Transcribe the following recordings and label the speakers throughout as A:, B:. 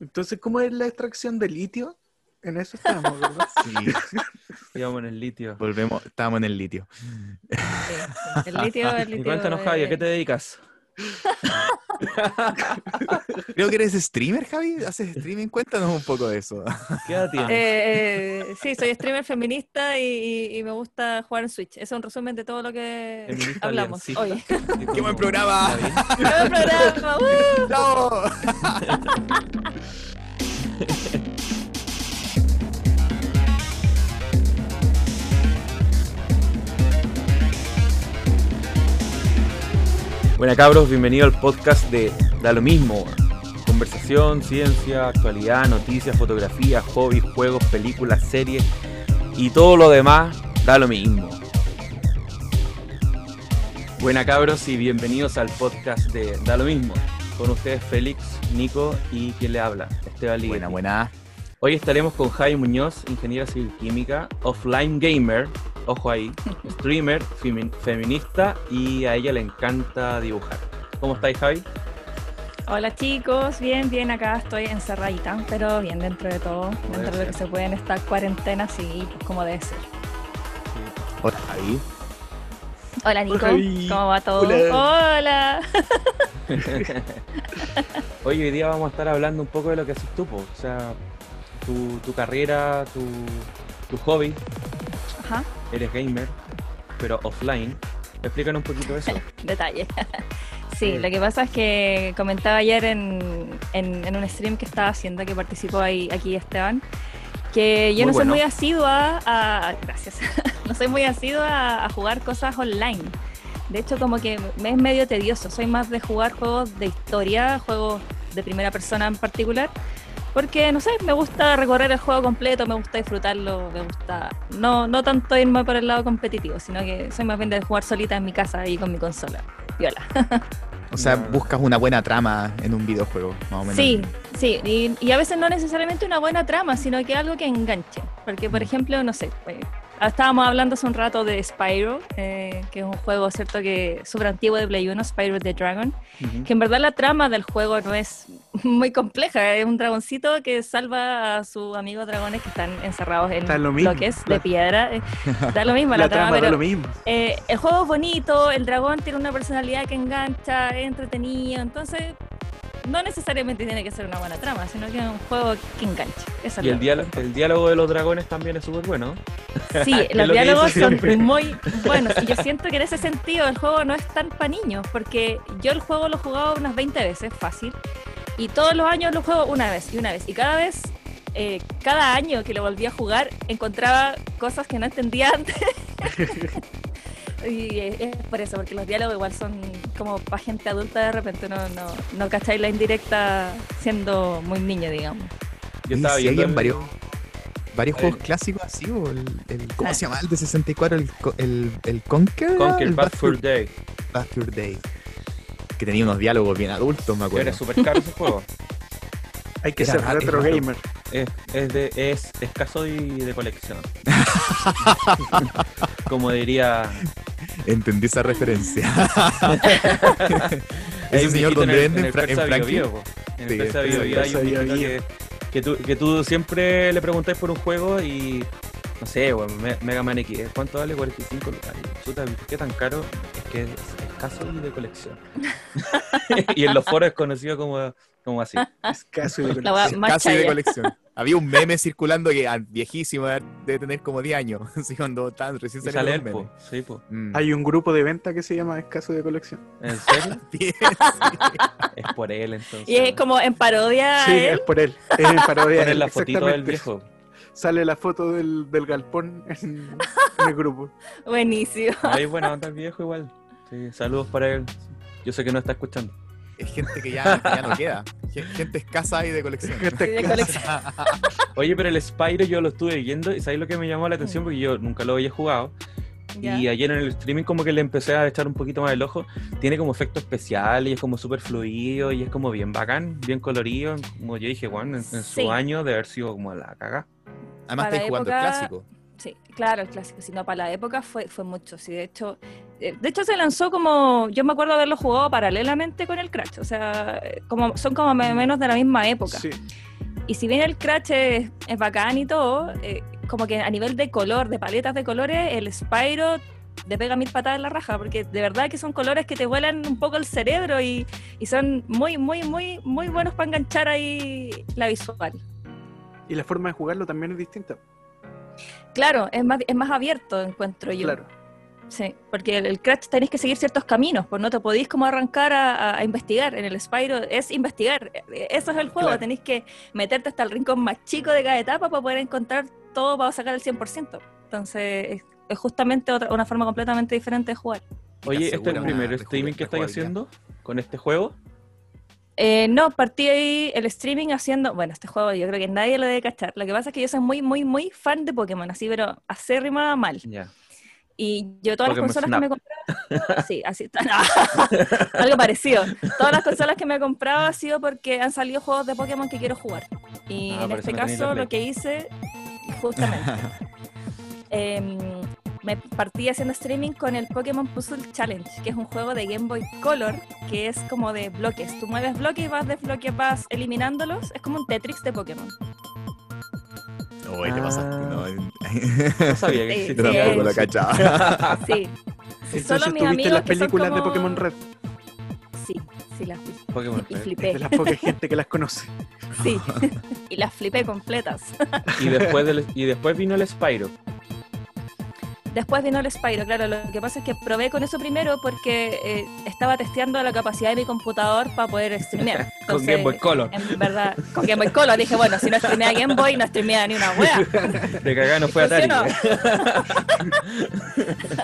A: Entonces, ¿cómo es la extracción de litio? En eso estamos, ¿verdad?
B: Sí,
C: Íbamos en el litio.
B: volvemos, estábamos en el litio.
D: Sí. El litio, el
C: Y
D: litio.
C: cuéntanos, Javi, ¿a qué te dedicas?
B: Creo que eres streamer, Javi. ¿Haces streaming? Cuéntanos un poco de eso.
C: ¿Qué edad tienes?
D: eh, eh, sí, soy streamer feminista y, y- y me gusta jugar en Switch. Eso es un resumen de todo lo que
C: Feminista
D: hablamos hoy.
B: ¡Qué buen programa!
D: ¡Qué buen programa! ¡Uh!
B: ¡No!
C: Buena cabros, bienvenido al podcast de Da lo mismo. Conversación, ciencia, actualidad, noticias, fotografía, hobbies, juegos, películas, series y todo lo demás da lo mismo. Buena cabros y bienvenidos al podcast de Da lo mismo. Con ustedes Félix, Nico y quien le habla, Esteban Ligeti.
B: Buena, buena.
C: Hoy estaremos con Jaime Muñoz, ingeniera civil química, offline gamer, ojo ahí, streamer, femi- feminista y a ella le encanta dibujar. ¿Cómo estáis, Javi?
D: Hola chicos, bien, bien, acá estoy encerradita, pero bien dentro de todo,
C: Como
D: dentro de lo que se puede en esta cuarentena, sí, pues como debe ser.
B: Hola, Javi.
D: Hola Nico. ¿cómo va todo?
A: Hola.
D: Hola.
C: Hoy, hoy día vamos a estar hablando un poco de lo que haces tú, po, o sea, tu, tu carrera, tu, tu hobby,
D: Ajá,
C: eres gamer, pero offline. Explícanos un poquito eso.
D: detalle. Sí, lo que pasa es que comentaba ayer en, en- en un stream que estaba haciendo, que participó ahí, aquí Esteban, que yo
C: Muy
D: no soy
C: bueno.
D: muy asidua a... Gracias. no soy muy asidua a, a jugar cosas online. De hecho, como que me es medio tedioso. Soy más de jugar juegos de historia, juegos de primera persona en particular. Porque, no sé, me gusta recorrer el juego completo, me gusta disfrutarlo, me gusta... No, no tanto irme por el lado competitivo, sino que soy más bien de jugar solita en mi casa y con mi consola. Viola.
B: O sea,
C: No.
B: buscas una buena trama en un videojuego, más o menos.
D: Sí, sí, y, y a veces no necesariamente una buena trama, sino que algo que enganche. Porque, por ejemplo, no sé, eh, estábamos hablando hace un rato de Spyro, eh, que es un juego, ¿cierto?, que súper antiguo de Play 1, Spyro the Dragon, que en verdad la trama del juego no es muy compleja, es un dragoncito que salva a sus amigos dragones que están encerrados en
A: lo mismo.
D: bloques
A: La-
D: de piedra. eh, da lo mismo la,
A: La
D: trama,
A: trama da lo mismo.
D: eh, el juego es bonito, el dragón tiene una personalidad que engancha, es entretenido, entonces no necesariamente tiene que ser una buena trama, sino que es un juego que engancha.
C: Y el, diálogo, el diálogo de los dragones también es súper bueno.
D: Sí, los
C: lo
D: diálogos son
C: siempre.
D: muy buenos. Y yo siento que en ese sentido el juego no es tan para niños, porque yo el juego lo he jugado unas 20 veces, fácil, y todos los años lo juego una vez y una vez. Y cada vez, eh, cada año que lo volví a jugar, encontraba cosas que no entendía antes. Y es por eso, porque los diálogos igual son como para gente adulta de repente, no, no, no cacháis la indirecta siendo muy niño, digamos.
C: Yo
B: Y
C: estaba viendo el-
B: varios, varios juegos clásicos así, o el, el- ¿cómo
D: Ah.
B: se llama? El de 64, el, el, el Conquer.
C: Conquer
B: el
C: Bad Fur Day.
B: Bad Fur Day. Que tenía unos diálogos bien adultos, me acuerdo.
C: era súper caro ese juego.
A: Hay que
B: Era
A: ser retro gamer.
C: Es, es, de, es escaso y de colección. Como diría.
B: Entendí esa referencia. Ese
C: un
B: señor donde
C: en el-
B: venden
C: en
B: en.
C: En el Bio Bio hay
A: Persa
C: un
A: Bio
C: viejito
A: Bio.
C: que, que, tú, que tú siempre le preguntáis por un juego y. No sé, bueno, Me- Mega Man X, ¿cuánto vale? 45 lucas. Y, Chuta, ¿qué tan caro? Es que es escaso y de colección. y en los foros es conocido como, como así.
A: Escaso de
D: La wea más
B: Casi de colección. Había un meme circulando que ah, viejísimo, debe tener como 10 años. Así cuando estaban recién
C: Y. Sí, po.
B: Mm.
A: Hay un grupo de venta que se llama Escaso de Colección.
C: ¿En serio?
B: Bien,
C: es por él entonces.
D: Y es como en parodia
A: Sí,
D: él.
A: es por él. Es en parodia.
C: Poner la fotito del
A: exactamente.
C: viejo.
A: Sale la foto del, del galpón en, en el grupo.
D: Buenísimo.
C: Ahí buena onda el viejo igual. Sí, saludos para él. Yo sé que no está escuchando.
B: Es gente que ya, que ya no queda. Gen- Gente escasa y de colección.
A: Gente
D: Sí, de colección.
C: Oye, pero el Spyro yo lo estuve viendo y ¿sabes lo que me llamó la atención? Porque yo nunca lo había jugado. Y ayer en el streaming como que le empecé a echar un poquito más el ojo. Tiene como efectos especiales y es como súper fluido y es como bien bacán, bien colorido. Como yo dije, bueno, en, en
D: Sí.
C: su año de haber sido como la caga.
B: Además, estáis jugando el
D: época-
B: clásico.
D: Sí, claro, el clásico, sino para la época fue, fue mucho. Sí, de hecho, eh, de hecho se lanzó como, yo me acuerdo haberlo jugado paralelamente con el Crash, o sea, como, son como menos de la misma época.
A: Sí.
D: Y si bien el Crash es, es bacán y todo, eh, como que a nivel de color, de paletas de colores, el Spyro te pega mil patadas en la raja, porque de verdad que son colores que te vuelan un poco el cerebro y, y son muy, muy, muy, muy buenos para enganchar ahí la visual.
A: Y la forma de jugarlo también es distinta.
D: Claro, es más, es más abierto, encuentro yo.
A: Claro.
D: Sí, porque el, el Crash tenéis que seguir ciertos caminos, pues no te podéis como arrancar a, a- a investigar. En el Spyro es investigar, eh, eso es el juego,
A: Claro.
D: tenéis que meterte hasta el rincón más chico de cada etapa para poder encontrar todo para sacar el 100%. Entonces, es, es justamente otra, una forma completamente diferente de jugar.
C: Oye, ¿este es el primer streaming que estáis haciendo con este juego?
D: Eh, no, partí ahí el streaming haciendo, bueno, este juego yo creo que nadie lo debe cachar. Lo que pasa es que yo soy muy, muy, muy fan de Pokémon, así, pero acérrima mal. Y yo todas
C: Pokémon
D: las consolas
C: Snap.
D: que me he comprado, sí, así está, algo parecido. Todas las consolas que me he comprado ha sido porque han salido juegos de Pokémon que quiero jugar. Y
C: Ah,
D: en este
C: no
D: caso lo que hice, justamente, em, me partí haciendo streaming con el Pokémon Puzzle Challenge, que es un juego de Game Boy Color, que es como de bloques. Tú mueves bloques y vas desbloque, vas eliminándolos. Es como un Tetris de Pokémon.
B: Uy, te pasaste,
C: Ah.
B: ¿no?
C: No sabía que
D: Sí,
B: tampoco
D: sí.
B: lo cachaba.
D: Sí. Sí,
A: Entonces
D: solo mis amigos
A: las
D: que son
A: películas de
D: como-
A: Pokémon Red.
D: Sí, sí las vi.
C: Pokémon
D: Y
C: Red.
D: flipé.
A: De la poca gente que las conoce.
D: Sí, y las flipé completas.
C: Y después, del- y después vino el Spyro.
D: Después vino el Spyro, claro. Lo que pasa es que probé con eso primero porque eh, estaba testeando la capacidad de mi computador para poder streamear.
C: Con Game Boy Color.
D: En verdad, con Game Boy Color dije, bueno, si no streamea Game Boy, no streamea ni una wea.
C: De cagada no fue Atari.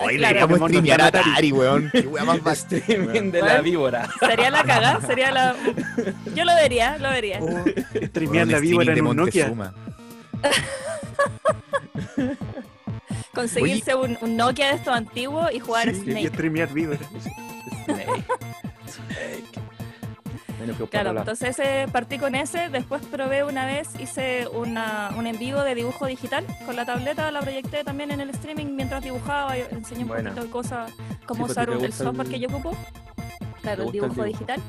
B: Hoy
D: Claro.
B: le vamos a
A: Pokémon
B: streamear a Atari, weón. Qué wea más basta.
C: Streaming de la víbora.
D: Sería la cagada, sería la... Yo lo vería, lo vería.
A: Oh, streamear la víbora en
B: de
A: un Nokia.
D: Conseguirse un, un Nokia de estos antiguos y jugar
A: Sí, y
D: Snake.
A: streamear víbora.
C: Snake. Snake.
D: Claro, entonces ese, partí con ese, después probé una vez, hice una, un en vivo de dibujo digital con la tableta, la proyecté también en el streaming mientras dibujaba, y enseñé un poquito de cosas, cómo
C: pues,
D: usar
C: ¿te
D: un- el software
C: el-
D: que yo ocupo, claro, el dibujo? digital.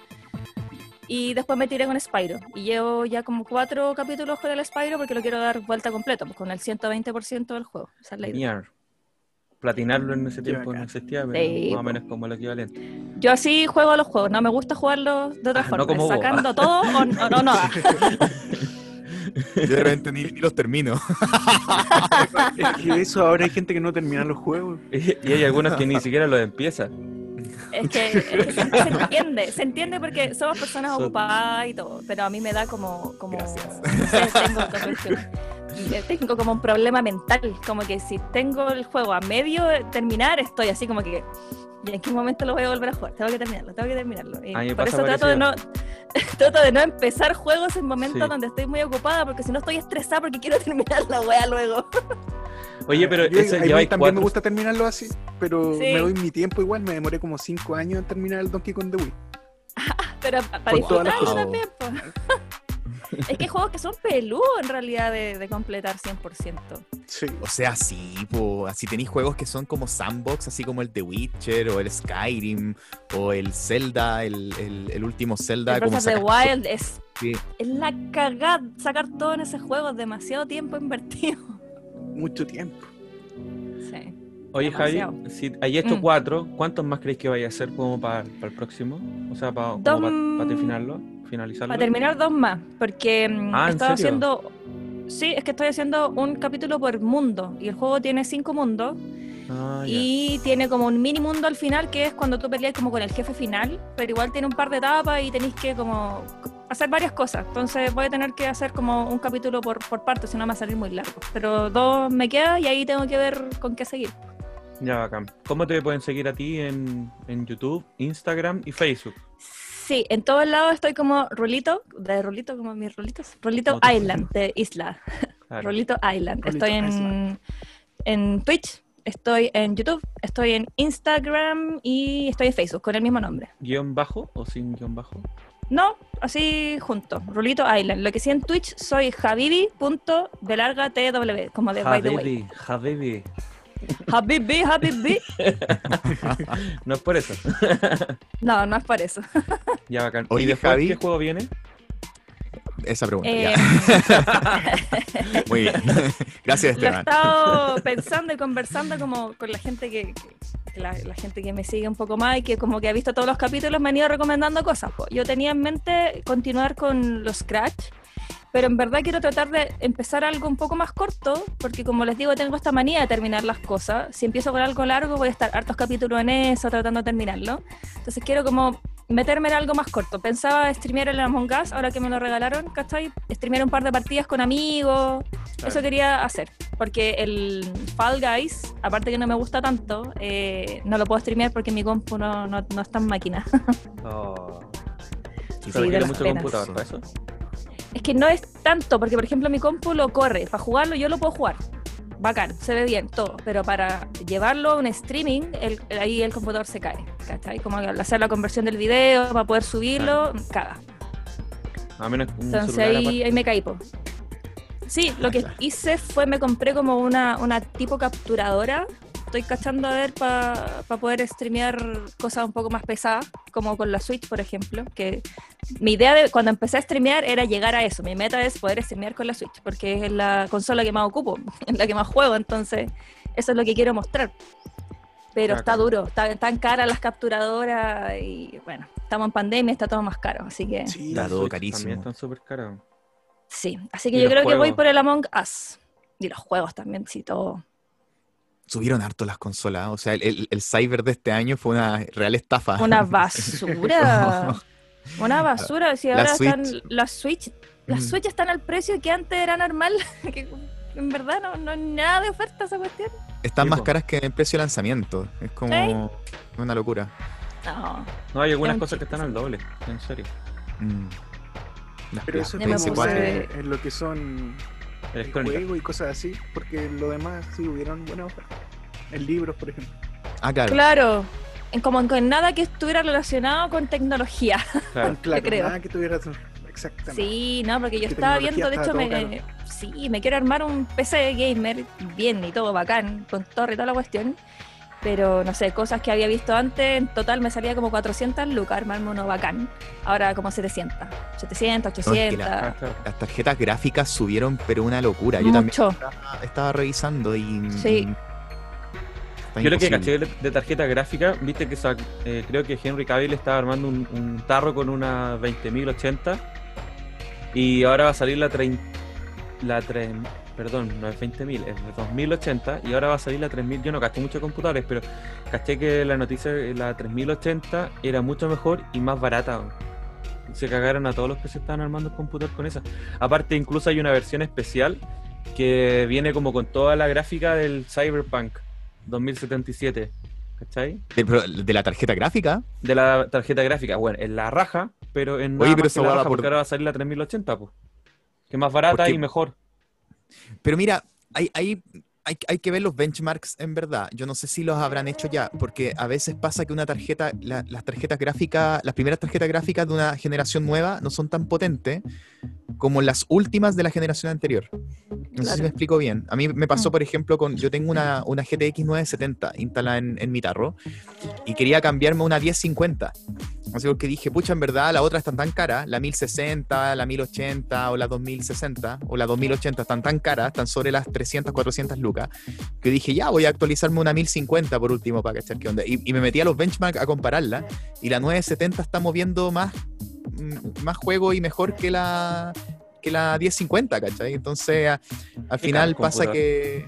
D: Y después me tiré con Spyro, y llevo ya como cuatro capítulos con el Spyro porque lo quiero dar vuelta completo, pues con el 120% del juego, esa es la idea.
C: Platinarlo en ese
A: Qué
C: tiempo no existía, pero
D: Sí,
C: más o menos como el equivalente.
D: Yo así juego a los juegos, no me gusta jugarlos de otra
C: Ah, no
D: forma,
C: vos.
D: sacando todo o, o no, no.
B: Yo de repente ni, ni los termino.
A: Es que eso ahora hay gente que no termina los juegos.
C: Y, y hay algunos que ni siquiera los empiezan.
D: Es que, es que se, se entiende, se entiende porque somos personas
C: Son-
D: ocupadas y todo, pero a mí me da como, como tengo, eh, tengo como un problema mental, como que si tengo el juego a medio terminar, estoy así como que, ¿y en qué momento lo voy a volver a jugar? Tengo que terminarlo, tengo que terminarlo. Y por eso trato de, no, trato de no empezar juegos en momentos
C: Sí.
D: donde estoy muy ocupada, porque si no estoy estresada porque quiero terminar la wea luego.
C: Oye, pero
A: Yo-
C: eso
A: a mí también me gusta terminarlo así, pero
D: Sí.
A: me doy mi tiempo igual. Me demoré como 5 años en terminar el Donkey Kong de Wii.
D: Pero pa- para disfrutarlo también. Es que hay juegos que son peludos en realidad de, de completar 100%.
A: Sí.
B: O sea, sí, po. Así tenéis juegos que son como sandbox, así como el The Witcher, o el Skyrim, o el Zelda, el, el- el último Zelda.
D: El
B: como
D: the
B: sacar-
D: Wild es,
B: Sí.
D: es la cagada sacar todo en ese juego, es demasiado tiempo invertido.
A: Mucho tiempo.
D: Sí.
C: Oye, Javi, si hay estos
D: Mm.
C: cuatro, ¿cuántos más creéis que vaya a hacer como para, para el próximo? O sea, para, para, terminarlo, finalizarlo.
D: Para terminar dos más, porque mm,
C: Ah, ¿en
D: estaba
C: serio?
D: haciendo... Sí, es que estoy haciendo un capítulo por mundo y el juego tiene cinco mundos
C: Ah,
D: y tiene como un mini mundo al final que es cuando tú peleas como con el jefe final, pero igual tiene un par de etapas y tenéis que como hacer varias cosas. Entonces voy a tener que hacer como un capítulo por, por parte, si no me va a salir muy largo. Pero dos me queda y ahí tengo que ver con qué seguir.
C: Ya, bacán. ¿Cómo te pueden seguir a ti en, en YouTube, Instagram y Facebook?
D: Sí, en todos lados estoy como Rolito, de Rolito, como mis Rolitos, Rolito
C: Otro.
D: Island, de Isla,
C: Claro.
D: Rolito Island.
A: Rolito
D: estoy en,
A: Island.
D: en Twitch, estoy en YouTube, estoy en Instagram y estoy en Facebook con el mismo nombre.
C: ¿Guión bajo o sin guion bajo?
D: No, así junto, Rolito Island. Lo que sí en Twitch soy javibi.belargatw, como de by the way.
C: Habibi, Habibi.
D: Habibi, Habibi.
C: No es por eso.
D: No, no es por eso.
C: Ya, bacán.
B: Oye,
C: ¿Y después
B: Javi.
C: qué juego viene?
B: Esa pregunta.
D: Eh,
B: ya. Muy bien. Gracias,
D: lo he
B: Esteban.
D: estado pensando y conversando como con la gente que, la, la gente que me sigue un poco más y que como que ha visto todos los capítulos me han ido recomendando cosas. po. Yo tenía en mente continuar con los Scratch, pero en verdad quiero tratar de empezar algo un poco más corto, porque como les digo, tengo esta manía de terminar las cosas. Si empiezo con algo largo, voy a estar hartos capítulos en eso, tratando de terminarlo. Entonces quiero como meterme en algo más corto. Pensaba streamear el Among Us, ahora que me lo regalaron, ¿cachai? Streamear un par de partidas con amigos. Eso quería hacer, porque el Fall Guys, aparte que no me gusta tanto, eh, no lo puedo streamear porque mi compu no, no, no está en máquina.
C: Oh.
B: Sí,
C: ¿Se
D: de
C: requiere
D: las
C: mucho computador para eso?
D: Es que no es tanto, porque por ejemplo mi compu lo corre, para jugarlo yo lo puedo jugar. Bacán, se ve bien, todo. Pero para llevarlo a un streaming, el- ahí el computador se cae. ¿Cachai? Como al hacer la conversión del video, para poder subirlo, caga.
C: A menos un
D: Entonces ahí, ahí me caí. po. Sí, lo que hice fue me compré como una, una tipo capturadora. Estoy cachando a ver para poder streamear cosas un poco más pesadas, como con la Switch, por ejemplo. Que mi idea de cuando empecé a streamear era llegar a eso. Mi meta es poder streamear con la Switch, porque es la consola que más ocupo, en la que más juego. Entonces, eso es lo que quiero mostrar. Pero está duro, está tan caras las capturadoras y bueno, estamos en pandemia, está todo más caro. Así que
A: Sí,
B: Está todo carísimo.
C: También están súper caras.
D: Sí, así que yo creo que voy por el Among Us. Y los juegos también, sí, todo.
B: Subieron harto las consolas. O sea, el, el- el cyber de este año fue una real estafa.
D: Una basura. Una basura. Si
B: La
D: ahora
B: Switch.
D: están las Switch, las
B: Mm.
D: Switch están al precio que antes era normal. que en verdad no, no hay nada de oferta esa cuestión.
B: Están
C: Sí,
B: más
C: po.
B: caras que en el precio de lanzamiento. Es como una locura.
D: No.
C: No, hay algunas cosas que están al doble, en serio.
B: Mm. Las
A: Pero eso
D: Ya me
A: es
D: puse-
A: PS4 en lo que son el juego y cosas así, porque lo demás sí hubieron buenas ofertas. En libros, por ejemplo.
B: Ah, claro.
D: Claro. En como en nada que estuviera relacionado con tecnología.
C: Claro.
A: claro,
D: creo.
A: nada que tuviera exactamente.
D: Sí, no, porque yo estaba viendo, de hecho, me, sí, me quiero armar un PC gamer bien y todo bacán, con torre y toda la cuestión. Pero no sé, cosas que había visto antes, en total me salía como 400 lucas armarme uno bacán. Ahora como 700, 700,
B: No, es que
D: 800.
C: Ah, claro.
B: Las tarjetas gráficas subieron, pero una locura. Yo también estaba, estaba revisando y.
D: Sí.
B: Está
C: Yo lo que caché de, tarjeta gráfica, viste que eh, creo que Henry Cavill estaba armando un, un tarro con una 20.080 y ahora va a salir la 30, la 3, perdón, no es 20.000, es de 2080 y ahora va a salir la 3000. Yo no caché mucho computadores, pero caché que la noticia, la 3080 era mucho mejor y más barata. Se cagaron a todos los que se estaban armando el computador con esa. Aparte, incluso hay una versión especial que viene como con toda la gráfica del Cyberpunk 2077. ¿Cachai?
B: De, de la tarjeta gráfica.
C: De la tarjeta gráfica. Bueno, en la raja, pero en
B: Oye,
C: nada
B: pero
C: más que la
B: va
C: raja,
B: por-
C: porque ahora va a salir la 3080, pues. Que es más barata
B: Porque-
C: y mejor.
B: Pero mira, hay, hay, hay, hay que ver los benchmarks en verdad. Yo no sé si los habrán hecho ya, porque a veces pasa que una tarjeta, la- las tarjetas gráficas, las primeras tarjetas gráficas de una generación nueva no son tan potentes como las últimas de la generación anterior. No sé si
D: Claro.
B: me explico bien. A mí me pasó,
D: Mm.
B: por ejemplo, con yo tengo una, una GTX 970 instalada en, en mi tarro y quería cambiarme una 1050. Así porque dije, pucha, en verdad la otra están tan cara, la 1060, la 1080 o la 2060 o la 2080 están tan caras, están sobre las 300, 400 lucas, que dije, ya voy a actualizarme una 1050 por último para cachar qué onda. Y, y me metí a los benchmarks a compararla y la 970 está moviendo más, más juego y mejor que la que la 1050, ¿cachai? Entonces, a- al final pasa
C: computador.
B: que...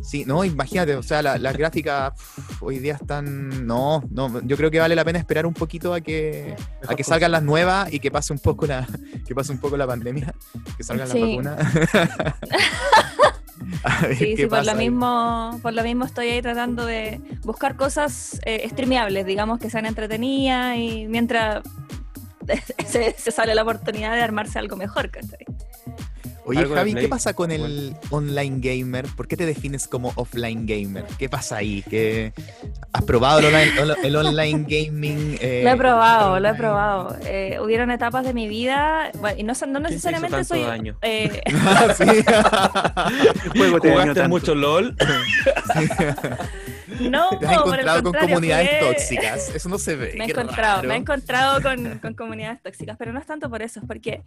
B: Sí, no, imagínate, o sea, la- las gráficas hoy día están... No, no, yo creo que vale la pena esperar un poquito a que, a que salgan las nuevas y que pase un poco la, que pase un poco la pandemia, que salgan
D: Sí.
B: las vacunas.
D: Sí, sí, por lo, mismo, por lo mismo estoy ahí tratando de buscar cosas eh, streameables, digamos, que sean entretenidas y mientras se, se sale la oportunidad de armarse algo mejor, ¿cachai?
B: Oye, Javi, ¿qué pasa con el online gamer? ¿Por qué te defines como offline gamer? ¿Qué pasa ahí? ¿Qué... ¿Has probado el online, el online gaming? eh,
D: Lo he probado, lo he probado. Eh, hubieron etapas de mi vida, bueno, y no, son- no
C: ¿Quién te hizo
D: necesariamente
C: tanto
D: soy...
C: daño?
D: eh,
B: Ah, sí.
C: ¿Jugaste
A: tanto.
C: mucho LOL?
D: No,
B: Te has encontrado con comunidades
D: jugué-
B: tóxicas. Eso no se ve.
D: Me he encontrado,
B: raro.
D: me he encontrado con, con comunidades tóxicas, pero no es tanto por eso, es porque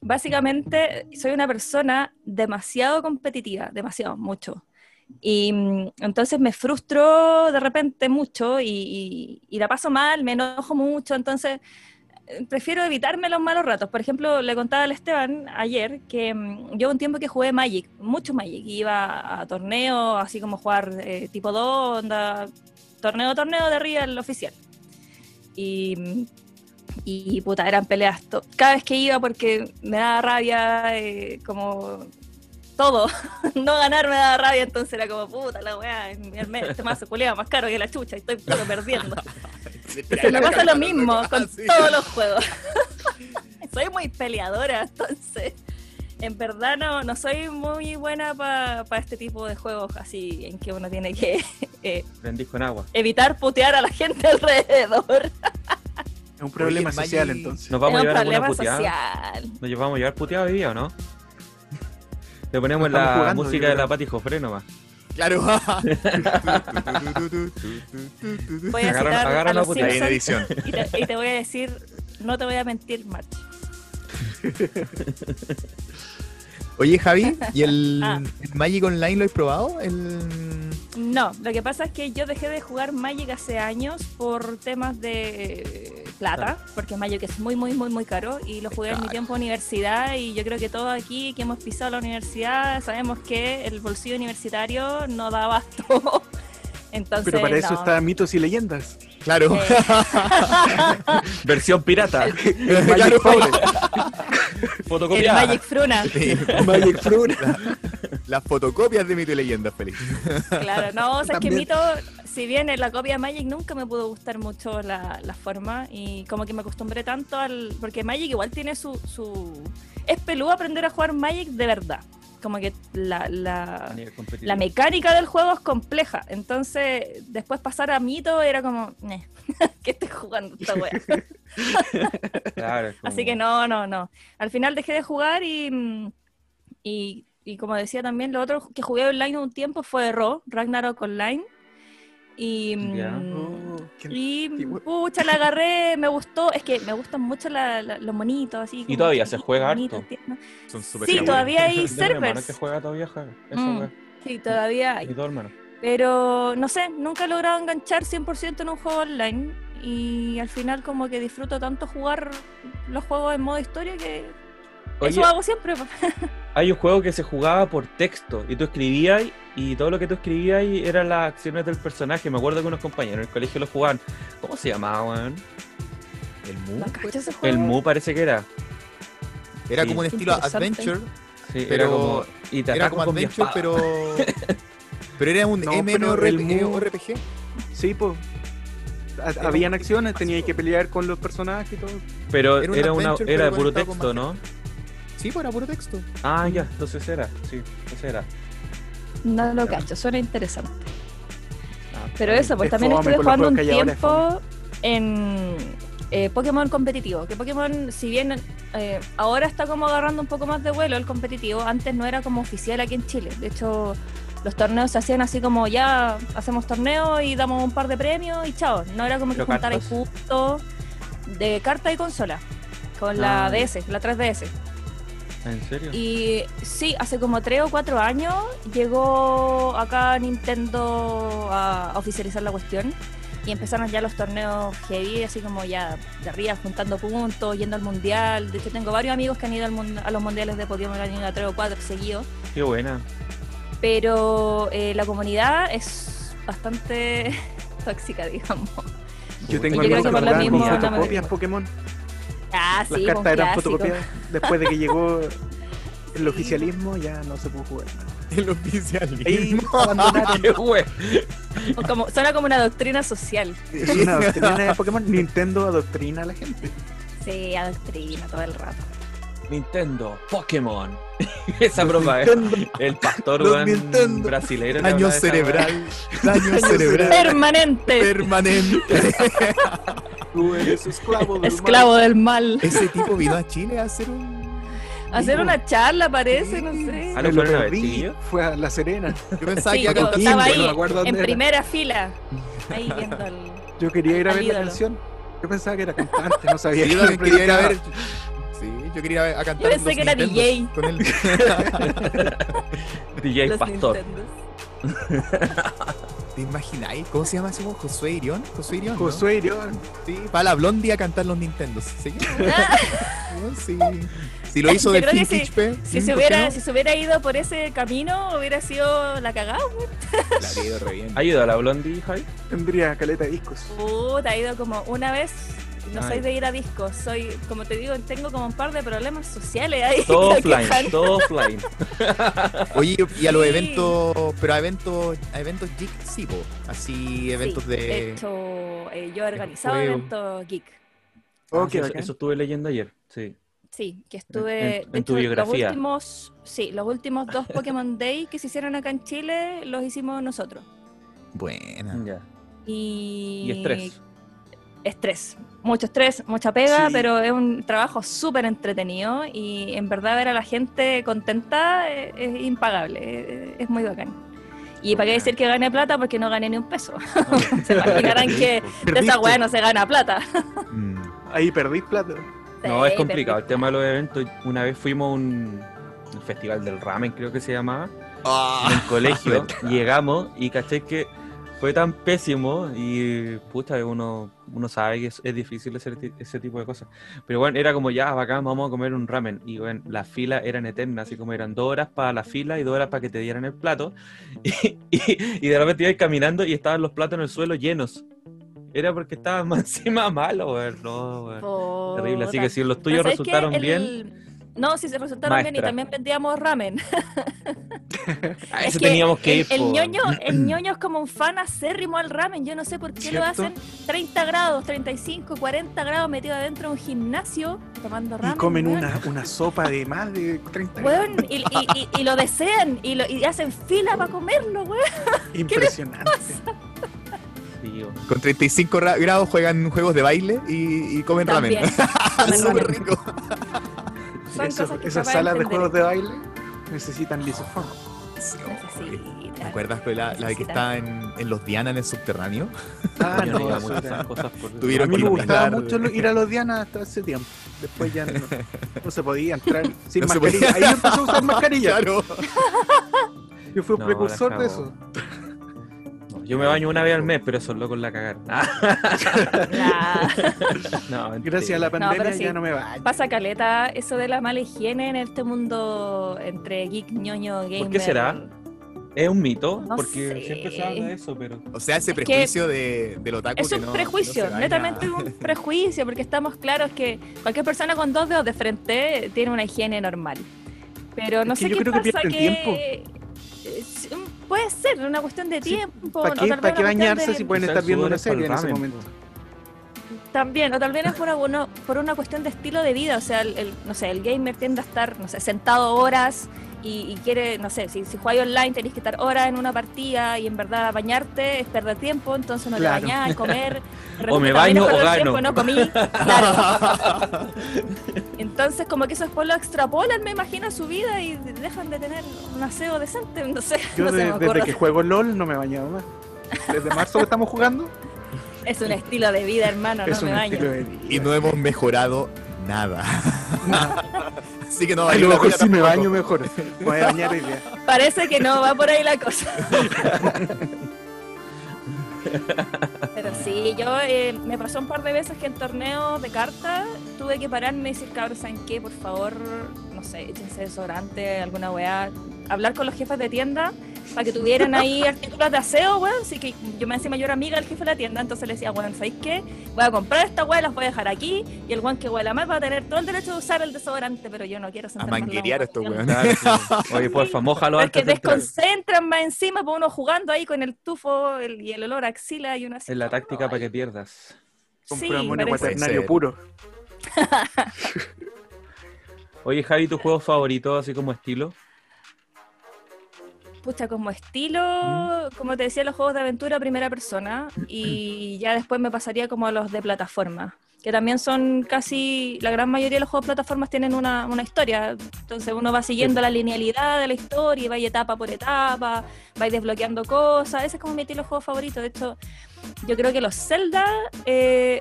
D: básicamente soy una persona demasiado competitiva, demasiado, mucho. Y mm, entonces me frustro de repente mucho y, y- y la paso mal, me enojo mucho, entonces prefiero evitarme los malos ratos. Por ejemplo, le contaba al Esteban ayer que mm, yo un tiempo que jugué Magic, mucho Magic, iba a torneos, así como jugar eh, tipo 2, onda, torneo, torneo de Real oficial. Y, y puta, eran peleas cada vez que iba porque me daba rabia, eh, como todo. no ganar me daba rabia, entonces era como puta la weá, este mazo culeado más caro que la chucha y estoy perdiendo. Se me pasa lo mismo con
B: Sí.
D: todos los juegos. soy muy peleadora, entonces en verdad no, no soy muy buena para este tipo de juegos así en que uno tiene que eh,
C: con agua.
D: evitar putear a la gente alrededor.
A: Es un problema social entonces.
C: Nos
D: Es
C: vamos a
D: un
C: llevar alguna
D: problema
C: puteada.
D: social.
C: Nos llevamos a llevar puteada hoy día, ¿o no? Le ponemos la
A: jugando,
C: música de la Pati Jofre nomás.
B: Claro.
D: Voy a
C: Agarra-
D: citar
C: agarra
D: a los.
B: Ahí en edición.
D: y te, y te voy a decir, no te voy a mentir, March.
B: Oye, Javi, ¿y el,
D: Ah.
B: el Magic Online lo has probado? El...
D: No, lo que pasa es que yo dejé de jugar Magic hace años por temas de eh, plata, porque Magic es muy, muy, muy, muy caro y lo jugué en mi tiempo de universidad y yo creo que todos aquí que hemos pisado la universidad sabemos que el bolsillo universitario no da abasto. Entonces,
A: Pero para eso
D: no.
A: está mitos y leyendas.
B: Claro.
D: Eh,
C: Versión pirata.
A: El. Magic Power.
D: el
C: Fotocopiada.
D: Magic Fruna.
B: Sí.
A: Magic Fruit.
B: Las fotocopias de Mito y Leyenda, Félix.
D: Claro, no, o sea, es que. Mito, si bien en la copia de Magic nunca me pudo gustar mucho la, la forma y como que me acostumbré tanto al... Porque Magic igual tiene su... su... Es peludo aprender a jugar Magic de verdad. Como que la, la, mecánica del juego es compleja. Entonces, después pasar a Mito era como... "Neh, ¿Qué estoy jugando esta wea?
C: Claro, es como-
D: Así que no, no, no. Al final dejé de jugar y, y, y como decía también, lo otro que jugué online un tiempo fue Ro, Ragnarok Online. Y, mm.
A: Oh,
D: y pucha, la agarré, me gustó. Es que me gustan mucho la- la- los monitos, así. como
C: todavía se juega harto.
D: tiernos.
B: Son súper
D: Sí, todavía hay servers.
C: que juega todavía, juega. Eso,
D: Mm. Sí, todavía hay. Pero no sé, nunca he logrado enganchar 100% en un juego online. Y al final, como que disfruto tanto jugar los juegos en modo historia que
C: Oye,
D: eso hago siempre.
C: hay un juego que se jugaba por texto y tú escribías y todo lo que tú escribías eran las acciones del personaje. Me acuerdo que unos compañeros en el colegio lo jugaban. ¿Cómo se llamaba, weón?
B: El Mu.
D: ¿No cacho ese
C: El? Mu parece que era.
B: Era
C: Sí.
B: como un estilo adventure,
C: Sí,
B: Pero
C: era como. Y te
B: era como adventure, pero pero era un
A: No, pero el Mu-
B: MMORPG.
A: Sí, pues. Ha- Habían acciones, tenía que pelear con los personajes y todo.
C: Pero
B: Era
C: era,
B: un
C: una, era de puro texto, ¿no?
B: Sí, pues era puro texto.
C: Ah, ya, entonces era. Sí, ese era.
D: No lo cacho, suena interesante.
C: Ah,
D: Pero eso, pues
A: Es
D: también
A: fome,
D: estuve jugando un tiempo en eh, Pokémon competitivo. Que Pokémon, si bien eh, ahora está como agarrando un poco más de vuelo el competitivo, antes no era como oficial aquí en Chile. De hecho, los torneos se hacían así como ya hacemos torneo y damos un par de premios y chao. No era como que
C: ¿Pero
D: juntarais
C: cartas?
D: puntos de carta y consola. Con la
C: Ah.
D: DS, la 3DS.
C: ¿En serio?
D: Y sí, hace como tres o cuatro años llegó acá Nintendo a, oficializar la cuestión y empezaron ya los torneos heavy, así como ya de arriba, juntando puntos, yendo al mundial. De hecho, tengo varios amigos que han ido al mun- a los mundiales de Pokémon, han ido a tres o cuatro seguidos.
C: Qué buena.
D: Pero eh, la comunidad es bastante tóxica, digamos.
A: Yo tengo
D: Yo creo que por lo mismo gusta.
A: Pokémon.
D: Ah,
A: Las
D: sí,
A: cartas eran fotocopiadas. Después de que llegó el oficialismo, ya no se pudo jugar.
B: El oficialismo.
C: Qué.
D: O como, suena como una doctrina social.
A: Es una doctrina de Pokémon. Nintendo adoctrina a la gente.
D: Sí, adoctrina todo el rato.
C: Nintendo, Pokémon. Esa broma, ¿eh?
A: Nintendo.
C: El pastor, weón, le
B: Daño cerebral. Daño cerebral.
D: Permanente.
B: Permanente.
A: Tú eres esclavo del
D: Esclavo del mal.
B: Ese tipo vino a Chile a hacer un.
D: Hacer una charla parece,
A: Sí.
D: no sé.
C: Ah,
A: Me
C: ¿lo
A: lo
C: fueron a ver,
A: perdí,
C: chiquillo?
A: Fue a La Serena.
B: Yo pensaba
D: Sí,
B: que
D: yo estaba
A: no
D: ahí en
A: era.
D: primera fila, ahí viendo al...
A: Yo quería ir a ver la canción. Yo pensaba que era cantante, no sabía
B: Sí, yo quería ir a ver. Yo quería ir a, cantar.
D: pensé que era
B: Nintendos Con él.
C: DJ
D: los
C: Pastor.
D: Nintendos.
B: ¿Te imagináis? ¿Cómo se llama ese weón? Josué Irión. Josué Irión. ¿no?
A: Josué Irión.
B: Sí, para la Blondie a cantar los Nintendos. ¿Sí? Sí. Si lo hizo
D: Yo
B: de
D: creo que Si se,
B: ¿por qué
D: hubiera,
B: no?
D: si se hubiera ido por ese camino, hubiera sido la cagada.
B: La habría ido re bien.
C: ¿Ha ido a la Blondie, Javi?
A: Tendría caleta de discos.
D: Puta, he ido como una vez. No soy de ir a discos, soy, como te digo, tengo como un par de problemas sociales ahí.
C: Todo
D: quejan.
C: offline, todo offline.
B: Oye, y a los
D: Sí.
B: eventos, pero a eventos, a eventos geek sí, po. Así, eventos
D: Sí,
B: de.
D: hecho, eh, yo he organizado
B: juego.
D: eventos geek.
A: Oh,
C: Ah, eso, estuve leyendo ayer, sí.
D: Sí, que estuve.
C: en- tu
D: hecho,
C: biografía.
D: Los últimos, sí, los últimos dos Pokémon Day que se hicieron acá en Chile los hicimos nosotros.
B: Buena.
C: Ya.
D: Y,
C: Y estrés.
D: Estrés. Mucho estrés, mucha pega,
A: Sí.
D: pero es un trabajo súper entretenido y en verdad ver a la gente contenta es, es impagable, es, es muy bacán. Y para qué decir que gané plata porque no gané ni un peso. se imaginarán que de esa weá no se gana plata.
B: Mm.
A: Ahí perdí plata.
C: No, es complicado. El tema de los eventos, una vez fuimos a un, un festival del ramen, creo que se llamaba, en
B: Ah,
C: el colegio, llegamos y caché que fue tan pésimo y puta, uno, uno sabe que es, es difícil hacer ese tipo de cosas. Pero bueno, era como ya, bacán, vamos a comer un ramen. Y bueno, las filas eran eternas, así como eran dos horas para la fila y dos horas para que te dieran el plato. Y, y- y de repente ibas caminando y estaban los platos en el suelo llenos. Era porque estaban más encima malo, weón. No, weón. Terrible. Así que si los tuyos resultaron
D: El-
C: bien,
D: No, sí se resultaron bien y
C: Maestra.
D: también vendíamos ramen.
C: a
D: Es
C: eso
D: que
C: teníamos que
D: el,
C: ir.
D: el
C: po.
D: ñoño, el ñoño es como un fan acérrimo al ramen. Yo no sé por qué lo
A: ¿Cierto?
D: hacen 30 grados, 35, 40 grados metido adentro de un gimnasio tomando ramen.
A: Y comen una, una sopa de más de 30
D: Weón, y, y- y- y lo desean y, lo, y hacen fila para comerlo, weón.
A: Impresionante.
B: Con 35 ra- grados juegan juegos de baile y, y comen
D: También.
B: ramen. Es súper rico.
D: Son
A: Eso-
D: cosas que
A: esas salas de juegos de baile necesitan lisofón.
B: Sí. ¿Te acuerdas de la, la de que estaba en, en los Diana en el subterráneo?
A: Ah,
C: no
A: no, era-
C: cosas por-
B: Tuvieron
A: A mí
B: que
A: me gustaba mucho ir a los Diana hasta hace tiempo. Después ya no, no se podía entrar sin
B: No se
A: mascarilla.
B: podía.
A: Ahí empecé a usar mascarilla.
B: Claro.
A: Yo fui
C: No,
A: precursor de eso.
C: No, yo me baño una vez al mes, pero esos locos la cagaron.
D: Nah.
C: no.
A: Gracias a la pandemia
D: sí.
A: ya no me baño.
D: Pasa caleta eso de la mala higiene en este mundo entre geek, ñoño, gamer.
C: qué será? Es un mito,
D: No
C: porque
D: sé.
C: siempre se habla de eso, pero.
B: O sea, ese
D: Es que
B: prejuicio de, del otaku
D: Es
B: que
D: un
B: no-
D: prejuicio,
B: no
D: netamente un prejuicio, porque estamos claros que cualquier persona con dos dedos de frente tiene una higiene normal. Pero no
A: Es que
D: sé
A: yo
D: qué
A: creo que
D: pasa que... es- Puede ser una cuestión de
A: Sí,
D: tiempo.
A: ¿Para
D: o
A: qué, ¿para qué bañarse
D: de-
A: si pueden estar viendo una serie en ese momento?
D: También, o tal vez es por, alguno- por una cuestión de estilo de vida, o sea, el, el- no sé, el gamer tiende a estar, no sé, sentado horas y, y quiere, no sé, si, si jugáis online tenéis que estar horas en una partida y en verdad bañarte es perder tiempo, entonces no
A: Claro.
D: te bañás, comer,
C: O me baño o gano.
D: tiempo, no comí, claro. Entonces como que eso después lo extrapolan, me imagino, a su vida y dejan de tener un aseo decente, no sé,
A: Yo
D: no se
A: de-
D: me
A: desde que juego LOL no me he bañado más. Desde marzo que estamos jugando,
D: Es un estilo de vida, hermano,
A: es
D: no me baño.
A: estilo de vida.
B: Y no hemos mejorado nada. Así que no
A: A lo mejor si me baño mejor. Me voy a bañar.
D: Parece que no va por ahí la cosa. Pero sí, yo eh, me pasó un par de veces que en torneos de cartas tuve que pararme y decir, cabros, ¿saben qué? Por favor, no sé, échense desodorante, alguna weá. Hablar con los jefes de tienda para que tuvieran ahí artículos de aseo, weón. Así que yo me encima yo era amiga del jefe de la tienda, entonces le decía, weón, ¿sabéis qué? Voy a comprar esta weá, las voy a dejar aquí y el weón que huela mal va a tener todo el derecho de usar el desodorante, pero yo no quiero
B: A
D: sentarme de
B: manguerear estos
D: weón.
C: Oye, porfa,
D: que
C: antes entrar.
D: desconcentran más encima, por uno jugando ahí con el tufo el- y el olor a axila y una así.
C: Es la táctica para que pierdas.
D: Sí,
A: un cuaternario puro.
C: Oye, Javi, ¿tu juego favorito, así como estilo?
D: Pucha, como estilo, como te decía, los juegos de aventura primera persona y ya después me pasaría como a los de plataforma. que también son casi, la gran mayoría de los juegos de plataformas tienen una, una historia, entonces uno va siguiendo la linealidad de la historia y va etapa por etapa, va desbloqueando cosas, ese es como mi estilo de juego favorito, de hecho yo creo que los Zelda eh,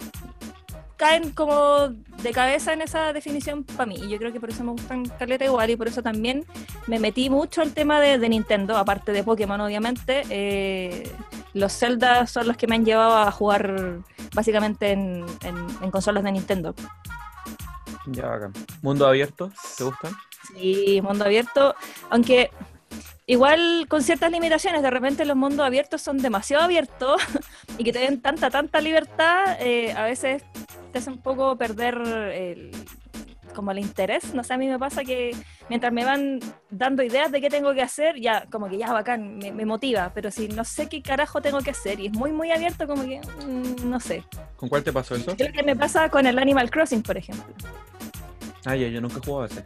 D: caen como de cabeza en esa definición para mí. Y yo creo que por eso me gustan caleta igual y por eso también me metí mucho al tema de, Nintendo, aparte de Pokémon obviamente. Eh, los Zelda son los que me han llevado a jugar básicamente en, consolas de Nintendo.
C: Ya, bacán. ¿Mundo abierto? ¿Te gustan?
D: Sí, mundo abierto. Aunque igual con ciertas limitaciones, de repente los mundos abiertos son demasiado abiertos y que te den tanta, tanta libertad, eh, a veces te hace un poco perder el, como el interés. No sé, a mí me pasa que mientras me van dando ideas de qué tengo que hacer, ya como que ya bacán, me, me motiva, pero si no sé qué carajo tengo que hacer y es muy, muy abierto, como que mm, no sé.
C: ¿Con cuál te pasó eso?
D: Creo que me pasa con el Animal Crossing, por ejemplo.
C: Ah, ya, yo nunca he jugado a ese.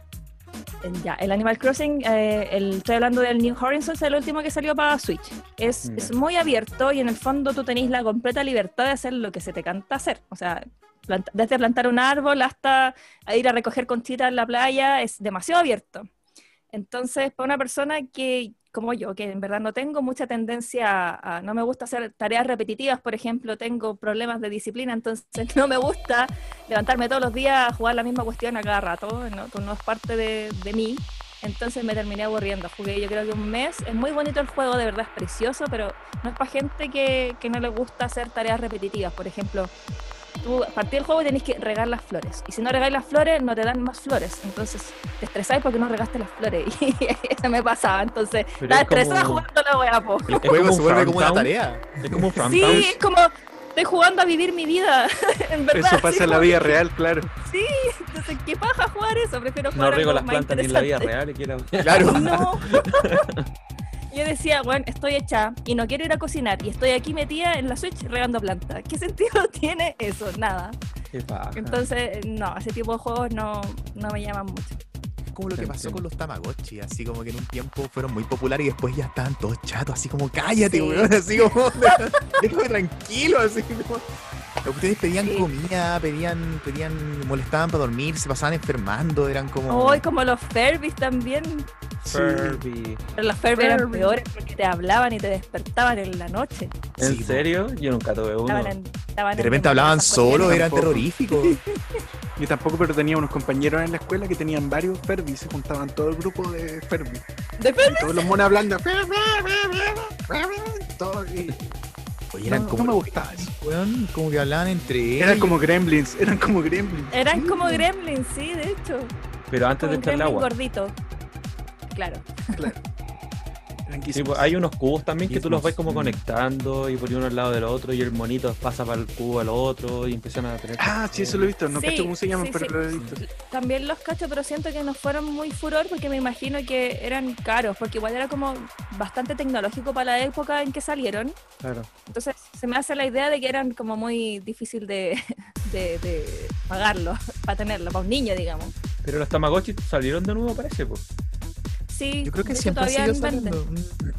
D: Ya, el Animal Crossing, eh, el, estoy hablando del New Horizons, el último que salió para Switch. Es, es muy abierto y en el fondo tú tenés la completa libertad de hacer lo que se te canta hacer. O sea, desde plantar un árbol hasta ir a recoger conchitas en la playa, es demasiado abierto. Entonces, para una persona que, como yo, que en verdad no tengo mucha tendencia a, no me gusta hacer tareas repetitivas, por ejemplo, tengo problemas de disciplina, entonces no me gusta levantarme todos los días a jugar la misma cuestión a cada rato, ¿no? no es parte de, de mí, entonces me terminé aburriendo. Jugué yo creo que un mes, es muy bonito el juego, de verdad es precioso, pero no es para gente que, que no le gusta hacer tareas repetitivas, por ejemplo, tú a partir del juego tenés que regar las flores. Y si no regáis las flores, no te dan más flores. Entonces te estresáis porque no regaste las flores. Y eso me pasaba. Entonces, estaba estresada jugando la wea, po.
B: El juego se vuelve como una tarea.
C: Es como un
D: Sí, es como estoy jugando a vivir mi vida. en verdad,
A: eso pasa en la vida real, claro.
D: Sí, entonces, ¿qué paja jugar eso? Prefiero jugar
C: No riego las plantas ni en la vida real. Y quiero...
B: Claro.
D: No. Yo decía, bueno, estoy hecha y no quiero ir a cocinar y estoy aquí metida en la Switch regando plantas. ¿Qué sentido tiene eso? Nada.
C: Qué.
D: Entonces, no, ese tipo de juegos no, no me llaman mucho.
B: Es como lo que pasó con los Tamagotchi, así como que en un tiempo fueron muy populares y después ya estaban todos chatos, así como cállate,
D: Sí.
B: weón, así como déjame tranquilo, así como. Ustedes pedían
D: Sí.
B: comida, pedían, pedían, molestaban para dormir, se pasaban enfermando, eran como.
D: Hoy como los Furbies también.
C: Furby.
D: Pero los Furbies eran
A: Furby.
D: peores porque te hablaban y te despertaban en la noche.
C: ¿En
B: Sí,
C: serio? Yo nunca tuve uno.
D: Estaban en- estaban
B: De
D: en
B: repente hablaban
D: porque-
B: eran terroríficos.
A: Yo tampoco, pero tenía unos compañeros en la escuela que tenían varios Furby, se juntaban todo el grupo de Furby.
D: ¿De Furbies?
A: Y todos los monos hablando. Todo, y
B: Oye, eran
A: no,
B: como.
A: no me gustaba eso.
B: weón, como que hablaban entre ellos.
A: Eran como gremlins, eran como gremlins.
D: Eran como gremlins, sí, de hecho.
C: Pero antes
D: Como
C: de echarle
D: gremlin
C: agua.
D: gordito. Claro.
A: Claro.
C: Sí, pues, hay unos cubos también que tú los vas como
B: Mm.
C: conectando y por uno al lado del otro y el monito pasa para el cubo al otro y empiezan a tener...
A: Ah, sí, eso lo he visto. No
D: Sí,
A: cacho cómo se llaman,
D: sí,
A: pero
D: sí.
A: lo he visto.
D: También los cacho, pero siento que no fueron muy furor porque me imagino que eran caros, porque igual era como bastante tecnológico para la época en que salieron.
C: Claro.
D: Entonces se me hace la idea de que eran como muy difícil de, de, de pagarlo, para tenerlo, para un niño, digamos.
C: Pero los Tamagotchi salieron de nuevo, parece, pues.
D: Sí,
B: Yo creo que
D: de
B: siempre ha
D: todavía
B: sido saliendo.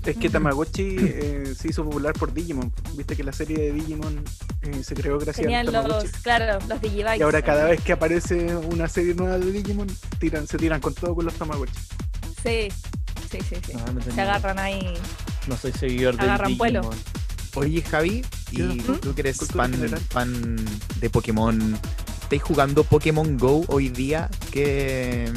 A: Es que Tamagotchi eh, se hizo popular por Digimon. Viste que la serie de Digimon eh, se creó gracias
D: Tenían
A: al Tamagotchi.
D: los, claro, los Digibytes.
A: Y ahora cada vez que aparece una serie nueva de Digimon, tiran, se tiran con todo con los Tamagotchi.
D: Sí, sí, sí, sí.
C: Ah, no
D: Se agarran ahí.
C: No soy seguidor del
D: Agarran vuelo.
C: Digimon.
B: Oye, Javi, y
A: ¿Mm?
B: tú que eres fan, fan de Pokémon, ¿estáis jugando Pokémon Go hoy día? ¿Qué,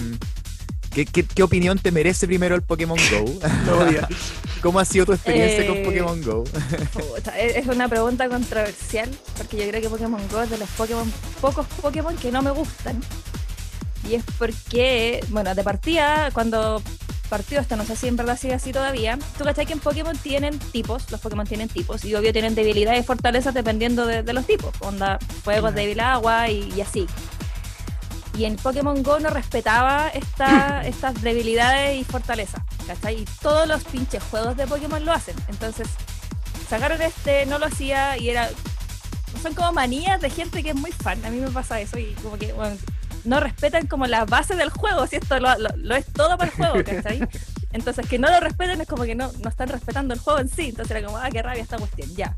B: qué, qué- qué opinión te merece primero el Pokémon Go? ¿Cómo ha sido tu experiencia con
D: Eh,
B: Pokémon Go?
D: Puta, es una pregunta controversial porque yo creo que Pokémon Go es de los Pokémon, pocos Pokémon que no me gustan. Y es porque, bueno, de partida, cuando partió esto, no sé si en verdad sigue así todavía, tú cachai que en Pokémon tienen tipos, los Pokémon tienen tipos, y obvio tienen debilidades y fortalezas dependiendo de, de los tipos, onda, fuego, débil, agua y, y así. Y en Pokémon Go no respetaba esta, estas debilidades y fortalezas, ¿cachai? Y todos los pinches juegos de Pokémon lo hacen. Entonces, sacaron este, no lo hacía y era. Son como manías de gente que es muy fan. A mí me pasa eso y como que, bueno, no respetan como la base del juego, si esto lo, lo- lo es todo para el juego, ¿cachai? Entonces, que no lo respeten es como que no, no están respetando el juego en sí. Entonces era como, ah, qué rabia esta cuestión, ya.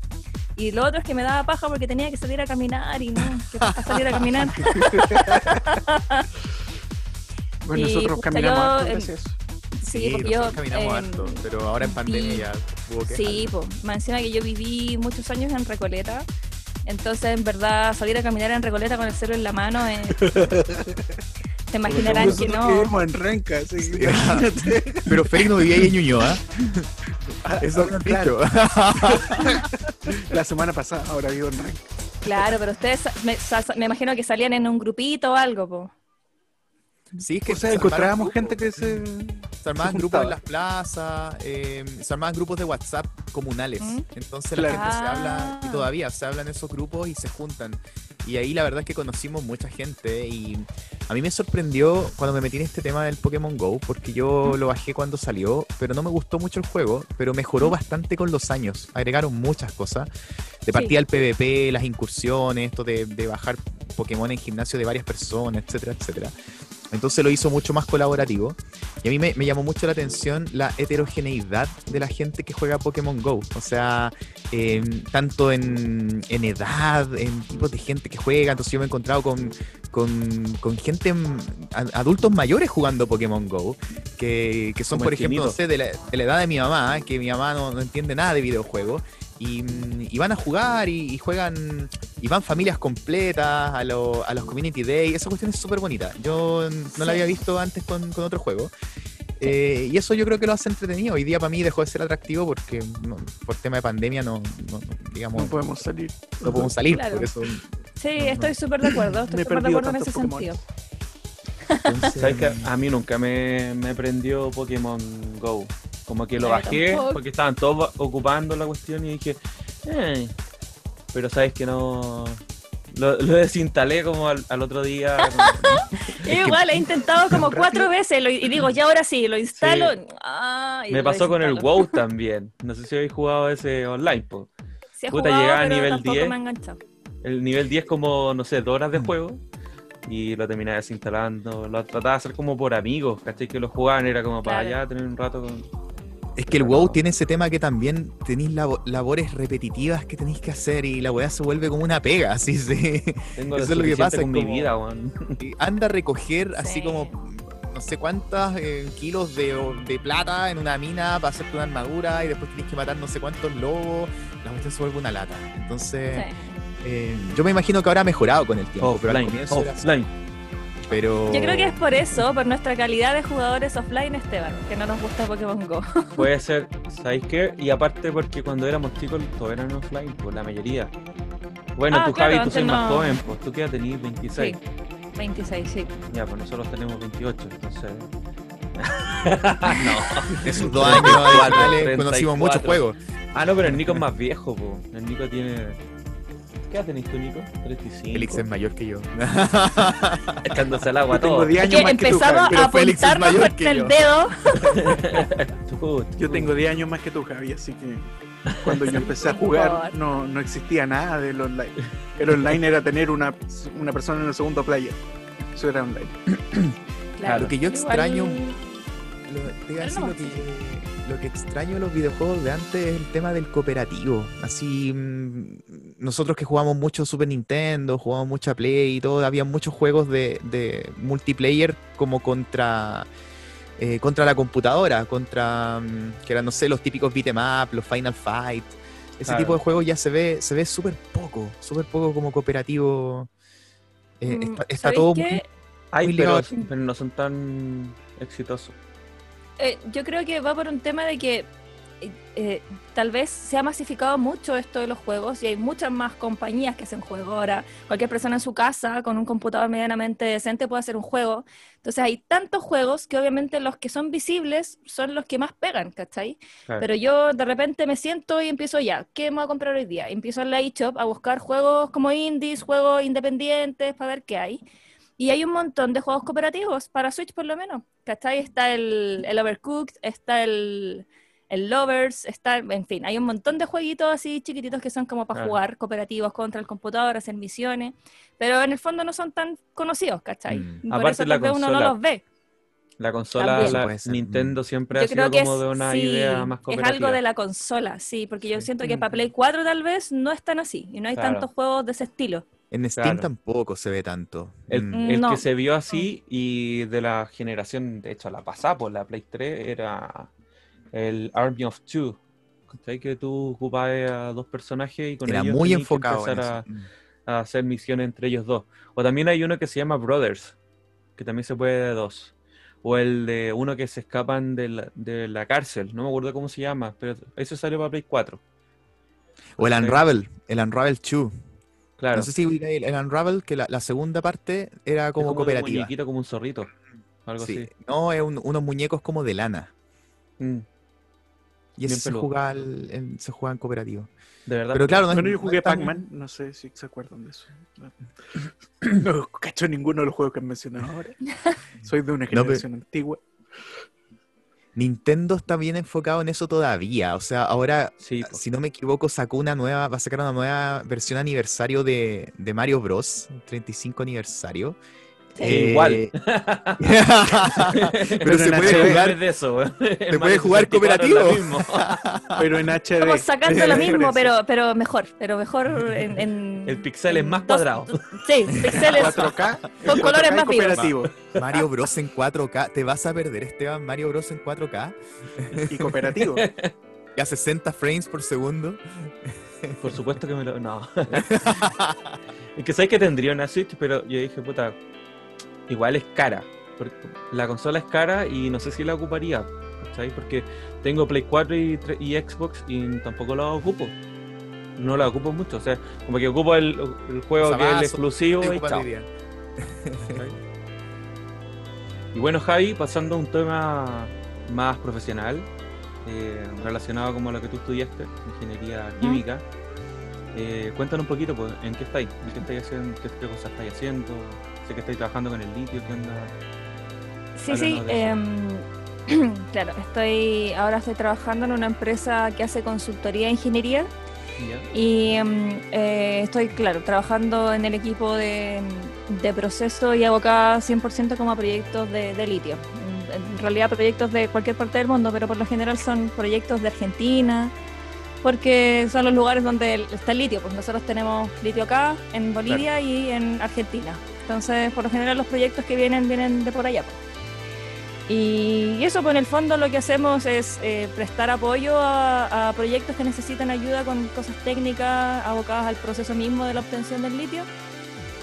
D: Y lo otro es que me daba paja porque tenía que salir a caminar y no, que paja salir a caminar.
A: Bueno,
D: Y,
A: nosotros caminamos
D: yo,
A: harto eso.
D: Sí, porque yo.
B: nosotros caminamos
D: em,
B: harto, pero ahora en pandemia ya hubo que
D: Sí, pues, más encima que yo viví muchos años en Recoleta. Entonces, en verdad, salir a caminar en Recoleta con el celo en la mano, eh, se imaginarán que no.
A: vivimos en Renca.
B: Pero Félix no vivía ahí en Ñuñoa.
A: Ah,
B: Eso han
A: claro,
B: dicho.
A: La semana pasada, ahora vivo en Renca.
D: Claro, pero ustedes me, me imagino que salían en un grupito o algo, po.
B: Sí, es que
A: O sea,
B: se
A: encontrábamos gente que se...
B: Se armaban
A: se
B: grupos en las plazas, eh, se armaban grupos de WhatsApp comunales.
D: ¿Mm?
B: Entonces
A: Claro.
B: la gente se habla, y
D: Ah.
B: todavía se hablan esos grupos y se juntan. Y ahí la verdad es que conocimos mucha gente y a mí me sorprendió cuando me metí en este tema del Pokémon Go, porque yo lo bajé cuando salió, pero no me gustó mucho el juego, pero mejoró bastante con los años. Agregaron muchas cosas. De partida el PvP, las incursiones, esto de, de bajar Pokémon en gimnasio de varias personas, etcétera, etcétera. Entonces lo hizo mucho más colaborativo. Y a mí me, me llamó mucho la atención la heterogeneidad de la gente que juega Pokémon Go. O sea, eh, tanto en, en edad, en tipos de gente que juega. Entonces yo me he encontrado con, con, con gente, adultos mayores jugando Pokémon Go, que, que son,
C: Como
B: por ejemplo, no sé, de la, de la edad de mi mamá, que mi mamá no, no entiende nada de videojuegos. Y, y van a jugar y, y juegan y van familias completas a, lo- a los Community Day. Esa cuestión es súper bonita. Yo no
D: Sí.
B: la había visto antes con, con otro juego. Eh, y eso yo creo que lo hace entretenido. Hoy día para mí dejó de ser atractivo porque no- por tema de pandemia no, no- no, digamos,
A: No podemos salir.
B: no podemos salir.
D: Claro.
B: Por eso,
D: Sí, estoy súper de acuerdo. Estoy súper de acuerdo en ese
A: Pokémon.
D: sentido.
B: entonces,
C: ¿Sabes que a mí nunca me, me prendió Pokémon Go? Como que lo bajé
D: tampoco.
C: porque estaban todos ocupando la cuestión y dije, eh. Pero sabes que no. Lo, lo desinstalé como al, al otro día.
D: igual he intentado como cuatro veces lo- y digo, ya ahora sí, lo instalo. ah,
C: Me
D: lo
C: pasó con el. WoW también. No sé si habéis jugado ese online, po.
D: Sí
C: Puta,
D: jugado,
C: llegaba a nivel
D: tampoco
C: 10.
D: me ha enganchado.
C: El nivel 10 como, no sé, dos horas de
B: Mm.
C: juego. Y lo terminé desinstalando. Lo trataba de hacer como por amigos, ¿cachai? Que lo jugaban, era como para
D: Claro.
C: allá tener un rato con.
B: Es que el WoW
C: no.
B: tiene ese tema que también tenéis labo- labores repetitivas que tenéis que hacer y la weá se vuelve como una pega, así sí.
C: Tengo
B: Eso es lo que pasa,
C: con mi vida, weón.
B: Anda a recoger así
D: Sí.
B: como no sé cuántas eh, kilos de, de plata en una mina para hacerte una armadura y después tienes que matar no sé cuántos lobos. La cuestión se vuelve una lata. Entonces,
D: Sí.
B: eh, yo me imagino que ahora ha mejorado con el tiempo, pero al era. Pero...
D: Yo creo que es por eso, por nuestra calidad de jugadores offline, Esteban, que no nos gusta Pokémon Go.
C: Puede ser, ¿sabéis qué? Y aparte porque cuando éramos chicos todos eran offline, pues la mayoría. Bueno,
D: Ah,
C: tú
D: claro,
C: Javi, tú soy más
D: no.
C: joven, pues tú qué edad tenés 26.
D: Sí. 26, sí.
C: Ya, pues nosotros tenemos 28, entonces.
B: de sus dos años igual,
C: 34.
B: conocimos muchos juegos.
C: Ah, no, pero el Nico es más viejo, pues. El Nico tiene. ¿Qué edad tenés tú, Nico? 35.
B: Félix es mayor que yo.
C: Echándose al agua
A: Yo tengo
C: todo.
A: 10
D: Es
A: años
D: que
A: más que tú,
D: empezamos
A: Javi.
D: a
B: es
D: apuntarnos con el
B: yo.
D: dedo.
C: Tú,
A: Yo tengo 10 años más que tú, Javi, así que cuando yo empecé a jugar no, no existía nada del online. El online era tener una, una persona en el segundo player. Eso era online.
D: Claro.
B: Lo que yo
D: Igual-
B: extraño Lo, te iba a decir
D: no,
B: lo, que,
D: sí,
B: lo que extraño de los videojuegos de antes es el tema del cooperativo. Así, mm, nosotros que jugamos mucho Super Nintendo, jugamos mucha Play y todo, había muchos juegos de, de multiplayer como contra, eh, contra la computadora, contra, mm, que eran, no sé, los típicos beat'em up, los Final Fight. Ese
C: Claro.
B: tipo de juegos ya se ve, se ve súper poco, súper poco como cooperativo. Eh,
D: Mm,
B: está está
D: ¿sabéis
B: todo
D: qué?
B: muy-
C: Ay,
B: muy
C: pero no son tan exitosos.
D: Eh, yo creo que va por un tema de que eh, eh, tal vez se ha masificado mucho esto de los juegos y hay muchas más compañías que hacen juegos ahora. Cualquier persona en su casa con un computador medianamente decente puede hacer un juego. Entonces hay tantos juegos que obviamente los que son visibles son los que más pegan, ¿cachai?
C: Claro.
D: Pero yo de repente me siento y empiezo ya, ¿qué me voy a comprar hoy día? Empiezo en la eShop a buscar juegos como indies, juegos independientes, para ver qué hay. Y hay un montón de juegos cooperativos, para Switch por lo menos. ¿Cachai? Está el, el Overcooked, está el, el Lovers, está, en fin, hay un montón de jueguitos así chiquititos que son como para
C: Claro.
D: jugar cooperativos contra el computador, hacer misiones, pero en el fondo no son tan conocidos, ¿cachai?
B: Mm.
D: Por
C: Aparte
D: eso
C: la
D: tal vez uno no
C: consola.
D: los ve.
C: La consola, la-. Nintendo siempre
D: Yo
C: ha sido
D: que
C: como de una
D: sí,
C: idea más
D: es
C: cooperativa.
D: algo de la consola, sí, porque yo siento que
A: Mm.
D: para Play 4 tal vez no es tan así y no hay
C: Claro.
D: tantos juegos de ese estilo.
B: En Steam
C: Claro.
B: tampoco se ve tanto.
C: El,
B: Mm.
C: el
D: No.
C: que se vio así y de la generación, de hecho, la pasada por la Play 3 era el Army of Two. ¿cachai? Que tú ocupabas a dos personajes y con
B: Era
C: ellos
B: muy
C: tenías que
B: en
C: empezar.
B: Mm.
C: a, a hacer misiones entre ellos dos. O también hay uno que se llama Brothers, que también se puede de dos. O el de uno que se escapan de la, de la cárcel, no me acuerdo cómo se llama, pero eso salió para Play 4.
B: O el. Unravel, el Unravel 2.
C: Claro.
B: No sé si el, el Unravel, que la, la segunda parte era
C: es
B: como,
C: un
B: cooperativa.
C: muñequito como un zorrito. Algo
B: Sí.
C: así.
B: No, es un- unos muñecos como de lana.
C: Mm,
B: Y ese
C: Bien
B: se jugaba, el- en- se jugaba en cooperativo.
C: de verdad.
B: Pero claro, no es-
A: Bueno, yo
B: no
A: jugué
B: es tan-
A: Pac-Man, no sé si se acuerdan de eso. No cacho ninguno de los juegos que han mencionado ahora. Soy de una
B: pero-
A: generación antigua.
B: Nintendo está bien enfocado en eso todavía. O sea, ahora,
C: Sí,
B: si no me equivoco, sacó una nueva, va a sacar una nueva versión aniversario de, de Mario Bros. 35 aniversario.
D: Sí.
B: Eh,
C: Igual.
B: pero se puede
A: HD.
B: jugar.
C: de eso. El
B: puede jugar
C: 64 es lo
B: cooperativo.
A: Pero en HD.
D: Estamos sacando lo mismo, pero, pero mejor, pero mejor en... en-
C: El pixel es más
D: dos-
C: cuadrado.
D: Sí, pixeles
A: 4K.
D: Con colores
A: 4K y
D: más vivos.
B: Mario Bros. en 4K. Te vas a perder, Esteban. Mario Bros. en 4K.
A: Y cooperativo.
B: Y a 60 frames por segundo.
C: Por supuesto que me lo. No. es que sabes que tendría una Switch, pero yo dije, puta, igual es cara. Porque la consola es cara y no sé si la ocuparía. ¿cachai? Porque tengo Play 4 y, Xbox y tampoco la ocupo. No la ocupo mucho. O sea, como que ocupo el, el juego
B: O sea,
C: que es el exclusivo y chao. Y bueno, Javi, pasando a un tema más profesional, eh, relacionado como lo que tú estudiaste, ingeniería química. Eh, cuéntanos un poquito, pues, ¿en qué estáis? ¿En qué estáis haciendo? ¿Qué, qué cosas estáis haciendo? Sé que estáis trabajando con el litio, ¿qué onda?
D: Sí, sí. Em, claro, estoy ahora estoy trabajando en una empresa que hace consultoría de ingeniería y em, eh, estoy, claro, trabajando en el equipo de, de proceso y abocada 100% como a proyectos de, de litio. En realidad proyectos de cualquier parte del mundo, pero por lo general son proyectos de Argentina, porque son los lugares donde está el litio. Pues nosotros tenemos litio acá, en Bolivia y en Argentina. Entonces, por lo general los proyectos que vienen vienen de por allá. Y eso, pues en el fondo lo que hacemos es eh, prestar apoyo a, a proyectos que necesitan ayuda con cosas técnicas abocadas al proceso mismo de la obtención del litio.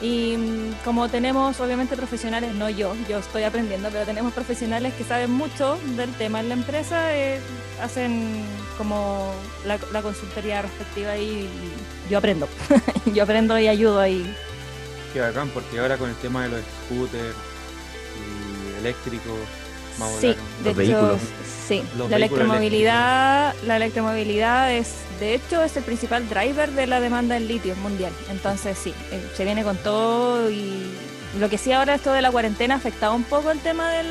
D: Y mm, como tenemos obviamente profesionales, no yo, yo estoy aprendiendo, pero tenemos profesionales que saben mucho del tema en la empresa, eh, hacen como la, la consultoría respectiva y, y yo aprendo. yo aprendo y ayudo ahí.
C: Qué bacán, porque ahora con el tema de los scooters y eléctricos, vamos a
D: Sí, de
B: Los
D: hecho,
B: vehículos.
D: sí.
C: Los
D: la
C: vehículos
D: electromovilidad, la electromovilidad es, de hecho, es el principal driver de la demanda del litio mundial. Entonces, sí, eh, se viene con todo y lo que sí ahora esto de la cuarentena ha afectado un poco el tema del,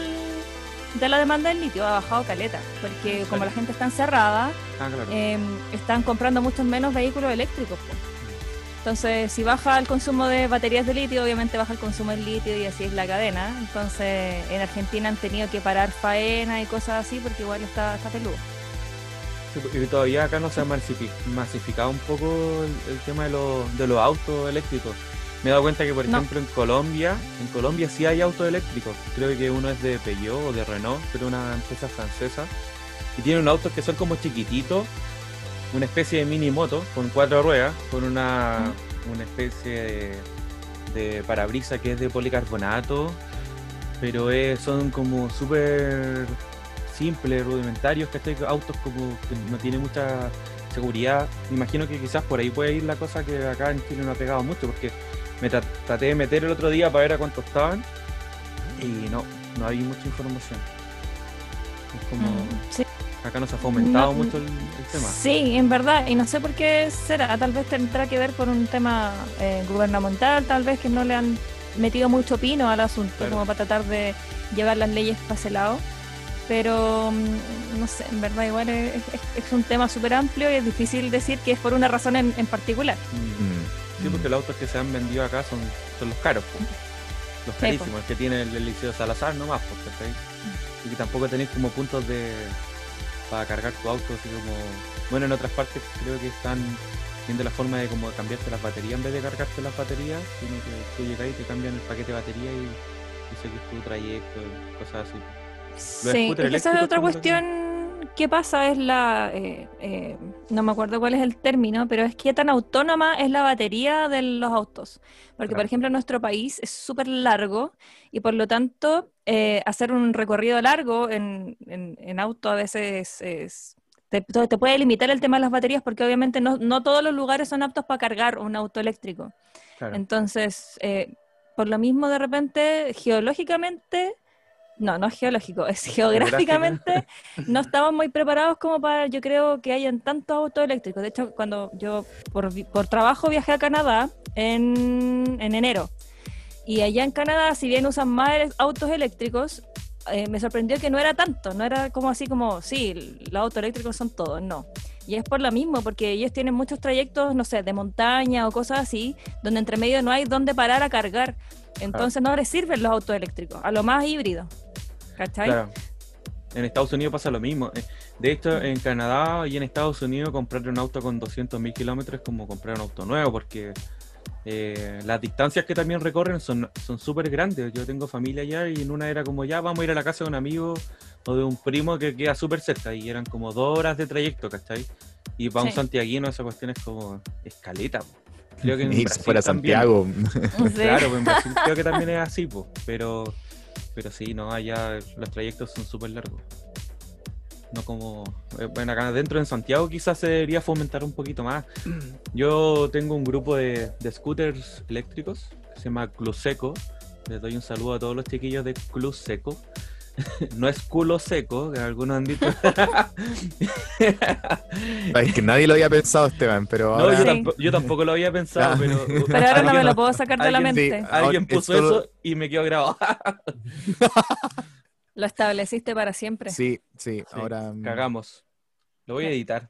D: de la demanda del litio, ha bajado caleta, porque como la gente está encerrada,
C: Ah, claro.
D: eh, están comprando muchos menos vehículos eléctricos. Entonces, si baja el consumo de baterías de litio, obviamente baja el consumo del litio y así es la cadena. Entonces, en Argentina han tenido que parar faena y cosas así porque igual está, está peludo.
C: Sí, y todavía acá no se ha masifi- masificado un poco el, el tema de los, de los autos eléctricos. Me he dado cuenta que, por
D: No.
C: ejemplo, en Colombia, en Colombia sí hay autos eléctricos. Creo que uno es de Peugeot o de Renault, pero una empresa francesa. Y tienen autos que son como chiquititos, una especie de mini moto con cuatro ruedas, con una, una especie de, de parabrisa que es de policarbonato, pero es- son como súper simples, rudimentarios, que autos como que no tienen mucha seguridad. Me imagino que quizás por ahí puede ir la cosa que acá en Chile no ha pegado mucho, porque me tra- traté de meter el otro día para ver a cuánto estaban y no, no hay mucha información. Es como,
D: Sí,
C: acá no se ha fomentado
D: No,
C: mucho el, el tema.
D: sí, en verdad, y no sé por qué será, tal vez tendrá que ver por un tema eh, gubernamental, tal vez que no le han metido mucho pino al asunto,
C: Claro.
D: como para tratar de llevar las leyes para ese lado. Pero mm, no sé, en verdad igual es, es- es un tema súper amplio y es difícil decir que es por una razón en, en particular.
C: Mm.
B: Mm.
C: Sí, porque los autos que se han vendido acá son, son los caros. los carísimos, el que tiene el, liceo Salazar nomás, ¿cachai? Y que tampoco tenéis como puntos de para cargar tu auto, así como. Bueno, en otras partes creo que están viendo la forma de como cambiarte las baterías en vez de cargarte las baterías, sino que tú llegas y te cambian el paquete de batería y, y seguís tu trayecto, cosas así.
D: Sí, esa es otra cuestión que pasa es la, eh, eh, no me acuerdo cuál es el término, pero es que tan autónoma es la batería de los autos. Porque, por ejemplo, nuestro país es súper largo y por lo tanto eh, hacer un recorrido largo en, en, auto a veces es, te, puede limitar el tema de las baterías porque obviamente no, no todos los lugares son aptos para cargar un auto eléctrico. Entonces, por lo mismo, de repente, geológicamente no, no es geológico, es geográficamente, no estamos muy preparados como para, yo creo, que hayan tantos autos eléctricos. De hecho, cuando yo por, por trabajo viajé a Canadá en, en, enero, y allá en Canadá, si bien usan más autos eléctricos, eh, me sorprendió que no era tanto, no era como así como, sí, los autos eléctricos son todos, no. Y es por lo mismo, porque ellos tienen muchos trayectos, no sé, de montaña o cosas así, donde entre medio no hay dónde parar a cargar. Entonces no les sirven los autos eléctricos, a lo más híbrido. Claro.
C: En Estados Unidos pasa lo mismo. Eh, de hecho, en Canadá y en Estados Unidos comprar un auto con 200.000 kilómetros es como comprar un auto nuevo porque eh, las distancias que también recorren son súper grandes. Yo tengo familia allá y en una era como ya vamos a ir a la casa de un amigo o de un primo que queda súper cerca y eran como dos horas de trayecto, ¿cachai? Y para un santiaguino esa cuestión es como escaleta.
B: Creo que en Brasil fuera Santiago.
C: Claro, pues en Brasil creo que también es así, pues, pero pero sí, no, allá los trayectos son súper largos. No como. Eh, bueno, acá dentro en Santiago quizás se debería fomentar un poquito más. Yo tengo un grupo de, de scooters eléctricos que se llama Club Seco. Les doy un saludo a todos los chiquillos de Club Seco. no es culo seco, que algunos han dicho.
B: es que nadie lo había pensado, Esteban, pero
C: No, yo, tampoco, lo había pensado, pero...
D: Pero ahora no me lo puedo sacar de la mente.
C: alguien puso eso y me quedó grabado.
D: lo estableciste para siempre.
B: Sí, sí, ahora...
C: Mm, Cagamos. Lo voy a editar.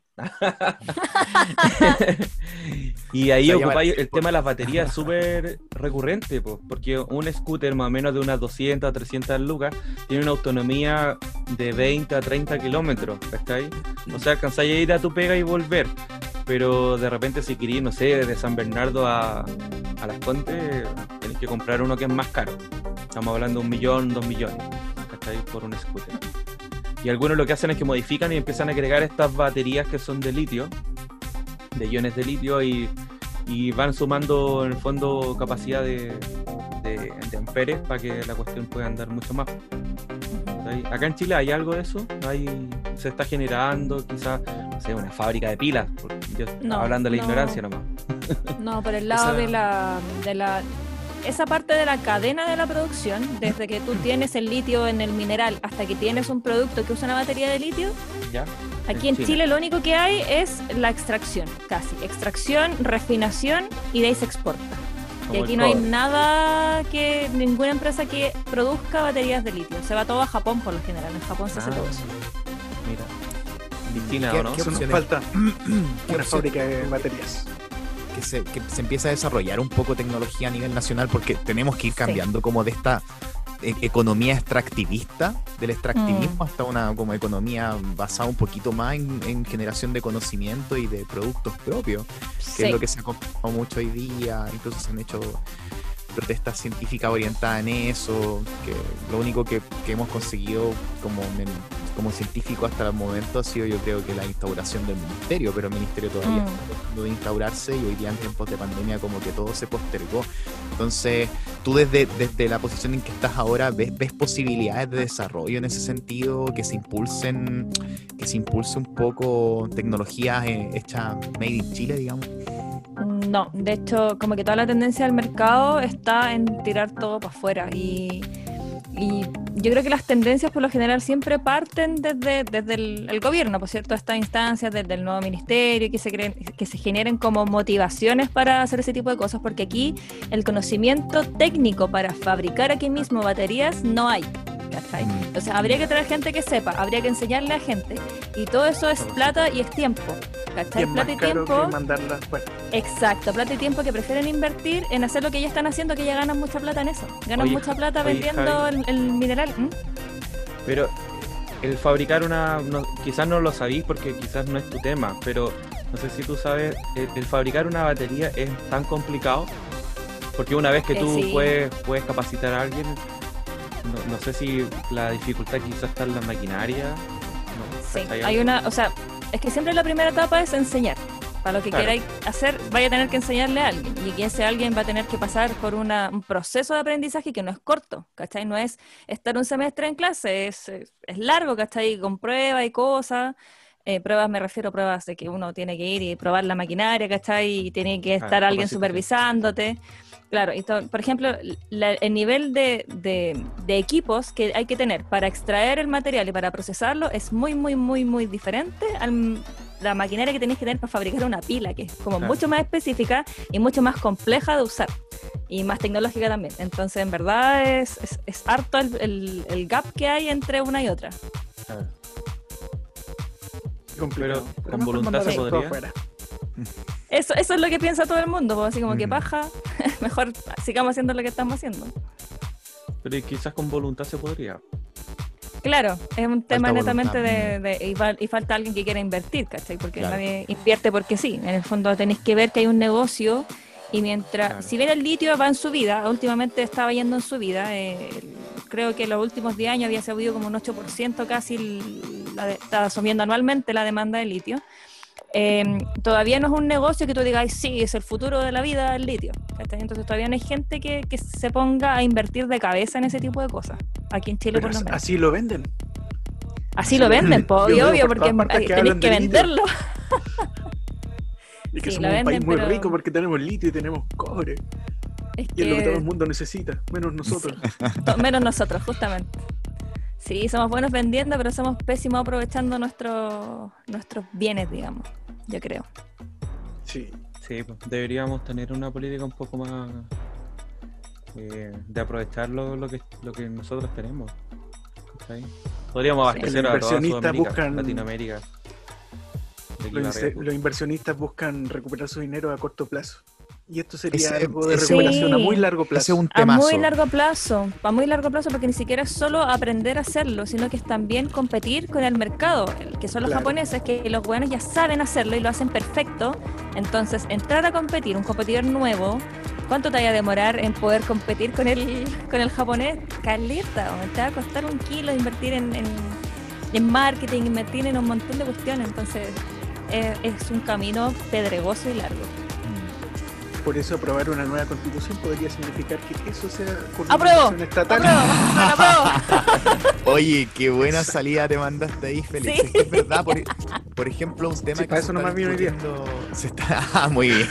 C: Y ahí ocupáis el tema de las baterías súper recurrente, porque un scooter más o menos de unas 200 a 300 lucas tiene una autonomía de 20 a 30 kilómetros, ¿estáis? O sea, alcanzáis a ir a tu pega y volver, pero de repente si queréis, no sé, de San Bernardo a, a Las Contes, tenéis que comprar uno que es más caro. Estamos hablando de un millón, dos millones, ¿estáis? Por un scooter. Y algunos lo que hacen es que modifican y empiezan a agregar estas baterías que son de litio, de iones de litio, y, van sumando en el fondo capacidad de, de, amperes para que la cuestión pueda andar mucho más. Acá en Chile hay algo de eso, hay, se está generando quizás, no sé, una fábrica de pilas, yo hablando de la ignorancia nomás.
D: No, por el lado de la, de la esa parte de la cadena de la producción, desde que tú tienes el litio en el mineral hasta que tienes un producto que usa una batería de litio, aquí en Chile. lo único que hay es la extracción, casi. Extracción, refinación y de ahí se exporta. y aquí no hay nada que, ninguna empresa que produzca baterías de litio. Se va todo a Japón por lo general. En Japón se hace todo eso.
C: Mira. ¿o no?
A: nos falta una fábrica de baterías
B: que se, que se empieza a desarrollar un poco tecnología a nivel nacional porque tenemos que ir cambiando como de esta e, economía extractivista, del extractivismo mm. hasta una como economía basada un poquito más en, generación de conocimiento y de productos propios, que es lo que se ha comprado mucho hoy día, incluso se han hecho protestas científicas orientadas en eso, que lo único que, que hemos conseguido como como científico hasta el momento ha sido yo creo que la instauración del ministerio, pero el ministerio todavía mm. está tratando de instaurarse y hoy día en tiempos de pandemia como que todo se postergó. Entonces, tú desde, desde la posición en que estás ahora, ¿ves, ves posibilidades de desarrollo en ese sentido, que se impulsen, que se impulse un poco tecnologías eh, hechas made in Chile, digamos?
D: No, de hecho, como que toda la tendencia del mercado está en tirar todo para afuera y y yo creo que las tendencias por lo general siempre parten desde, desde el, gobierno, por cierto, estas instancias, desde el nuevo ministerio, que se, creen, que se generen como motivaciones para hacer ese tipo de cosas, porque aquí el conocimiento técnico para fabricar aquí mismo baterías no hay. O sea, habría que traer gente que sepa, habría que enseñarle a gente, y todo eso es plata y es tiempo. ¿Cachai?
A: Y es más
D: Plata y
A: caro
D: tiempo.
A: que mandarla fuera.
D: Exacto, plata y tiempo que prefieren invertir en hacer lo que ya están haciendo, que ya ganan mucha plata en eso. Ganan
C: Oye,
D: mucha plata
C: oye,
D: vendiendo el, el mineral. ¿Mm?
C: Pero el fabricar una, no- quizás no lo sabéis porque quizás no es tu tema, pero no sé si tú sabes, el, el fabricar una batería es tan complicado porque una vez que
D: Eh,
C: tú
D: sí.
C: puedes, puedes capacitar a alguien, no, no sé si la dificultad quizás está en la maquinaria. no,
D: Sí,
C: ¿cachai?
D: hay una, o sea, es que siempre la primera etapa es enseñar. Para lo que
C: Claro.
D: queráis hacer, vaya a tener que enseñarle a alguien. Y que ese alguien va a tener que pasar por una- un proceso de aprendizaje que no es corto, ¿cachai? No es estar un semestre en clase, es, es, largo, ¿cachai? Con pruebas y cosas. Eh, pruebas me refiero a pruebas de que uno tiene que ir y probar la maquinaria, ¿cachai? Y tiene que estar
C: Ah,
D: alguien supervisándote. Claro, y to- por ejemplo, la- el nivel de, de- de equipos que hay que tener para extraer el material y para procesarlo es muy, muy, muy, muy diferente a la maquinaria que tenéis que tener para fabricar una pila, que es como
C: Claro.
D: mucho más específica y mucho más compleja de usar y más tecnológica también. Entonces, en verdad, es, es, es harto el, el- el gap que hay entre una y otra.
C: Claro. Pero con voluntad
D: se
C: podría.
D: Eso, eso es lo que piensa todo el mundo, pues, así como que
B: Ujú.
D: paja, mejor sigamos haciendo lo que estamos haciendo.
C: Pero quizás con voluntad se podría.
D: Claro, es un tema netamente de,
B: mm.
D: de- y, fal- y falta alguien que quiera invertir, ¿cachai? Porque
B: Claro.
D: nadie invierte porque sí. En el fondo tenéis que ver que hay un negocio y mientras,
C: Claro.
D: si bien el litio va en su vida, últimamente estaba yendo en su vida, creo que en los últimos 10 años había subido como un 8% casi, el- la de- está subiendo anualmente la demanda de litio. Eh, todavía no es un negocio que tú digas, "Ay, sí, es el futuro de la vida el litio. ¿cachai? Entonces todavía no hay gente que, que se ponga a invertir de cabeza en ese tipo de cosas. Aquí en Chile
A: Pero
D: por lo menos.
A: así lo venden.
D: Así lo venden, po, obvio,
A: veo
D: obvio,
A: por
D: porque
A: que
D: tenéis que venderlo.
A: Y que
D: Sí,
A: somos un país muy
D: pero-
A: rico porque tenemos litio y tenemos cobre.
D: Es
A: Y es lo que todo el mundo necesita, menos nosotros.
D: menos nosotros, justamente. Sí, somos buenos vendiendo, pero somos pésimos aprovechando nuestros nuestros bienes, digamos. Yo creo.
A: Sí.
C: Sí, pues, deberíamos tener una política un poco más eh, de aprovechar lo, lo que, lo que nosotros tenemos. Podríamos
D: Sí.
C: abastecer
A: Los
C: a toda Sudamérica,
A: buscan-
C: Latinoamérica.
A: Los inversionistas buscan recuperar su dinero a corto plazo. Y esto sería
B: Ese-
A: algo de a muy largo plazo.
B: un
D: A muy largo plazo, a muy largo plazo, porque ni siquiera es solo aprender a hacerlo, sino que es también competir con el mercado, que son los
A: Claro.
D: japoneses, que los buenos ya saben hacerlo y lo hacen perfecto. Entonces, entrar a competir, un competidor nuevo, ¿cuánto te vaya a demorar en poder competir con el, con el japonés? Caleta, o te va a costar un kilo invertir en, en, en marketing, invertir en un montón de cuestiones. Entonces, es, es un camino pedregoso y largo.
A: Por eso aprobar una nueva constitución podría significar que eso sea con
D: ¡Apruebo!
A: estatal.
D: ¡Apruebo! ¡Apruebo!
B: Oye, qué buena salida te mandaste ahí, Félix.
D: Sí.
B: Es que es verdad, por, por ejemplo, un tema
A: Sí,
B: que
A: para
B: se
A: eso
B: está
A: nomás vine hoy día.
B: discutiendo. Se está, ah, muy bien.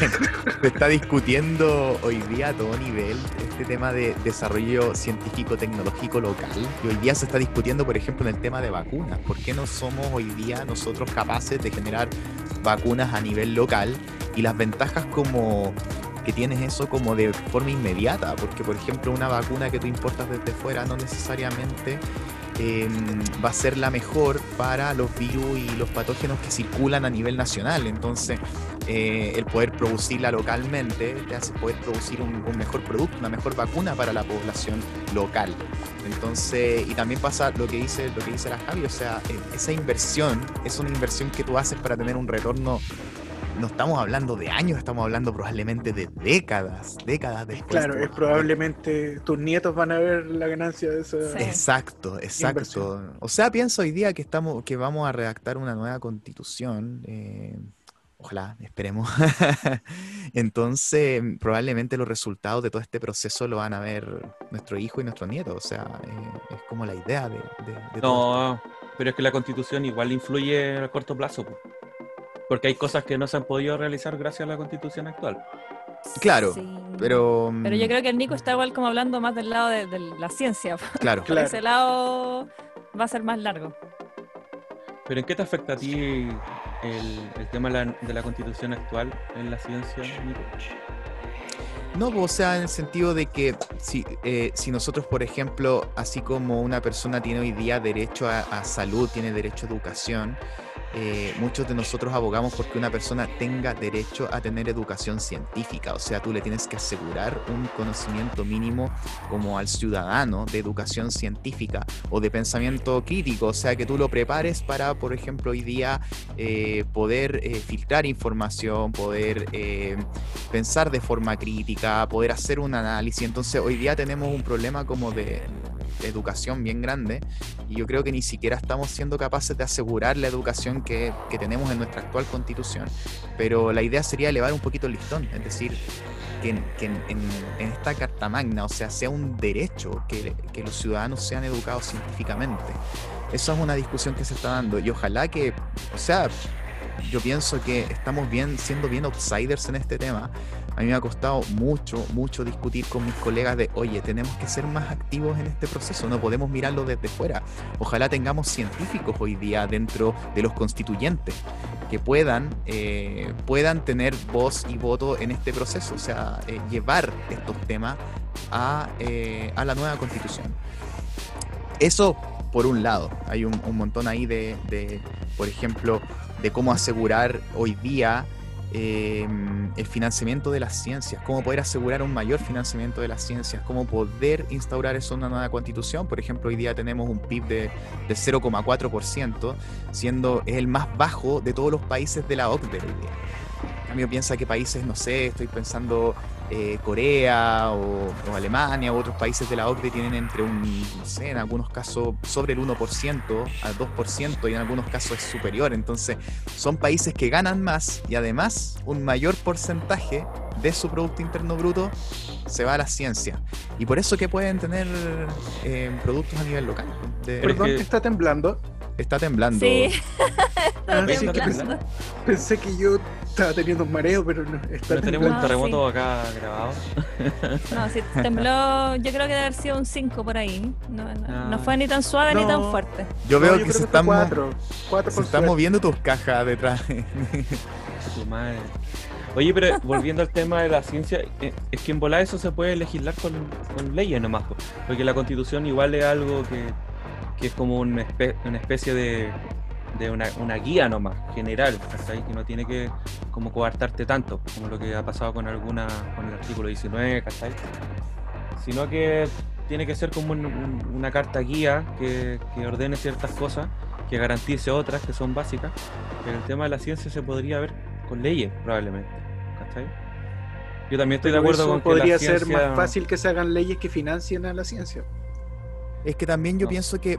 B: Se está discutiendo hoy día a todo nivel este tema de desarrollo científico-tecnológico local. Y hoy día se está discutiendo, por ejemplo, en el tema de vacunas. ¿Por qué no somos hoy día nosotros capaces de generar vacunas a nivel local? Y las ventajas como que tienes eso como de forma inmediata, porque por ejemplo una vacuna que tú importas desde fuera no necesariamente eh, va a ser la mejor para los virus y los patógenos que circulan a nivel nacional. Entonces, eh, el poder producirla localmente te hace poder producir un, mejor producto, una mejor vacuna para la población local. Entonces, y también pasa lo que dice, lo que dice la Javi, o sea, eh, esa inversión es una inversión que tú haces para tener un retorno. No estamos hablando de años, estamos hablando probablemente de décadas, décadas después.
A: Claro, es probablemente tus nietos van a ver la ganancia de esa.
D: Sí.
B: Exacto, exacto.
A: Inversión.
B: O sea, pienso hoy día que estamos, que vamos a redactar una nueva constitución. eh, ojalá, esperemos. Entonces, probablemente los resultados de todo este proceso lo van a ver nuestro hijo y nuestro nieto. O sea, eh, es como la idea de, de- de todo
C: No, pero es que la constitución igual influye a corto plazo. po. Porque hay cosas que no se han podido realizar gracias a la constitución actual.
B: Claro,
D: Sí.
B: pero. mm,
D: Pero yo creo que el Nico está igual como hablando más del lado de, de la ciencia.
B: Claro.
D: Por
A: Claro.
D: ese lado va a ser más largo.
C: Pero ¿en qué te afecta a ti el, el tema de la, de la constitución actual en la ciencia, Nico?
B: No, pues, o sea, en el sentido de que si, eh, si nosotros, por ejemplo, así como una persona tiene hoy día derecho a, a salud, tiene derecho a educación, eh, muchos de nosotros abogamos porque una persona tenga derecho a tener educación científica, o sea, tú le tienes que asegurar un conocimiento mínimo como al ciudadano de educación científica o de pensamiento crítico, o sea, que tú lo prepares para, por ejemplo, hoy día eh, poder eh, filtrar información, poder pensar de forma crítica, poder hacer un análisis. Entonces, hoy día tenemos un problema como de educación bien grande y yo creo que ni siquiera estamos siendo capaces de asegurar la educación que, tenemos en nuestra actual constitución, pero la idea sería elevar un poquito el listón, es decir, que, en, esta Carta Magna, o sea, sea un derecho que, que los ciudadanos sean educados científicamente. Eso es una discusión que se está dando y ojalá que, o sea, yo pienso que estamos bien, siendo bien outsiders en este tema, a mí me ha costado mucho, mucho discutir con mis colegas de, oye, tenemos que ser más activos en este proceso, no podemos mirarlo desde fuera. Ojalá tengamos científicos hoy día dentro de los constituyentes que puedan, eh, puedan tener voz y voto en este proceso, o sea, eh, llevar estos temas a, eh, a, la nueva constitución. Eso por un lado, hay un, un montón ahí de, de, por ejemplo, de cómo asegurar hoy día Em, el financiamiento de las ciencias, cómo poder asegurar un mayor financiamiento de las ciencias, cómo poder instaurar eso en una nueva constitución. Por ejemplo, hoy día tenemos un PIB de, de 0,4%, siendo el más bajo de todos los países de la OCDE hoy día. En cambio, piensa que países, no sé, estoy pensando eh, Corea o, Alemania u otros países de la OCDE tienen entre un, no sé, en algunos casos sobre el 1% al 2% y en algunos casos es superior. Entonces, son países que ganan más y además un mayor porcentaje de su Producto Interno Bruto se va a la ciencia. Y por eso que pueden tener eh, productos a nivel local.
A: Perdón, está temblando.
B: Está temblando.
D: Sí.
A: Ah, pensé, que yo estaba teniendo un mareo, pero no.
C: Está tenemos un terremoto acá grabado.
D: No, sí, tembló. Yo creo que debe haber sido un 5 por ahí. No, no, fue ni tan suave ni tan fuerte.
B: Yo veo que, se, están, se están moviendo tus cajas detrás.
C: Oye, pero volviendo al tema de la ciencia, eh, es que en volar eso se puede legislar con, con leyes nomás, porque la constitución igual es algo que que es como una, especie de, una, guía nomás, general, que no tiene que como coartarte tanto, como lo que ha pasado con alguna, con el artículo 19, ¿cachai? Sino que tiene que ser como una carta guía que, ordene ciertas cosas, que garantice otras que son básicas, pero el tema de la ciencia se podría ver con leyes, probablemente, ¿cachai? Yo también estoy de acuerdo con que
A: podría ser más fácil que se hagan leyes que financien a la ciencia.
B: Es que también yo pienso que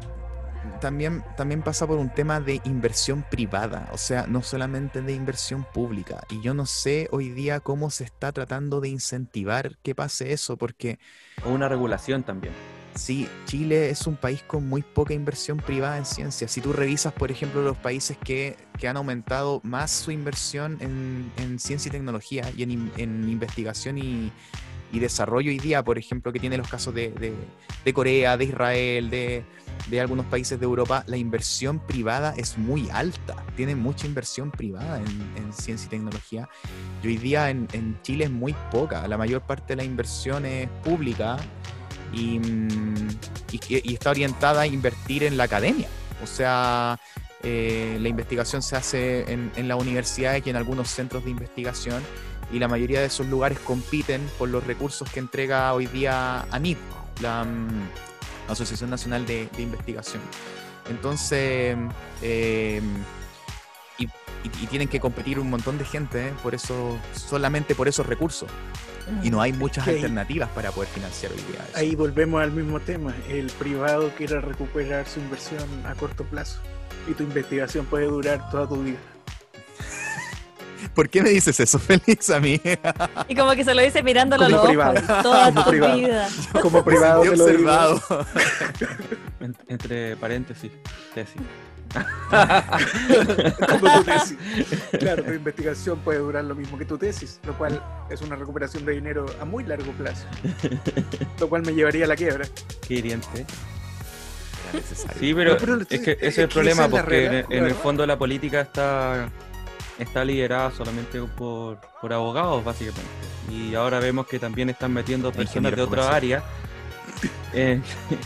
B: también, también pasa por un tema de inversión privada, o sea, no solamente de inversión pública. Y yo no sé hoy día cómo se está tratando de incentivar que pase eso, porque...
C: O una regulación también.
B: Sí, Chile es un país con muy poca inversión privada en ciencia. Si tú revisas, por ejemplo, los países que, que han aumentado más su inversión en, en ciencia y tecnología y en, en investigación y, y desarrollo hoy día, por ejemplo, que tiene los casos de, de, Corea, de Israel, de, de, algunos países de Europa, la inversión privada es muy alta. Tienen mucha inversión privada en, en ciencia y tecnología. Y hoy día en, en, Chile es muy poca. La mayor parte de la inversión es pública y, mm, y, está orientada a invertir en la academia. O sea, eh, la investigación se hace en, en las universidades y en algunos centros de investigación y la mayoría de esos lugares compiten por los recursos que entrega hoy día ANIP, la mm, Asociación Nacional de, Investigación. Entonces, eh, y, tienen que competir un montón de gente ¿eh? por eso, solamente por esos recursos. Y no hay muchas alternativas para poder financiar hoy día.
A: Ahí volvemos al mismo tema. El privado quiere recuperar su inversión a corto plazo y tu investigación puede durar toda tu vida.
B: ¿Por qué me dices eso, Félix, a mí?
D: Y como que se lo dice mirándolo a los ojos, toda tu vida.
A: Como privado
B: te observado.
C: entre paréntesis, tesis.
A: como tu tesis. Claro, tu investigación puede durar lo mismo que tu tesis, lo cual es una recuperación de dinero a muy largo plazo. Lo cual me llevaría a la quiebra.
C: Qué hiriente. Sí, pero, es que ese es el problema, porque en, el fondo la política está está liderada solamente por, por abogados, básicamente. Y ahora vemos que también están metiendo personas de otra área, eh,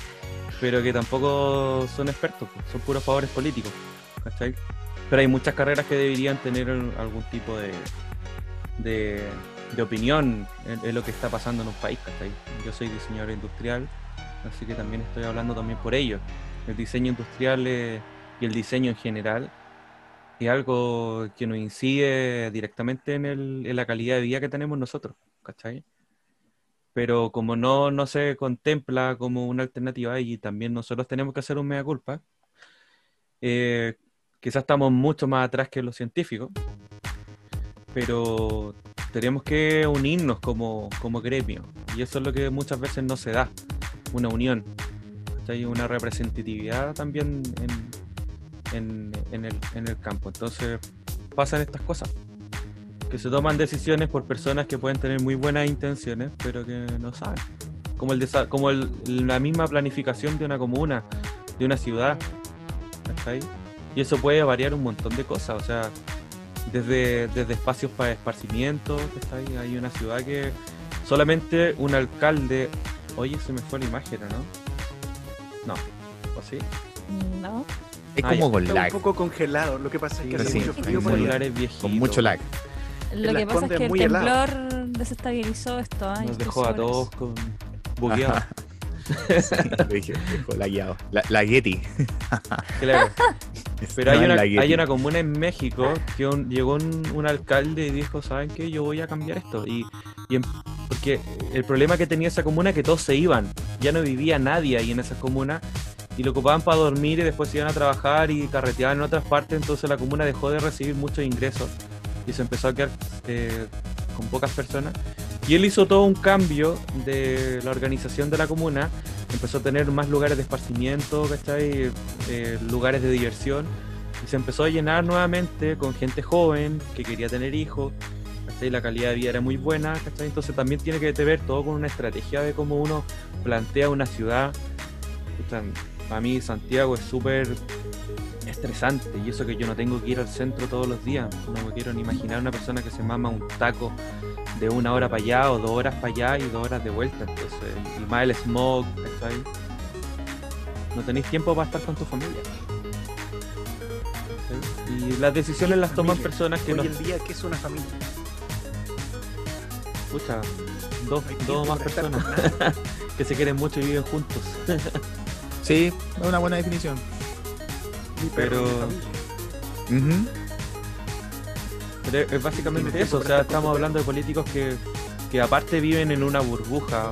C: pero que tampoco son expertos, pues, son puros favores políticos. ¿Cachai? Pero hay muchas carreras que deberían tener algún tipo de, de, de opinión en, en, lo que está pasando en un país. ¿cachai? Yo soy diseñador industrial, así que también estoy hablando también por ello. El diseño industrial y el diseño en general es algo que nos incide directamente en, el, en la calidad de vida que tenemos nosotros, ¿cachai? Pero como no, no se contempla como una alternativa y también nosotros tenemos que hacer un mea culpa, eh, quizás estamos mucho más atrás que los científicos, pero tenemos que unirnos como, como gremio y eso es lo que muchas veces no se da, una unión, una representatividad también en, el, en el campo. Entonces pasan estas cosas, que se toman decisiones por personas que pueden tener muy buenas intenciones, pero que no saben. Como, el como el, la misma planificación de una comuna, de una ciudad. Y eso puede variar un montón de cosas, o sea, desde, desde espacios para esparcimiento, hay una ciudad que solamente un alcalde, oye, se me fue la imagen, ¿no? No, ¿o sí?
D: No.
B: Es
C: Ah,
B: como
C: ya.
B: con
A: Está
B: lag.
A: un poco congelado. Lo que pasa es que hace
B: Sí,
A: mucho frío
B: sí.
A: por allá.
C: celulares viejitos.
B: Con mucho lag.
D: Lo que pasa es que el
A: muy helado.
D: temblor desestabilizó esto. ¿ah? Yo
C: Nos dejó a todos con bugueados.
B: Sí, lo dije, dejó lagueado. La, la Getty.
C: Claro. Pero hay una, hay una comuna en México que un- llegó un, un alcalde y dijo, ¿saben qué? Yo voy a cambiar esto. Y, y em- porque el problema que tenía esa comuna es que todos se iban. Ya no vivía nadie ahí en esa comuna. Y lo ocupaban para dormir y después se iban a trabajar y carreteaban en otras partes. Entonces la comuna dejó de recibir muchos ingresos. Y se empezó a quedar eh, con pocas personas. Y él hizo todo un cambio de la organización de la comuna. Empezó a tener más lugares de esparcimiento, ¿cachai? Eh, lugares de diversión. Y se empezó a llenar nuevamente con gente joven que quería tener hijos. ¿cachai? La calidad de vida era muy buena. Entonces también tiene que ver todo con una estrategia de cómo uno plantea una ciudad. Para mí Santiago es súper estresante y eso que yo no tengo que ir al centro todos los días. No me quiero ni imaginar una persona que se mama un taco de una hora para allá o dos horas para allá y dos horas de vuelta. Entonces, y más el smog, ¿cachai? No tenéis tiempo para estar con tu familia. Y las decisiones las toman personas que
A: Hoy
C: no.
A: en día, ¿qué es una familia?
C: Escucha, dos,
A: No
C: dos más personas que se quieren mucho y viven juntos.
B: Sí, es una buena definición.
C: Pero-. Pero es- básicamente eso, o sea, estamos hablando de políticos que, que aparte viven en una burbuja.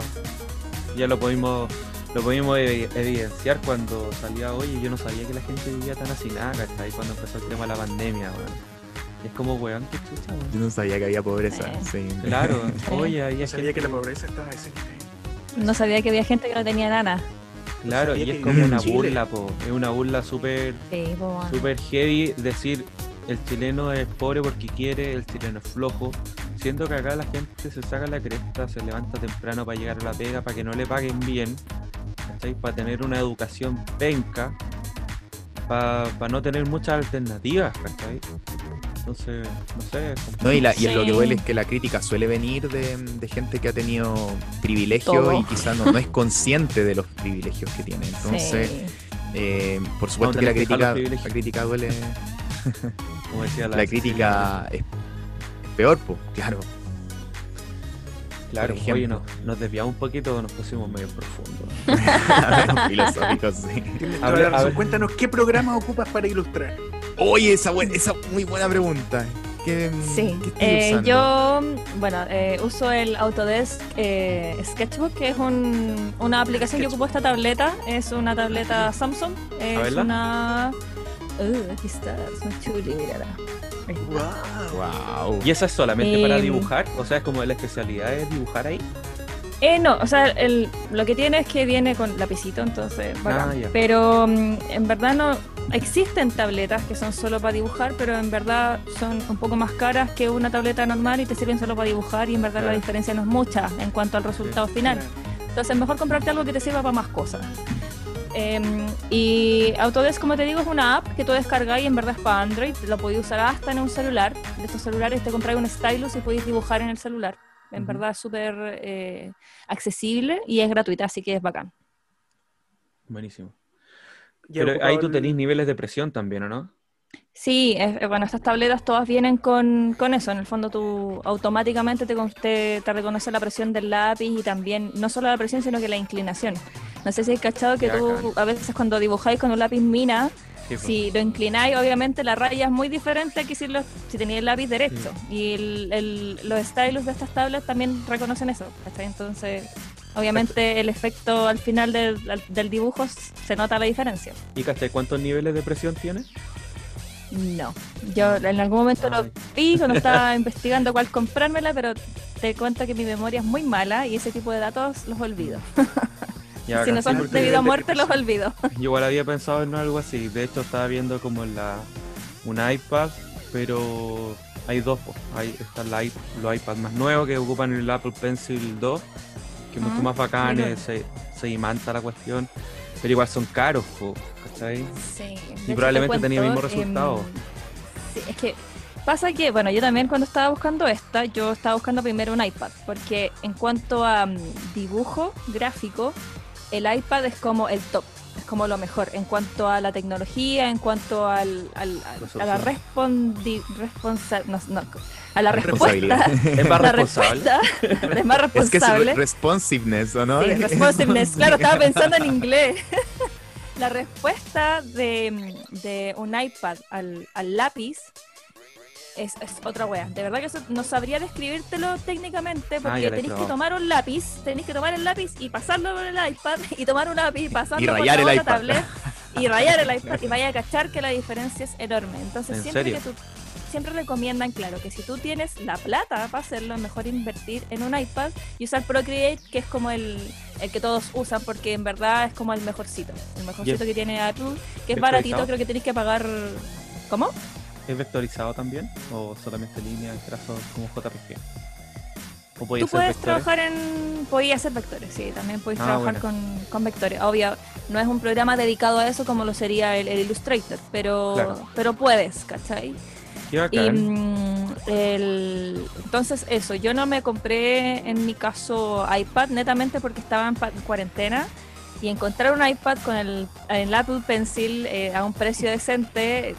C: Ya lo pudimos, lo pudimos evi- evidenciar cuando salía hoy y yo no sabía que la gente vivía tan hacinada, ¿cachai? Cuando empezó el tema de la pandemia, weón. Y Es como, weón, qué chucha, weón.
B: Yo no sabía que había pobreza. Sí.
C: Claro, oye, había
A: No sabía que la
C: gente-
A: pobreza estaba nivel.
D: No sabía que había gente que no tenía nana.
C: Claro, y es como una burla, po. Es una burla súper
D: Sí.
C: Super heavy decir el chileno es pobre porque quiere, el chileno es flojo. Siento que acá la gente se saca la cresta, se levanta temprano para llegar a la pega, para que no le paguen bien, ¿cachai? Para tener una educación penca, para no tener muchas alternativas, ¿cachai? Entonces, no sé. es
B: No, y, la- y lo que duele es que la crítica suele venir de, de gente que ha tenido privilegios
D: Todo.
B: y quizás no, no es consciente de los privilegios que tiene. Entonces,
D: Sí.
B: eh, por supuesto
C: No,
B: que la
C: que
B: crítica, la crítica duele.
C: como decía la,
B: La crítica es, es peor, pues, claro.
C: Claro,
B: por ejemplo.
C: oye, nos, nos desviamos un poquito, nos pusimos medio profundo.
B: Filosóficos, sí.
C: A ver, a ver.
A: Cuéntanos qué programa ocupas para ilustrar.
B: Oye, esa, buen- esa muy buena pregunta. ¿Qué,
D: Sí,
B: qué
D: eh, yo, bueno, eh, uso el Autodesk eh, Sketchbook, que es un- una aplicación que ocupo esta tableta. Es una tableta Samsung. Es
C: verla.
D: una. Uh, aquí está, es muy chuli, mírala.
A: Wow.
B: Wow.
C: ¿Y esa es solamente para
D: Em.
C: dibujar? O sea, es como la especialidad es dibujar ahí.
D: Eh, no, o sea, el- lo que tiene es que viene con lapicito, entonces, bacán.
C: Ah, ya.
D: Pero mm, en verdad no existen tabletas que son solo para dibujar, pero en verdad son un poco más caras que una tableta normal y te sirven solo para dibujar y en verdad la
C: Claro.
D: diferencia no es mucha en cuanto al resultado final. Entonces, mejor comprarte algo que te sirva para más cosas. Em, y Autodesk, como te digo, es una app que tú descargas y en verdad es para Android. Lo podéis usar hasta en un celular. De estos celulares te compráis un stylus y podéis dibujar en el celular. En verdad es súper eh, accesible y es gratuita, así que es bacán.
C: Buenísimo. Pero ahí tú tenés niveles de presión también, ¿o no?
D: Sí, es- eh, bueno, estas tabletas todas vienen con, con eso. En el fondo tú automáticamente te, te, te reconoce la presión del lápiz y también, no solo la presión, sino que la inclinación. No sé si has cachado que
C: Ya,
D: tú a veces cuando dibujáis con un lápiz mina,
C: Sí, pues.
D: si lo inclináis, obviamente la raya es muy diferente que si, lo, si tenéis el lápiz derecho. Y el, el- los stylus de estas tablas también reconocen eso. ¿cachai? Entonces, obviamente el efecto al final del, del dibujo se nota la diferencia.
C: ¿Y cachai cuántos niveles de presión tiene?
D: No, yo en algún momento lo vi cuando estaba investigando cuál comprármela, pero te cuento que mi memoria es muy mala y ese tipo de datos los olvido.
C: Ya,
D: si no son
C: porque
D: debido a
A: nivel de
D: muerte, los olvido.
C: Yo igual había pensado en algo así. De hecho, estaba viendo como la un iPad, pero hay dos. Hay, están la los iPads más nuevos que ocupan el Apple Pencil 2, que es mucho
D: Ah,
C: más bacán, eh, se, se imanta la cuestión. Pero igual son caros, po, ¿cachai?
D: Sí,
C: Y probablemente tenía el mismo resultado.
D: sí, es que pasa que, bueno, yo también cuando estaba buscando esta, yo estaba buscando primero un iPad, porque en cuanto a mm, dibujo gráfico, el iPad es como el top, es como lo mejor. En cuanto a la tecnología, en cuanto al, al- al- a la respondi, responsa- no, no, a la
B: Responsabilidad.
D: respuesta.
C: Es más
D: la
C: responsable.
D: respuesta es más
B: Es que es
D: responsable.
B: re- responsiveness, ¿o no?
D: Sí, responsiveness, claro, estaba pensando en inglés. La respuesta de, de un iPad al, al lápiz es, es otra wea. De verdad que eso no sabría describírtelo técnicamente
C: Ah,
D: porque
C: he
D: tenéis que tomar un lápiz, tenéis que tomar el lápiz y pasarlo por el iPad y tomar un lápiz y pasarlo
B: Y
D: por la otra tablet y rayar el iPad y vaya a cachar que la diferencia es enorme. Entonces
C: ¿En
D: siempre
C: serio?
D: que tú siempre recomiendan, claro, que si tú tienes la plata para hacerlo, es mejor invertir en un iPad y usar Procreate, que es como el, el que todos usan, porque en verdad es como el mejorcito. El mejorcito que tiene Apple, que es baratito, creo que tienes que pagar. ¿Cómo?
C: ¿Es vectorizado también? ¿O solamente línea, trazos como JPG? ¿O podía
D: Tú puedes
C: vectores?
D: trabajar en. Podías hacer vectores, sí, también puedes
C: Ah,
D: trabajar con, con vectores. Obvio, no es un programa dedicado a eso como lo sería el, el Illustrator, pero,
C: Claro.
D: pero puedes, ¿cachai? Y, mm, el- entonces eso, yo no me compré en mi caso iPad netamente porque estaba en cuarentena y encontrar un iPad con el, el Apple Pencil eh, a un precio decente,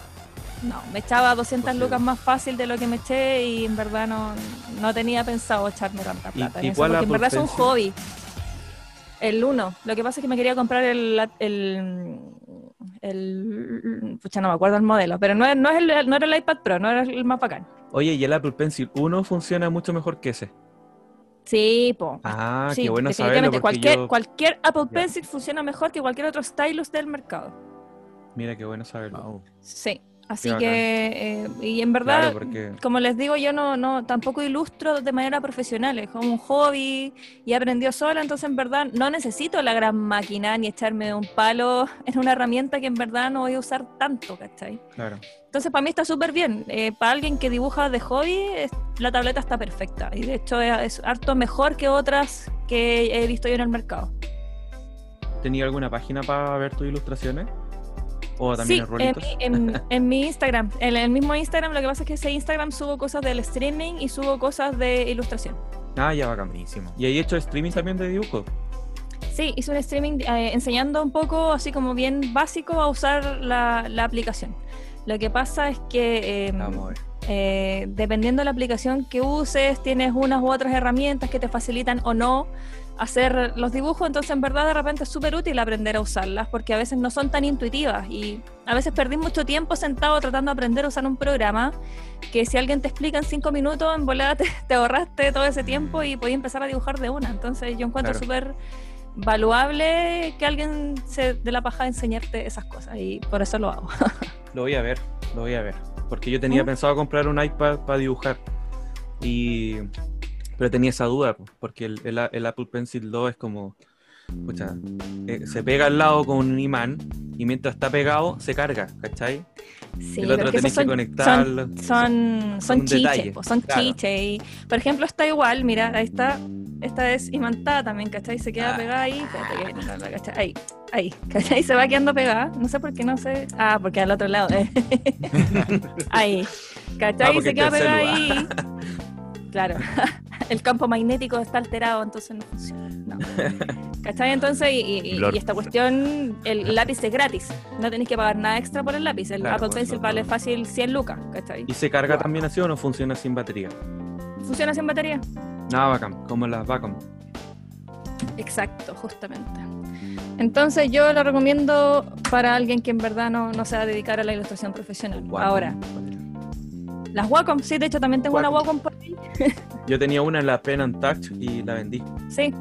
D: no, me echaba 200
C: Posible.
D: lucas más fácil de lo que me eché y en verdad no, no tenía pensado echarme tanta
C: ¿Y-
D: plata. en
C: y
D: eso,
C: cuál
D: porque en verdad es un hobby. El uno. Lo que pasa es que me quería comprar el, el, el pucha, no me acuerdo el modelo, pero no, es- no, es el, no era el iPad Pro, no era el más bacán.
C: Oye, ¿y el Apple Pencil 1 funciona mucho mejor que ese?
D: Sí, po.
C: Ah,
D: Sí,
C: qué bueno saberlo
D: definitivamente.
C: porque
D: Cualquier,
C: yo...
D: cualquier Apple
C: Ya.
D: Pencil funciona mejor que cualquier otro stylus del mercado.
C: Mira, qué bueno saberlo.
B: Wow.
D: Sí. Así que, eh, y en verdad,
C: Claro, porque...
D: como les digo, yo no, no tampoco ilustro de manera profesional, es como un hobby y he aprendido sola, entonces en verdad no necesito la gran máquina ni echarme un palo en una herramienta que en verdad no voy a usar tanto, ¿cachai?
C: Claro.
D: Entonces para mí está súper bien. Eh, para alguien que dibuja de hobby, es- la tableta está perfecta y de hecho es, es harto mejor que otras que he visto yo en el mercado.
C: ¿Tenía alguna página para ver tus ilustraciones? ¿O también
D: Sí,
C: en
D: mi- en- en mi Instagram. En el mismo Instagram, lo que pasa es que ese Instagram subo cosas del streaming y subo cosas de ilustración.
C: Ah, ya, bacán.
B: Buenísimo.
C: ¿Y ahí he hecho streaming también de dibujo?
D: Sí, hice un streaming eh, enseñando un poco, así como bien básico, a usar la, la aplicación. Lo que pasa es que eh,
C: Vamos a ver.
D: eh, dependiendo de la aplicación que uses, tienes unas u otras herramientas que te facilitan o no hacer los dibujos, entonces en verdad de repente es súper útil aprender a usarlas porque a veces no son tan intuitivas y a veces perdí mucho tiempo sentado tratando de aprender a usar un programa que si alguien te explica en cinco minutos, en volada te, te ahorraste todo ese tiempo y podías empezar a dibujar de una. Entonces yo encuentro
C: Claro.
D: súper valuable que alguien se dé la paja de enseñarte esas cosas y por eso lo hago.
C: Lo voy a ver, lo voy a ver. Porque yo tenía
D: ¿Mm?
C: pensado comprar un iPad para dibujar. Y... Pero tenía esa duda, po, porque el, el- el Apple Pencil 2 es como... pucha, eh, se pega al lado con un imán y mientras está pegado se carga, ¿cachai?
D: Sí,
C: el otro tenés que conectarlo.
D: Son, son, son chiches, po, son
C: claro.
D: chiches. Y, por ejemplo, está igual, mira, ahí está. Esta es imantada también, ¿cachai? Se queda
C: Ah.
D: pegada ahí. Espérate cachai. Ahí, ahí, ¿cachai? Se va quedando pegada. No sé por qué no sé. Ah, porque al otro lado. eh. ahí,
C: Ah,
D: ¿cachai? se queda pegada ahí. Claro. el campo magnético está alterado, entonces no funciona. No. ¿Cachai? Entonces, y, y- y
B: Lord.
D: esta cuestión, el lápiz es gratis. No tenéis que pagar nada extra por el lápiz. El
C: Claro,
D: Apple Pencil vale fácil 100 lucas, ¿cachai?
C: ¿Y se carga también así o no funciona sin batería?
D: ¿Funciona sin batería?
C: Nada bacán, como las Wacom.
D: Exacto, justamente. Entonces yo lo recomiendo para alguien que en verdad no, no se va a dedicar a la ilustración profesional. Ahora, las Wacom, sí, de hecho también tengo una
A: Wacom.
D: Wacom por ahí.
C: Yo tenía una en la Pen and Touch y la vendí.
D: Sí,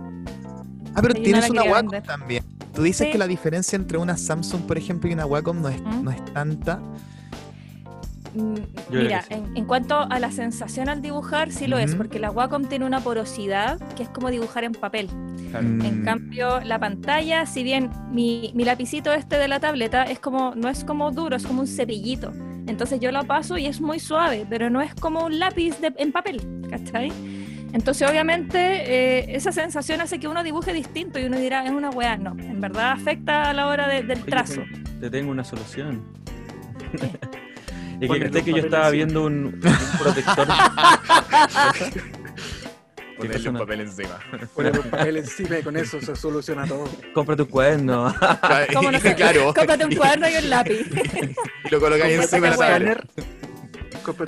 B: Ah, pero
D: no
B: tienes
D: la
B: una Wacom
D: vender.
B: también. Tú dices
D: Sí.
B: que la diferencia entre una Samsung, por ejemplo, y una Wacom no es,
D: ¿Mm?
B: no es tanta.
D: Mm, Mira,
C: sí.
D: en, en cuanto a la sensación al dibujar, sí lo es, porque la Wacom tiene una porosidad que es como dibujar en papel. En
B: Mm,
D: cambio, la pantalla, si bien mi, mi lapicito este de la tableta es como, no es como duro, es como un cepillito. Entonces yo lo paso y es muy suave, pero no es como un lápiz de- en papel, ¿cachai? Entonces obviamente eh, esa sensación hace que uno dibuje distinto y uno dirá, es una weá. No, en verdad afecta a la hora de- del trazo.
C: Te tengo una solución. Y que
A: los
C: que yo estaba
A: encima.
C: viendo un, un protector.
B: ponerle un papel encima.
A: Poner un papel encima y con eso se soluciona todo.
C: Cómprate un cuaderno.
D: ¿Cómo no
B: claro.
D: Cómprate un cuaderno y un lápiz.
B: Y lo colocáis encima de la
A: un
B: tablet.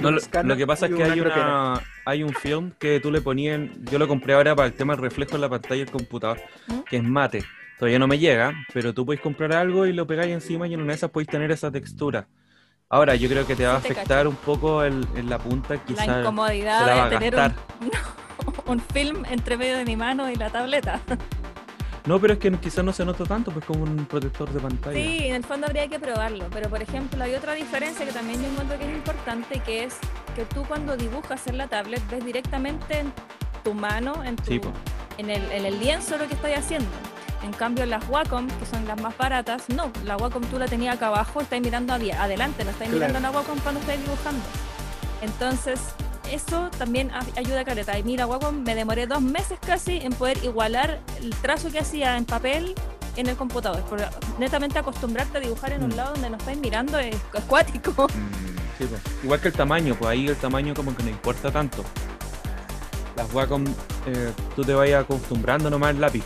C: No,
A: un
C: lo,
A: escáner
C: lo que pasa es que hay, una, hay un film que tú le ponías, yo lo compré ahora para el tema del reflejo en la pantalla del computador,
D: ¿Mm?
C: que es mate. Todavía no me llega, pero tú puedes comprar algo y lo pegáis encima y en una de esas podéis tener esa textura. Ahora, yo creo que te va a afectar un poco el- en la punta, quizás
D: incomodidad
C: la a
D: de tener un, un film entre medio de mi mano y la tableta.
C: No, pero es que quizás no se nota tanto, pues como un protector de pantalla.
D: Sí, en el fondo habría que probarlo, pero por ejemplo hay otra diferencia que también yo encuentro que es importante, que es que tú cuando dibujas en la tablet ves directamente en tu mano, en, tu-
C: Sí,
D: en, el, en el lienzo lo que estás haciendo. En cambio las Wacom, que son las más baratas, no, la Wacom tú la tenías acá abajo, estás mirando adelante, no estás
A: Claro.
D: mirando la Wacom cuando estás dibujando. Entonces, eso también ayuda a Caleta. Y mira, Wacom me demoré dos meses casi en poder igualar el trazo que hacía en papel en el computador. Porque netamente acostumbrarte a dibujar en un
C: Mm.
D: lado donde no estáis mirando es, es cuático.
B: Mm,
C: Sí, pues. Igual que el tamaño, pues ahí el tamaño como que no importa tanto. Las Wacom, eh, tú te vayas acostumbrando nomás al lápiz.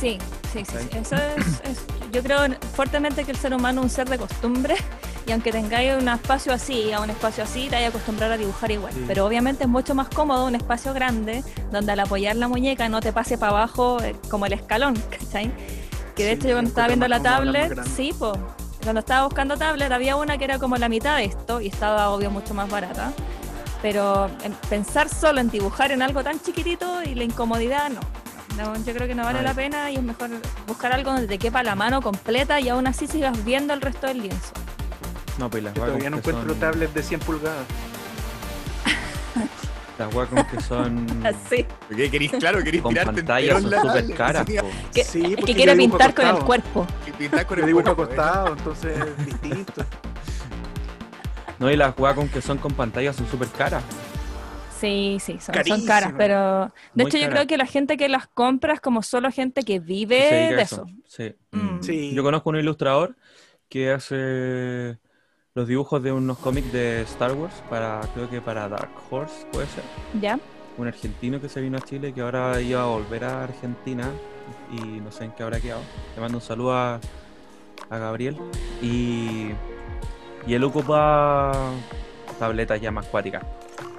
D: Sí, sí, sí. sí. Eso es, es- Yo creo fuertemente que el ser humano es un ser de costumbre. Y aunque tengáis un espacio así, a un espacio así, te vais a acostumbrar a dibujar igual.
C: Sí.
D: Pero obviamente es mucho más cómodo un espacio grande donde al apoyar la muñeca no te pase para abajo eh, como el escalón, ¿cachai? Que de
A: Sí,
D: hecho yo cuando estaba viendo la tablet, sí, pues. Cuando estaba buscando tablet había una que era como la mitad de esto y estaba obvio mucho más barata. Pero en pensar solo en dibujar en algo tan chiquitito y la incomodidad, no. No, yo creo que no vale
C: Ay.
D: la pena y es mejor buscar algo donde te quepa la mano completa y aún así sigas viendo el resto del lienzo.
C: No, pues las
A: Yo todavía no
C: que
A: encuentro
C: son,
A: tablets de 100 pulgadas.
C: las Wacom que son
D: Así.
B: ¿Qué querís? Claro, querís
C: con
B: tirarte
C: pantallas son súper caras.
B: sí.
D: Que,
A: Sí,
D: es que
A: porque
D: quiere pintar con el cuerpo.
B: y pintar con
A: Yo
B: el
A: dibujo
B: cuerpo, ¿eh?
A: acostado, entonces es distinto.
C: No, y las Wacom que son con pantallas son súper caras.
D: Sí, sí, son, caras, pero de
C: Muy
D: hecho yo creo que la gente que las compra es como solo gente que vive de eso.
C: Sí.
D: Mm.
A: Sí.
C: Yo conozco un ilustrador que hace los dibujos de unos cómics de Star Wars para, creo que para Dark Horse, puede ser.
D: ¿Ya?
C: Un argentino que se vino a Chile que ahora iba a volver a Argentina y no sé en qué habrá quedado. Le mando un saludo a, a Gabriel. Y, y él ocupa tabletas ya más cuáticas.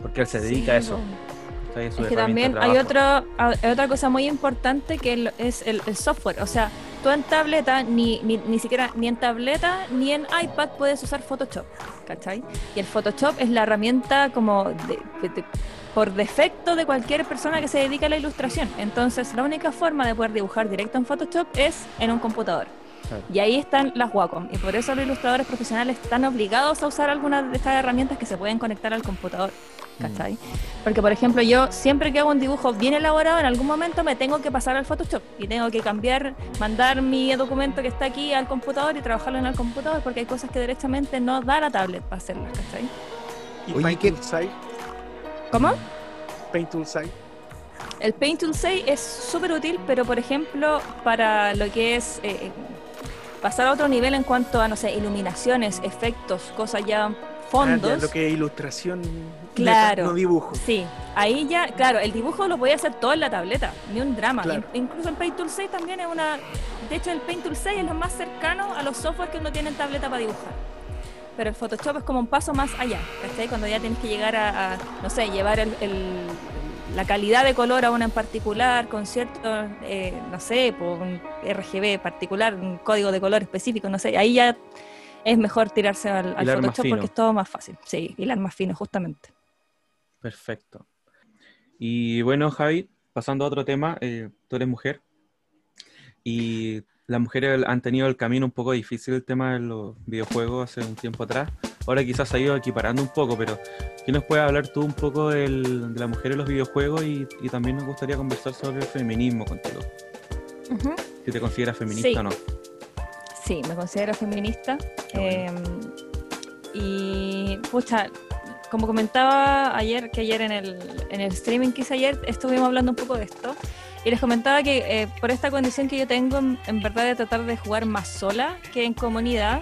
C: Porque él se dedica a
D: Sí,
C: eso.
D: po.
C: Esa es
D: Es que también hay, otro, hay otra cosa muy importante que es el, el software. O sea, tú en tableta, ni, ni, ni siquiera, ni en tableta, ni en iPad puedes usar Photoshop, ¿cachai? Y el Photoshop es la herramienta como de- de- de- por defecto de cualquier persona que se dedica a la ilustración. Entonces, la única forma de poder dibujar directo en Photoshop es en un computador.
C: Claro.
D: Y ahí están las Wacom. Y por eso los ilustradores profesionales están obligados a usar algunas de estas herramientas que se pueden conectar al computador. ¿Cachai? Porque, por ejemplo, yo siempre que hago un dibujo bien elaborado, en algún momento me tengo que pasar al Photoshop y tengo que cambiar, mandar mi documento que está aquí al computador y trabajarlo en el computador porque hay cosas que derechamente no da la tablet para hacerlas, ¿cachai?
A: ¿Y
B: Oye,
A: Paint.
D: ¿Cómo?
A: Paint Tool.
D: El Paint Tool 6 es súper útil, pero por ejemplo, para lo que es eh, pasar a otro nivel en cuanto a, no sé, iluminaciones, efectos, cosas ya fondos.
A: Ah, ya, lo que es ilustración,
D: Claro.
A: no dibujo.
D: Sí, ahí ya, claro, el dibujo lo podía hacer todo en la tableta, ni un drama.
A: Claro.
D: In- incluso el Paint Tool 6 también es una. De hecho, el Paint Tool 6 es lo más cercano a los softwares que uno tiene en tableta para dibujar. Pero el Photoshop es como un paso más allá, ¿cachai? Cuando ya tienes que llegar a, a, no sé, llevar el, el- la calidad de color a una en particular, con cierto, eh, no sé, por un RGB particular, un código de color específico, no sé, ahí ya es mejor tirarse al, al Photoshop porque es todo más fácil. Sí, hilar más fino, justamente.
C: Perfecto. Y bueno, Javi, pasando a otro tema, eh, tú eres mujer y las mujeres han tenido el camino un poco difícil el tema de los videojuegos hace un tiempo atrás. Ahora quizás se ha ido equiparando un poco, pero ¿qué nos puedes hablar tú un poco del- de la mujer en los videojuegos? Y, y también nos gustaría conversar sobre el feminismo contigo. Si te consideras feminista
D: Sí.
C: o no.
D: Sí, me considero feminista.
C: Bueno.
D: Eh, y, pucha, como comentaba ayer, que ayer en el, en el streaming que hice ayer, estuvimos hablando un poco de esto. Y les comentaba que eh, por esta condición que yo tengo, en, verdad, de tratar de jugar más sola que en comunidad,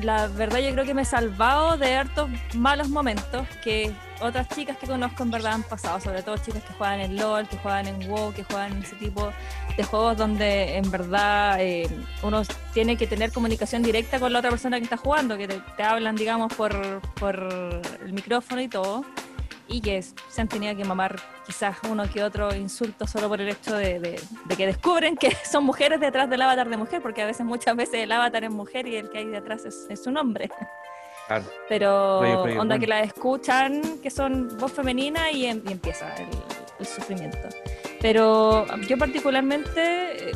D: la verdad yo creo que me he salvado de hartos malos momentos que otras chicas que conozco en verdad han pasado, sobre todo chicas que juegan en LOL, que juegan en WoW, que juegan en ese tipo de juegos donde en verdad eh, uno tiene que tener comunicación directa con la otra persona que está jugando, que te, hablan, digamos, por, por el micrófono y todo, y que se han tenido que mamar quizás uno que otro insulto solo por el hecho de que descubren que son mujeres detrás del avatar de mujer, porque a veces, muchas veces el avatar es mujer y el que hay detrás es, es un hombre.
C: Claro.
D: Pero onda que la escuchan, que son voz femenina y, em- y empieza el, el sufrimiento. Pero yo particularmente, eh,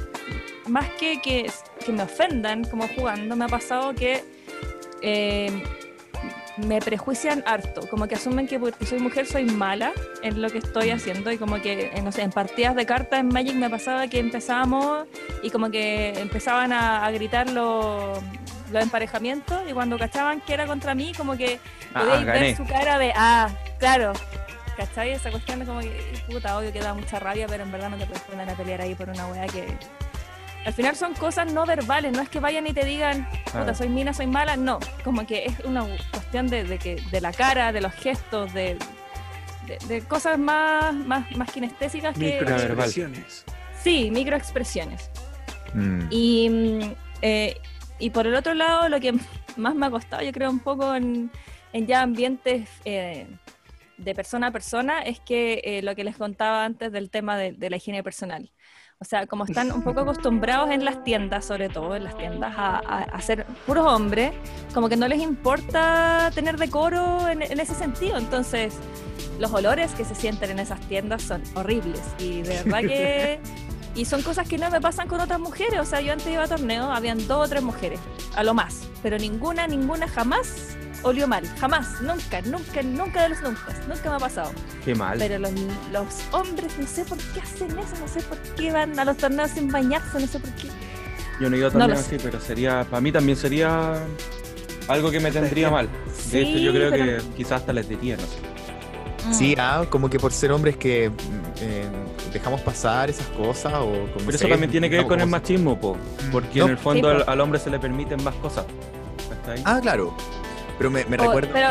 D: más que, que que me ofendan como jugando, me ha pasado que eh, me prejuician harto, como que asumen que porque soy mujer soy mala en lo que estoy haciendo y como que, eh, no sé, en partidas de cartas en Magic me pasaba que empezábamos y como que empezaban a, a gritar los, los emparejamientos y cuando cachaban que era contra mí, como que
C: Ah, gané.
D: ver su cara de, ah, claro, ¿cachai? Esa cuestión de como que, puta, obvio que da mucha rabia, pero en verdad no te puedes poner a pelear ahí por una weá que... Al final son cosas no verbales, no es que vayan y te digan, puta, soy mina, soy mala, no, como que es una cuestión de, de que, de la cara, de los gestos, de, de, de cosas más, más, más kinestésicas que...
A: Microexpresiones.
D: Sí, microexpresiones.
B: Mm.
D: Y, mm, eh, y por el otro lado, lo que más me ha costado, yo creo, un poco en, en ya ambientes eh, de persona a persona, es que eh, lo que les contaba antes del tema de, de la higiene personal. O sea, como están un poco acostumbrados en las tiendas, sobre todo en las tiendas, a, a, a ser puros hombres, como que no les importa tener decoro en, en ese sentido. Entonces, los olores que se sienten en esas tiendas son horribles. Y de verdad que... Y son cosas que no me pasan con otras mujeres. O sea, yo antes iba a torneo, habían dos o tres mujeres, a lo más. Pero ninguna, ninguna jamás olió mal. Jamás, nunca, nunca, nunca de los nunca. Nunca me ha pasado.
C: Qué mal.
D: Pero los, los hombres, no sé por qué hacen eso, no sé por qué van a los torneos sin bañarse, no sé por qué.
C: Yo no iba bien
D: sé.
C: así, pero sería, para mí también sería algo que me tendría mal. De
D: Sí,
C: hecho, yo creo
D: pero-
C: que quizás hasta les diría, no sé.
B: Sí, ah, como que por ser hombres que mm, eh, dejamos pasar esas cosas o como
C: Pero eso también tiene que ver con el machismo, po, porque
B: No.
C: en el fondo
D: Sí,
C: al, hombre se le permiten más cosas.
B: Ah, claro. Pero me, me
D: O-
B: recuerdo.
D: pero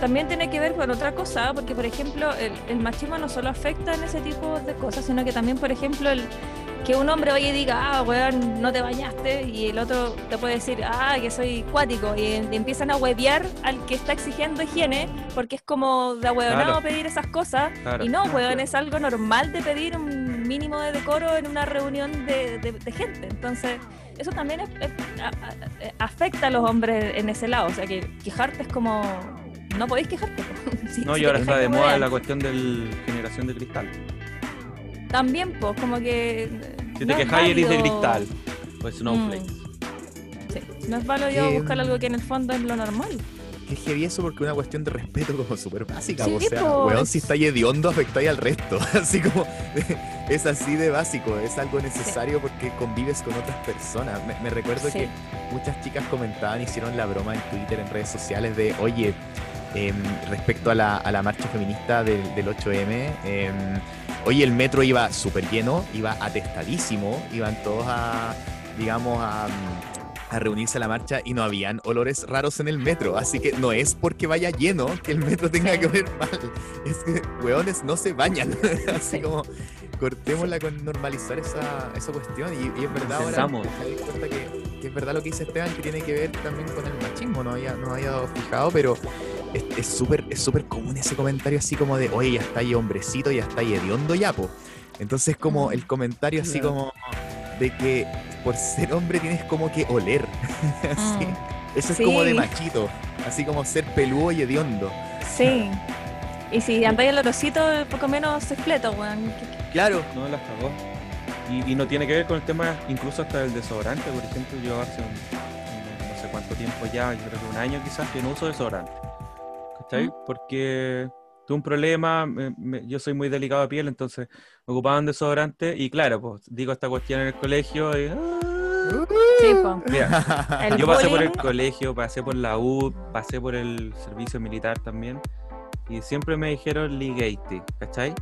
D: también tiene que ver con otra cosa, porque por ejemplo el, el machismo no solo afecta en ese tipo de cosas, sino que también, por ejemplo, el, que un hombre vaya y diga, ah, weón, no te bañaste, y el otro te puede decir, ah, que soy cuático, y, y empiezan a huevear al que está exigiendo higiene, porque es como de huevonado
C: Claro.
D: pedir esas cosas,
C: Claro.
D: y no, weón, es algo normal de pedir un mínimo de decoro en una reunión de, de- de gente, entonces eso también es- es- a- a- afecta a los hombres en ese lado. O sea, que quejarte es como. No podéis quejarte. Si-
C: No,
D: si
C: y ahora está de moda la cuestión de generación de cristal.
D: También, pues, como que.
C: Si
D: no
C: te quejas y eres de cristal, pues Snowflake.
D: Mm. Sí, no es válido
B: Que-
D: buscar algo que en el fondo es lo normal.
B: Que es heavy eso porque es una cuestión de respeto como súper básica.
D: Sí,
B: o sea,
D: po,
B: weón, si estáis hediondo, afectáis al resto. Así como, es así de básico, es algo necesario porque convives con otras personas. Me, me recuerdo
D: Sí.
B: que muchas chicas comentaban, hicieron la broma en Twitter, en redes sociales de, oye, em, respecto a la, a la marcha feminista del, del 8M, em, oye, el metro iba súper lleno, iba atestadísimo, iban todos a, digamos, a, a reunirse a la marcha y no habían olores raros en el metro. Así que no es porque vaya lleno que el metro tenga que oler mal. Es que, weones, no se bañan. Así como, cortémosla con normalizar esa, esa cuestión. Y, es verdad ahora que, que, es verdad lo que dice Esteban, que tiene que ver también con el machismo. No había, no había fijado, pero es súper es súper común ese comentario así como de, oye, ya está ahí hombrecito, ya está ahí hediondo ya, po. Entonces como el comentario así como de que por ser hombre tienes como que oler. así. Mm. Eso es como de machito, así como ser peludo y hediondo.
D: Sí. Y si andáis el olorcito, poco menos secreto, weón.
C: Claro. No, las cagó. Y, y, no tiene que ver con el tema, incluso hasta el desodorante, por ejemplo, yo hace un, no sé cuánto tiempo ya, yo creo que un año quizás, que no uso desodorante. ¿Cachai? Porque tuve un problema, yo soy muy delicado de piel, entonces me ocupaban desodorante y claro, pues digo esta cuestión en el colegio y... Sí, Mira, yo pasé por el colegio, pasé por la U, pasé por el servicio militar también y siempre me dijeron ligate, ¿cachai?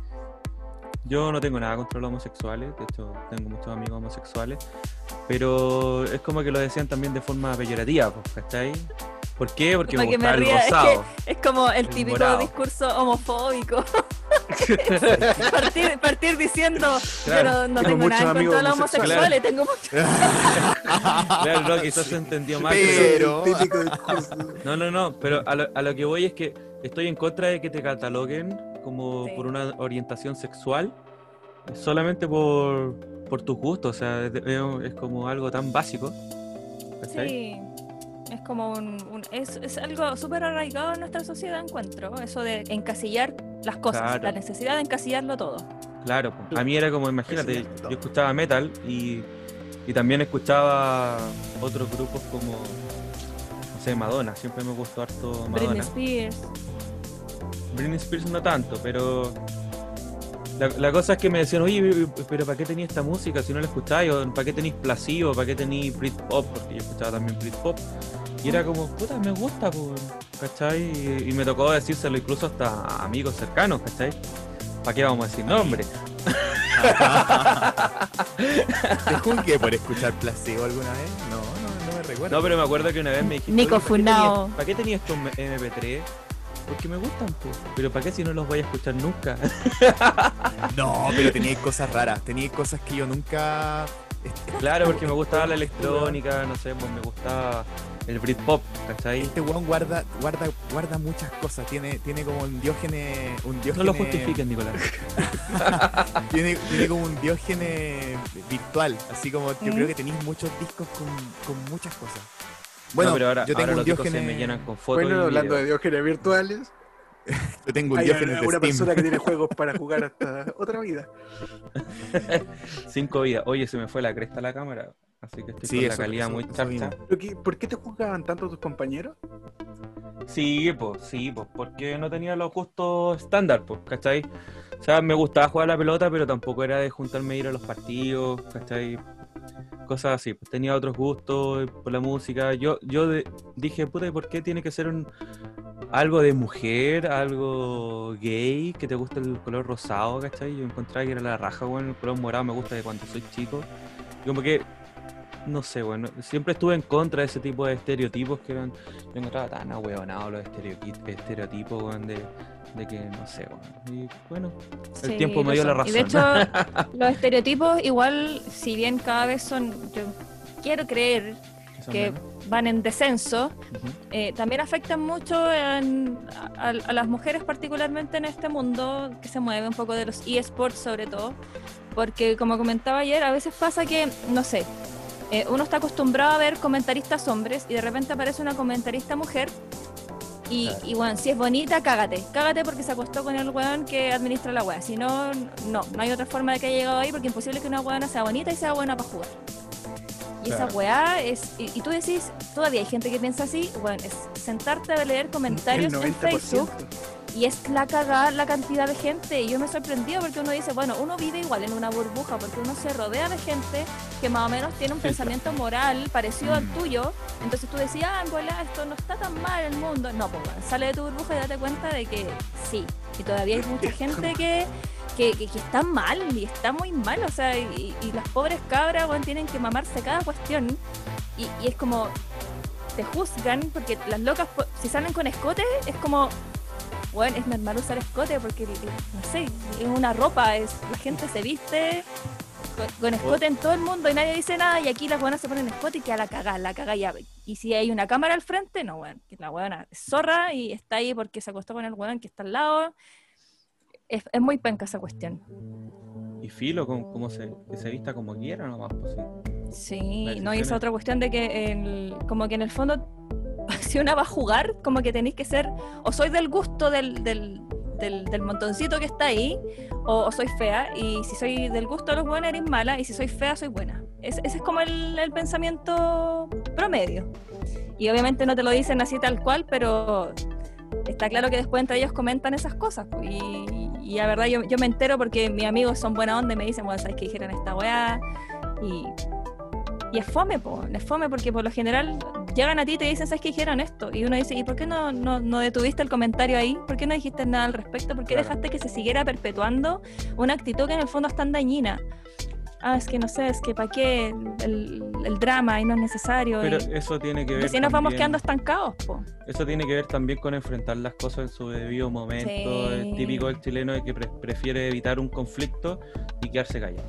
C: Yo no tengo nada contra los homosexuales, de hecho tengo muchos amigos homosexuales, pero es como que lo decían también de forma peyorativa, ¿cachai? ¿Por qué? Porque me gusta el rosado.
D: Es, como el típico discurso homofóbico. partir, partir, diciendo, pero no tengo, nada en contra de los homosexuales, tengo mucho.
C: claro, no, quizás se entendió mal. Pero... No, no, no, pero a lo, a lo, que voy es que estoy en contra de que te cataloguen como por una orientación sexual solamente por, por tus gustos, o sea, es, como algo tan básico.
D: Sí. Es como un, es, es, algo súper arraigado en nuestra sociedad, encuentro, eso de encasillar las cosas, la necesidad de encasillarlo todo.
C: Claro, a mí era como, imagínate, yo escuchaba metal y, y también escuchaba otros grupos como, no sé, Madonna, siempre me gustó harto Madonna.
D: Britney Spears.
C: Britney Spears no tanto, pero la, cosa es que me decían, oye, pero ¿para qué tenía esta música si no la escucháis? ¿O ¿Para qué tenéis Placebo? ¿Para qué tenéis Britpop? Porque yo escuchaba también Britpop. Y era como, puta, me gusta, ¿cachai? Y, me tocó decírselo incluso hasta a amigos cercanos, ¿cachai? ¿Para qué vamos a decir nombre?
B: ¿Te juzgué por escuchar Placebo alguna vez? No, no, no me recuerdo.
C: No, pero me acuerdo que una vez me dijiste,
D: Nico Funao.
C: ¿para qué tenías estos MP3? Porque me gustan, pues. Pero ¿para qué si no los voy a escuchar nunca?
B: no, pero teníais cosas raras. Teníais cosas que yo nunca.
C: Claro, porque me gustaba la electrónica, no sé, pues me gustaba el Britpop, ¿cachai?
B: Este weón guarda, guarda, guarda muchas cosas. Tiene, tiene como un diógene. Un diógene...
C: No lo justifiquen, Nicolás.
B: tiene, tiene como un diógene virtual. Así como yo creo que tenéis muchos discos con, con muchas cosas.
C: Bueno, pero ahora, yo tengo un diógenes... me llenan con fotos.
A: Bueno, hablando de diógenes virtuales.
B: yo tengo un diógenes
A: de una persona que tiene juegos para jugar hasta otra vida.
C: Cinco vidas. Oye, se me fue la cresta la cámara. Así que estoy con la calidad muy charcha.
A: ¿Por qué te juzgaban tanto tus compañeros?
C: Sí, pues, sí, pues, porque no tenía los gustos estándar, pues, ¿cachai? O sea, me gustaba jugar la pelota, pero tampoco era de juntarme a ir a los partidos, ¿cachai? Cosas así. Pues tenía otros gustos por la música. Yo, yo dije, puta, ¿y por qué tiene que ser un, algo de mujer, algo gay, que te gusta el color rosado, ¿cachai? Yo encontraba que era la raja, bueno, el color morado me gusta de cuando soy chico. Y como que, no sé, bueno, siempre estuve en contra de ese tipo de estereotipos que eran, yo encontraba tan ahueonado los estereotipos, de de que no sé, bueno, y bueno, el tiempo me dio la razón.
D: Y de hecho, los estereotipos igual, si bien cada vez son, yo quiero creer que van en descenso, eh, también afectan mucho a, las mujeres particularmente en este mundo que se mueve un poco de los eSports sobre todo, porque como comentaba ayer, a veces pasa que, no sé, eh, uno está acostumbrado a ver comentaristas hombres y de repente aparece una comentarista mujer y, bueno, si es bonita, cágate. Cágate porque se acostó con el weón que administra la weá. Si no, no, no hay otra forma de que haya llegado ahí porque es imposible que una weona sea bonita y sea buena para jugar. Y esa weá es. Y, tú decís, todavía hay gente que piensa así, bueno, es sentarte a leer comentarios en Facebook y es la cagada la cantidad de gente. Y yo me he sorprendido porque uno dice, bueno, uno vive igual en una burbuja porque uno se rodea de gente que más o menos tiene un pensamiento moral parecido al tuyo. Entonces tú decías, ah, esto no está tan mal el mundo. No, pues sale de tu burbuja y date cuenta de que sí. Y todavía hay mucha gente que, que, que, está mal y está muy mal. O sea, y, las pobres cabras, bueno, tienen que mamarse cada cuestión. y, es como, te juzgan porque las locas, si salen con escote, es como, bueno, es normal usar escote porque, no sé, es una ropa, es, la gente se viste con, escote en todo el mundo y nadie dice nada y aquí las buenas se ponen escote y queda la cagada, la caga ya. Y si hay una cámara al frente, no, bueno, la buena es zorra y está ahí porque se acostó con el weón que está al lado. Es, es muy penca esa cuestión.
C: Y filo, como, se, que se vista como quiera nomás. Pues,
D: sí, sí no, y esa otra cuestión de que el, como que en el fondo, si una va a jugar, como que tenéis que ser, o soy del gusto del, del, del, montoncito que está ahí, o, soy fea, y si soy del gusto de los buenos eres mala, y si soy fea soy buena. ese es como el, pensamiento promedio. Y obviamente no te lo dicen así tal cual, pero está claro que después entre ellos comentan esas cosas. Y, y la verdad yo, yo, me entero porque mis amigos son buena onda y me dicen, bueno, ¿sabes que dijeron esta weá? Y, y es fome, po, es fome porque por lo general llegan a ti y te dicen, ¿sabes que dijeron esto? Y uno dice, ¿y por qué no, no, no detuviste el comentario ahí? ¿Por qué no dijiste nada al respecto? ¿Por qué dejaste que se siguiera perpetuando una actitud que en el fondo es tan dañina? ah, es que no sé, es que para qué el, drama y no es necesario.
C: Pero eso tiene que ver.
D: Y si nos vamos quedando estancados, po.
C: Eso tiene que ver también con enfrentar las cosas en su debido momento. Es típico del chileno de que prefiere evitar un conflicto y quedarse callado.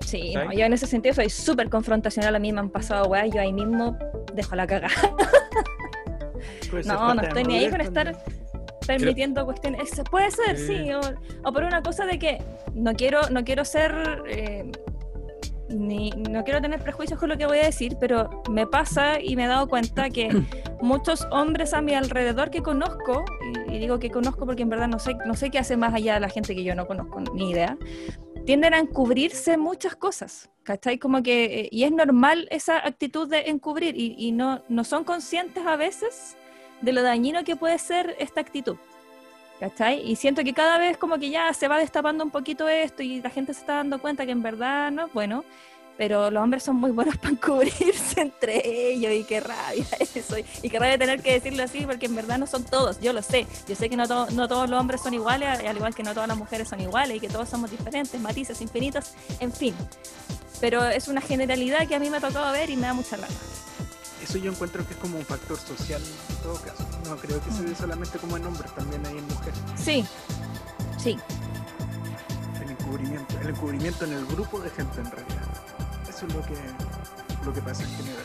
D: Sí, yo en ese sentido soy súper confrontacional. A mí me han pasado weá, yo ahí mismo dejo la cagada. Pues no, no estoy ni ahí con estar permitiendo cuestiones. Puede ser, sí, o, por una cosa de que no quiero, no quiero ser eh, ni, no quiero tener prejuicios con lo que voy a decir, pero me pasa y me he dado cuenta que muchos hombres a mi alrededor que conozco, y, digo que conozco porque en verdad no sé, no sé qué hace más allá de la gente que yo no conozco, ni idea, tienden a encubrirse muchas cosas, ¿cachai? Como que, eh, y es normal esa actitud de encubrir y, no, no son conscientes a veces de lo dañino que puede ser esta actitud. ¿Cachai? Y siento que cada vez como que ya se va destapando un poquito esto y la gente se está dando cuenta que en verdad no es bueno, pero los hombres son muy buenos para cubrirse entre ellos y qué rabia eso. Y qué rabia tener que decirlo así porque en verdad no son todos, yo lo sé. Yo sé que no, no todos los hombres son iguales, al igual que no todas las mujeres son iguales y que todos somos diferentes, matices infinitos, en fin. Pero es una generalidad que a mí me ha tocado ver y me da mucha rabia
A: eso yo encuentro que es como un factor social en todo caso. No creo que se ve mm. solamente como en hombres, también hay en mujeres.
D: Sí, sí.
A: El encubrimiento, el encubrimiento en el grupo de gente en realidad. Eso es lo que, lo que pasa en general.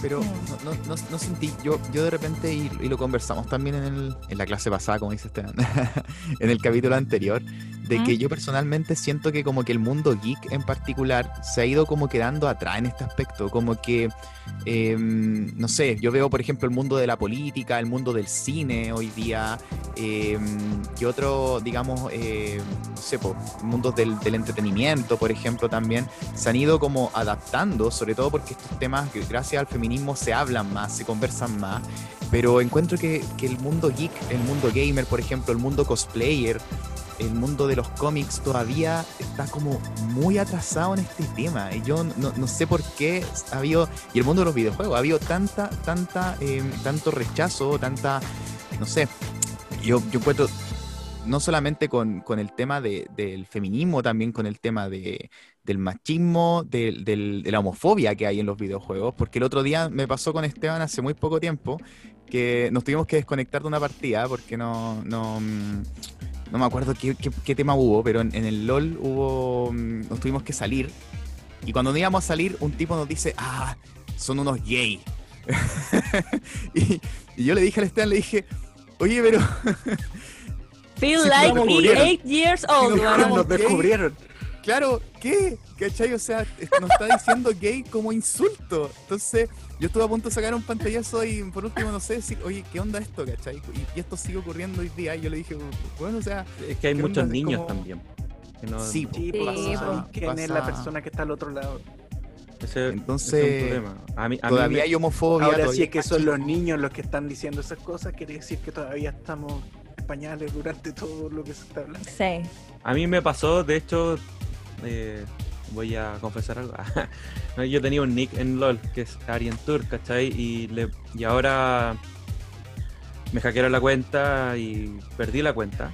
B: Pero mm. no, no, no, sentí, yo, yo de repente, y, lo conversamos también en, el, en la clase pasada, como dice Esteban, en el capítulo anterior, de que yo personalmente siento que como que el mundo geek en particular se ha ido como quedando atrás en este aspecto, como que, em, no sé, yo veo por ejemplo el mundo de la política, el mundo del cine hoy día, eh, que otro, digamos, eh, no sé, mundos del, del, entretenimiento, por ejemplo, también, se han ido como adaptando, sobre todo porque estos temas, gracias al feminismo, se hablan más, se conversan más, pero encuentro que, que el mundo geek, el mundo gamer, por ejemplo, el mundo cosplayer, el mundo de los cómics todavía está como muy atrasado en este tema. Y yo no, sé por qué ha habido, y el mundo de los videojuegos, ha habido tanta, tanta, em, tanto rechazo, tanta, no sé, yo, yo encuentro no solamente con, el tema del feminismo, también con el tema de, del machismo, de la homofobia que hay en los videojuegos, porque el otro día me pasó con Esteban hace muy poco tiempo que nos tuvimos que desconectar de una partida porque no, no, no me acuerdo qué, tema hubo, pero en, el LOL hubo, mm, nos tuvimos que salir. Y cuando nos íbamos a salir, un tipo nos dice, ah, son unos gay. y, yo le dije al Esteban, le dije, oye, pero...
D: Feel like me years old.
A: nos descubrieron.
B: Claro, ¿qué? ¿Cachai? O sea, nos está diciendo gay como insulto. Entonces, yo estuve a punto de sacar un pantallazo y por último, no sé, decir, oye, ¿qué onda esto, cachai? Y, esto sigue ocurriendo hoy día. Y yo le dije, bueno, o sea.
C: Es que hay muchos niños también.
A: Sí, sí pasa, quién es la persona que está al otro lado.
B: Entonces, es un problema. A mí, todavía hay homofobia.
A: Ahora, si es que son los niños los que están diciendo esas cosas, quiere decir que todavía estamos pañales durante todo lo que se está hablando.
D: Sí.
C: A mí me pasó, de hecho, eh, voy a confesar algo. Yo tenía un nick en LOL que es Arientur, ¿cachai? Y, le, y ahora me hackearon la cuenta y perdí la cuenta.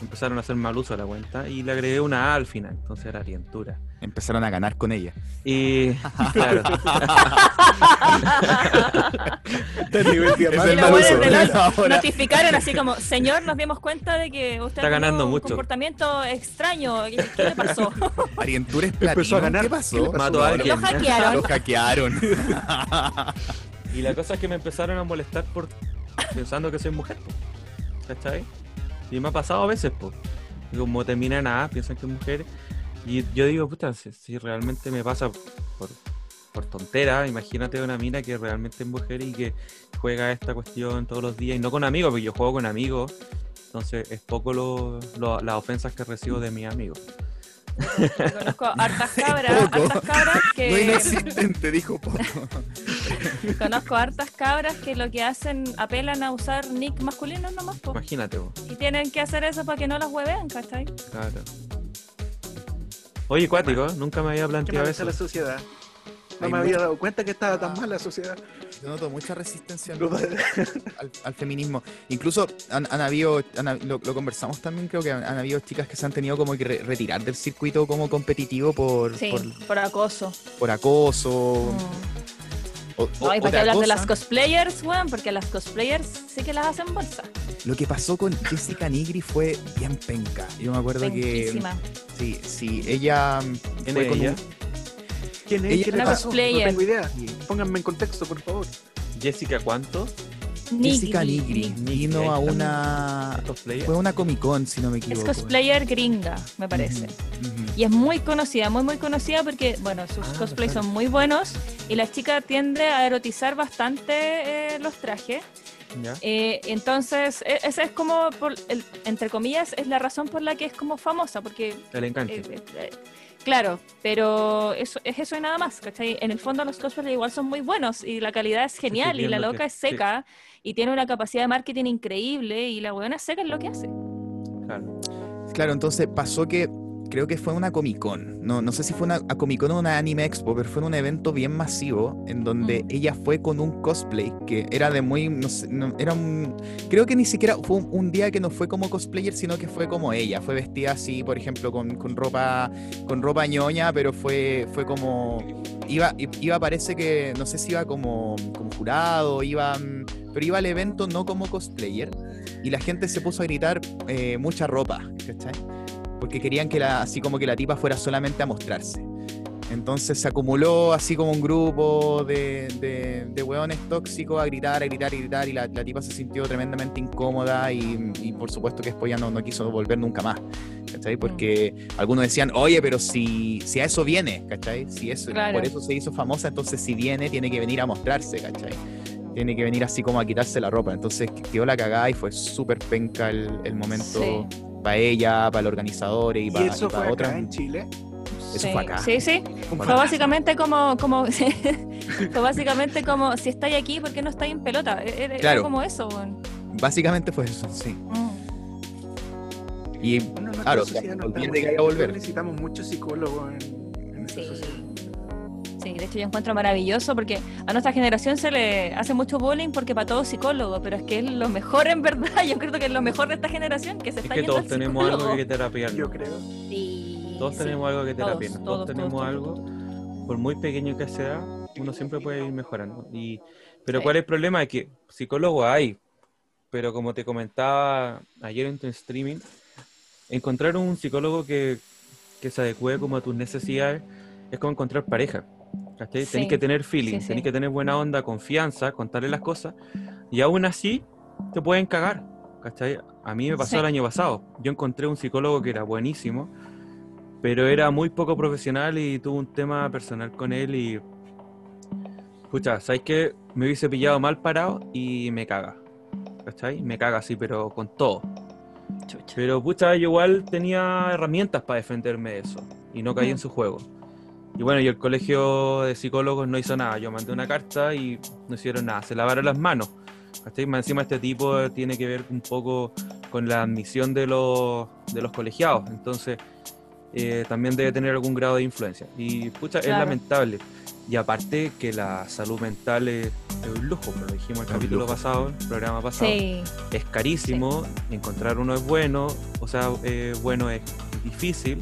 C: Empezaron a hacer mal uso de la cuenta y le agregué una A al final, entonces era Arientura.
B: Empezaron a ganar con ella.
C: Y claro,
D: Y notificaron así como, señor, nos dimos cuenta de que usted
C: Está
D: ha tenido
C: ganando
D: un
C: mucho".
D: comportamiento extraño. ¿Qué, qué le pasó?
B: Arientures
A: Empezó a ganar.
B: ¿Qué
A: ¿Qué
B: pasó?
C: Mató a alguien.
D: Lo hackearon.
B: Lo hackearon.
C: y la cosa es que me empezaron a molestar por pensando que soy mujer, po. ¿cachai? Y me ha pasado a veces, pues. Como termina nada, piensan que es mujer. Y yo digo, puta, si, si realmente me pasa por, por tontera, imagínate una mina que realmente es mujer y que juega esta cuestión todos los días, y no con amigos, porque yo juego con amigos, entonces es poco lo, lo- las ofensas que recibo de mis amigos.
D: Conozco hartas cabras, hartas cabras
B: No
D: que
B: inexistente, dijo poco.
D: conozco hartas cabras que lo que hacen apelan a usar nick masculinos nomás po.
C: Imagínate, po.
D: y tienen que hacer eso para que no las hueven, ¿cachai?
C: claro. Oye, cuático, nunca me había planteado eso.
A: la sociedad. No
B: Hay
A: me había dado cuenta que estaba tan mal la sociedad.
B: Yo noto mucha resistencia al,
A: Lo-
B: al- al feminismo. Incluso han, han habido, han lo, lo conversamos también, creo que han, han habido chicas que se han tenido como que re- retirar del circuito como competitivo por,
D: Sí,
B: por,
D: por, acoso.
B: por acoso.
D: Mm.
B: O- o-
D: No, y para qué
B: otra
D: hablar de las cosplayers, weón, porque las cosplayers sí que las hacen bolsa.
B: Lo que pasó con Jessica Nigri fue bien penca. Yo me acuerdo que
D: Penquísima.
B: sí, sí, ella mm,
C: ¿Quién
B: fue
C: es ella?
A: ¿Quién es?
B: Ella-
A: ¿Qué
D: Una
A: pasó? No tengo idea. Pónganme en contexto, por favor.
C: Jessica, ¿cuánto?
B: Jessica
D: Nigri,
B: Nigri
D: Nigri.
B: vino a una
C: Cosplayer.
B: fue una Comic Con, si no me
D: Es
B: equivoco.
D: cosplayer gringa, me parece. Y es muy conocida, muy muy conocida porque, bueno, sus
C: Ah,
D: cosplays son muy buenos y la chica tiende a erotizar bastante eh, los trajes. Eh, entonces, e- esa es como, por el- entre comillas, es la razón por la que es como famosa, porque,
C: El encante.
D: eh, eh, eh, claro, pero eso, es eso y nada más, ¿cachai? En el fondo los cosplays igual son muy buenos y la calidad es genial y la loca
C: que-
D: es seca y tiene una capacidad de marketing increíble y la buena es seca en lo que hace.
C: Claro.
B: Claro, entonces pasó que creo que fue una Comic Con. No, no sé si fue una a Comic Con o una Anime Expo, pero fue un evento bien masivo en donde
D: Mm.
B: ella fue con un cosplay que era de muy, no sé, no- era un, creo que ni siquiera fue un, un día que no fue como cosplayer, sino que fue como ella, fue vestida así, por ejemplo, con, con ropa, con ropa ñoña, pero fue, fue como, iba, iba parece que, no sé si iba como, como jurado, iba, mm, pero iba al evento no como cosplayer y la gente se puso a gritar eh, mucha ropa, ¿cachai? Porque querían que la, así como que la tipa fuera solamente a mostrarse. Entonces se acumuló así como un grupo de, de, de hueones tóxicos a gritar, a gritar, a gritar, y la, la tipa se sintió tremendamente incómoda y, y por supuesto que después ya no, no quiso volver nunca más. ¿Cachai? Porque algunos decían, oye, pero si, si a eso viene, ¿cachai? Si eso,
D: Claro.
B: por eso se hizo famosa, entonces si viene, tiene que venir a mostrarse, ¿cachai? Tiene que venir así como a quitarse la ropa. Entonces quedó la cagada y fue súper penca el, el momento
D: Sí.
B: Para ella, para el organizador y
A: Y
B: para,
A: eso fue acá
B: otras.
A: en Chile.
B: Eso
D: sí.
B: fue acá.
D: Sí, sí.
A: ¿Cómo
D: Fue básicamente como, como fue básicamente como si estáis aquí, ¿por qué no estáis en pelota? E- Era, era
B: Claro.
D: como eso.
B: Básicamente fue eso, sí.
D: Mm.
B: Y
A: Bueno,
B: claro,
A: no
B: olvídate que a volver.
A: Necesitamos muchos psicólogos en, en esta
D: Sí.
A: sociedad.
D: Sí, de hecho yo encuentro maravilloso porque a nuestra generación se le hace mucho bullying porque para todo es psicólogo, pero es que es lo mejor en verdad, yo creo que es lo mejor de esta generación que se
C: Es
D: está
C: que
D: yendo
C: todos
D: al
C: tenemos algo que terapiar.
A: Yo creo.
D: Sí,
C: Todos
D: sí.
C: tenemos algo que
D: Todos,
C: terapiar. Todos,
D: todos,
C: tenemos
D: todos,
C: algo.
D: todos,
C: Por muy pequeño que sea, uno siempre puede ir mejorando. Y, pero
D: Sí.
C: ¿cuál es el problema? Es que psicólogo hay. Pero como te comentaba ayer en tu streaming, encontrar un psicólogo que, que se adecue como a tus necesidades es como encontrar pareja. ¿Cachai?
D: Sí.
C: Tenés que tener feeling,
D: Sí,
C: tenés que tener buena onda, confianza, contarle las cosas. Y aún así te pueden cagar. ¿cachai? A mí me pasó el año pasado. Yo encontré un psicólogo que era buenísimo, pero era muy poco profesional y tuve un tema personal con él y... Escucha, ¿sabes qué? Me hubiese pillado mal parado y me caga. ¿Cachai? Me caga así, pero con todo.
D: Chucha.
C: Pero pucha, yo igual tenía herramientas para defenderme de eso y no caí en
D: Mm.
C: su juego. Y bueno, y el colegio de psicólogos no hizo nada. Yo mandé una carta y no hicieron nada. Se lavaron las manos. Encima este tipo tiene que ver un poco con la admisión de los, de los colegiados. Entonces, eh, también debe tener algún grado de influencia. Y pucha, es lamentable. Y aparte que la salud mental es, es un lujo, lo dijimos el capítulo
B: lujo.
C: pasado, el programa pasado
D: Sí,
C: es carísimo, encontrar uno es bueno, o sea, eh, bueno es difícil,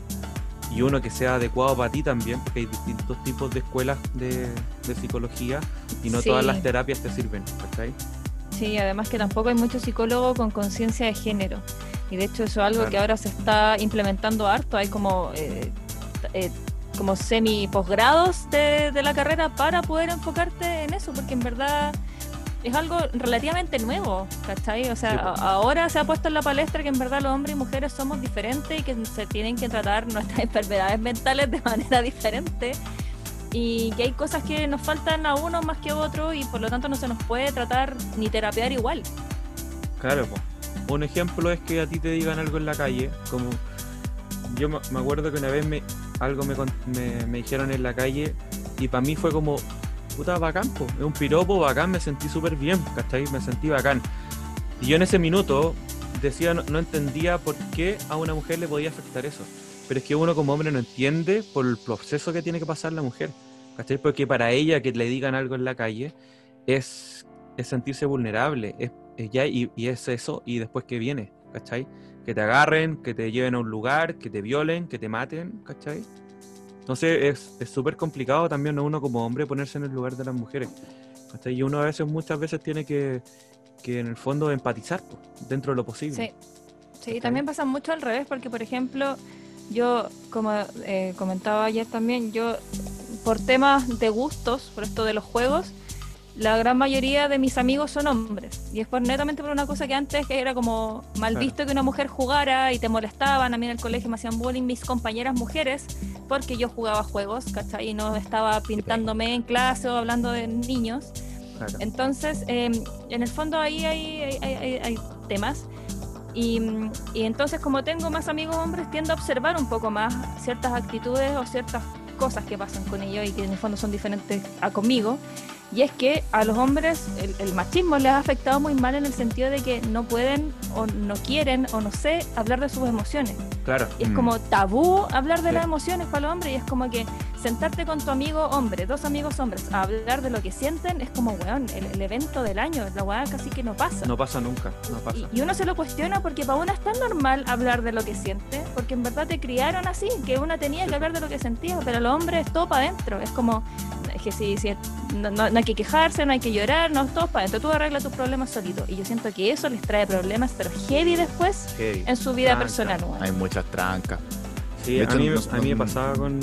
C: y uno que sea adecuado para ti también, porque hay distintos tipos de escuelas de, de psicología y no todas las terapias te sirven, ¿cachai?
D: Sí, además que tampoco hay mucho psicólogo con conciencia de género. Y de hecho eso es algo
C: Claro.
D: que ahora se está implementando harto. Hay como, eh, eh, como semi posgrados de, de la carrera para poder enfocarte en eso, porque en verdad es algo relativamente nuevo, ¿cachai? O sea,
C: Sí,
D: ahora se ha puesto en la palestra que en verdad los hombres y mujeres somos diferentes y que se tienen que tratar nuestras enfermedades mentales de manera diferente y que hay cosas que nos faltan a uno más que a otro y por lo tanto no se nos puede tratar ni terapear igual.
C: Claro, po. un ejemplo es que a ti te digan algo en la calle, como yo me acuerdo que una vez me, algo me, me, me dijeron en la calle y para mí fue como, puta, bacán, po. es un piropo bacán, me sentí súper bien, ¿cachai? Me sentí bacán. Y yo en ese minuto decía, no, entendía por qué a una mujer le podía afectar eso. Pero es que uno como hombre no entiende por el proceso que tiene que pasar la mujer, ¿cachai? Porque para ella que le digan algo en la calle es, sentirse vulnerable, es, es ya y, y es eso, y después que viene, ¿cachai? Que te agarren, que te lleven a un lugar, que te violen, que te maten, ¿cachai? Entonces es- súper complicado también a uno como hombre ponerse en el lugar de las mujeres. ¿cachai? Y uno a veces, muchas veces tiene que, que en el fondo empatizar dentro de lo posible.
D: Sí, sí,
C: ¿Cachai?
D: también pasa mucho al revés, porque por ejemplo, yo, como eh, comentaba ayer también, yo por temas de gustos, por esto de los juegos, la gran mayoría de mis amigos son hombres. Y es por netamente por una cosa que antes que era como mal
C: Claro.
D: visto que una mujer jugara y te molestaban. A mí en el colegio me hacían bullying mis compañeras mujeres porque yo jugaba juegos, ¿cachai? Y no estaba pintándome en clase o hablando de niños.
C: Claro.
D: Entonces, eh, en el fondo ahí hay, hay- hay- hay- temas. Y, y entonces, como tengo más amigos hombres, tiendo a observar un poco más ciertas actitudes o ciertas cosas que pasan con ellos y que en el fondo son diferentes a conmigo. Y es que a los hombres el, el machismo les ha afectado muy mal en el sentido de que no pueden o no quieren o no sé hablar de sus emociones.
C: Claro.
D: Y es
B: Mm.
D: como tabú hablar de
C: Sí.
D: las emociones para los hombres y es como que sentarte con tu amigo hombre, dos amigos hombres, a hablar de lo que sienten es como, weón, el, el evento del año, la weá casi que no pasa.
C: No pasa nunca, no pasa.
D: Y, y uno se lo cuestiona porque para uno es tan normal hablar de lo que siente, porque en verdad te criaron así, que uno tenía que hablar de lo que sentía, pero los hombres es todo para adentro. Es como, es que si, si no, no- no hay que quejarse, no hay que llorar, no, todo para adentro. Tú arreglas tus problemas solito. Y yo siento que eso les trae problemas, pero heavy después
C: Heavy.
D: en su vida
C: Tranca.
D: personal.
B: Hay muchas trancas.
C: Sí, a mí,
B: no-
C: a mí me pasaba con.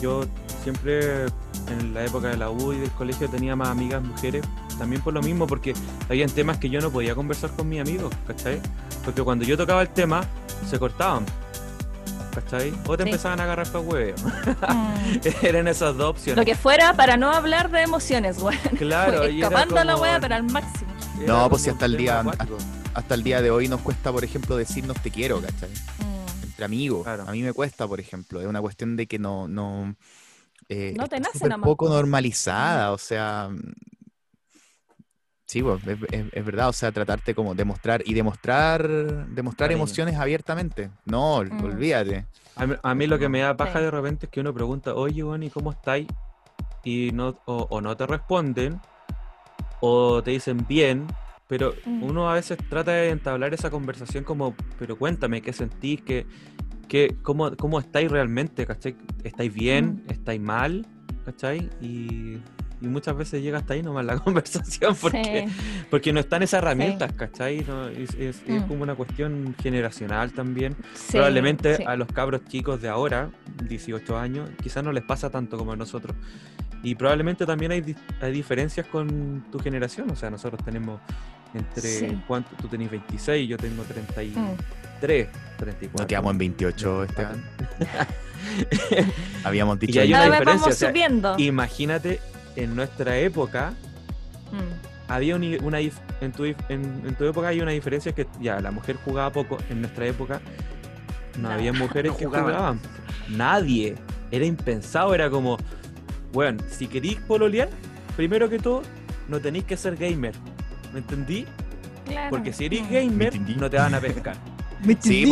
C: Yo siempre en la época de la U y del colegio tenía más amigas mujeres, también por lo mismo, porque habían temas que yo no podía conversar con mis amigos, ¿cachai? Porque cuando yo tocaba el tema, se cortaban, ¿cachai? O te
D: Sí.
C: empezaban a agarrar para hueveo.
D: Mm.
C: Eran esas dos opciones.
D: Lo que fuera para no hablar de emociones, weón.
C: Claro, y era
D: Escapando a la
C: como-
D: wea, pero al máximo.
C: era
B: No, pues
C: como
B: si hasta el día-. Hasta el día de hoy nos cuesta, por ejemplo, decirnos te quiero, ¿cachai?
D: Mm.
B: Entre amigos.
C: Claro.
B: A mí me cuesta, por ejemplo. Es una cuestión de que no. No, eh,
D: No te nace nomás,
B: poco
D: po.
B: normalizada, o sea. Sí, pues, es, es- es verdad, o sea, tratarte como demostrar y demostrar demostrar
C: Cariño.
B: emociones abiertamente. No,
D: Mm.
B: olvídate.
C: A mí, a mí lo que me da paja
D: Sí.
C: de repente es que uno pregunta, oye, bueno, ¿y cómo estáis? Y no, o, o no te responden, o te dicen bien, pero
D: Mm.
C: uno a veces trata de entablar esa conversación como, pero cuéntame, ¿qué sentís? ¿Qué, qué, cómo, ¿Cómo estáis realmente? ¿Cachai? ¿Estáis bien?
D: Mm.
C: ¿Estáis mal? ¿Cachai? Y, y muchas veces llega hasta ahí nomás la conversación porque,
D: Sí.
C: porque no están esas herramientas, ¿cachai? No, es, es- es
D: Mm.
C: como una cuestión generacional también.
D: Sí,
C: Probablemente
D: sí.
C: a los cabros chicos de ahora, 18 años, quizás no les pasa tanto como a nosotros. Y probablemente también hay, hay diferencias con tu generación. O sea, nosotros tenemos entre.
D: Sí.
C: ¿Cuánto? Tú tenés 26, yo tengo 33,
D: Mm.
C: 34.
B: Nos quedamos en 28, Esteban. Habíamos
C: Y
B: dicho.
C: hay
B: ahí-
C: una diferencia,
D: vamos
C: o sea,
D: subiendo.
C: Imagínate, en nuestra época,
D: Mm.
C: había una en, tu, en, en tu época hay una diferencia que ya la mujer jugaba poco, en nuestra época no
D: No,
C: había mujeres
A: no
C: que
A: jugaban.
C: jugaban. Nadie. Era impensado, era como, bueno, si queréis pololear, primero que todo, no tenéis que ser gamer. ¿Me entendí?
D: Claro.
C: Porque si eres
D: Mm.
C: gamer, no te van a pescar.
B: Sí.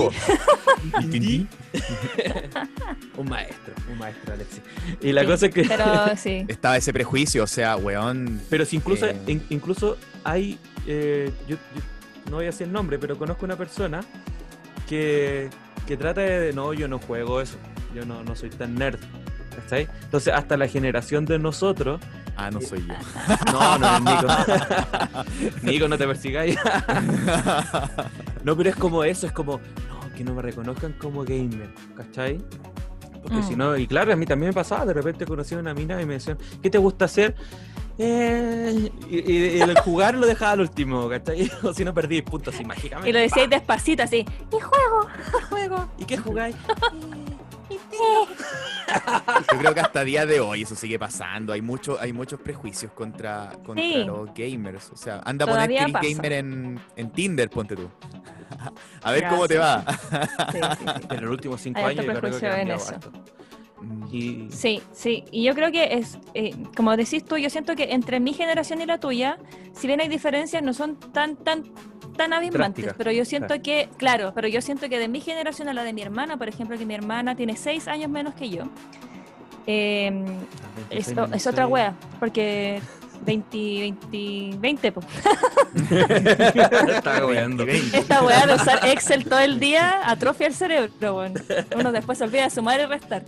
C: ¿Me entendí? un maestro, un maestro, Alexis. Y la
D: Sí,
C: cosa es que...
D: Pero sí.
B: Estaba ese prejuicio, o sea, weón.
C: Pero si incluso,
B: Eh.
C: in- incluso hay, eh, yo, yo no voy a decir el nombre, pero conozco una persona que, que trata de, no, yo no juego eso. yo no, no soy tan nerd. ¿Cachai? Entonces, hasta la generación de nosotros.
B: Ah, no soy yo.
C: No, no es Nico. Nico, no te persigáis. No, pero es como eso, es como, no, que no me reconozcan como gamer, ¿cachai? Porque si
D: Mm.
C: no, y claro, a mí también me pasaba, de repente conocí a una mina y me decían, ¿qué te gusta hacer? Eh, y, el jugar lo dejaba al último, ¿cachai? O si no perdí puntos así mágicamente.
D: Y lo decíais despacito así, y juego, juego.
C: ¿Y qué jugáis?
B: Yo creo que hasta día de hoy eso sigue pasando. Hay mucho, hay muchos prejuicios contra, contra
D: Sí.
B: los gamers. O sea, anda a poner
D: pasa.
B: gamer en, en Tinder, ponte tú. a ver cómo te va.
D: Sí, sí, sí.
C: En los últimos cinco
D: Hay
C: años yo creo que
D: en eso.
C: harto. Y
D: Sí, sí, y yo creo que es, eh, como decís tú, yo siento que entre mi generación y la tuya, si bien hay diferencias, no son tan, tan, tan abismantes, pero yo siento que, claro, pero yo siento que de mi generación a la de mi hermana, por ejemplo, que mi hermana tiene seis años menos que yo, eh, es,
C: 26
D: es otra wea, porque 20, 20, 20, po.
C: Estaba weando.
D: Esta weá de usar Excel todo el día atrofia el cerebro, weón. Uno después se olvida de sumar y restar.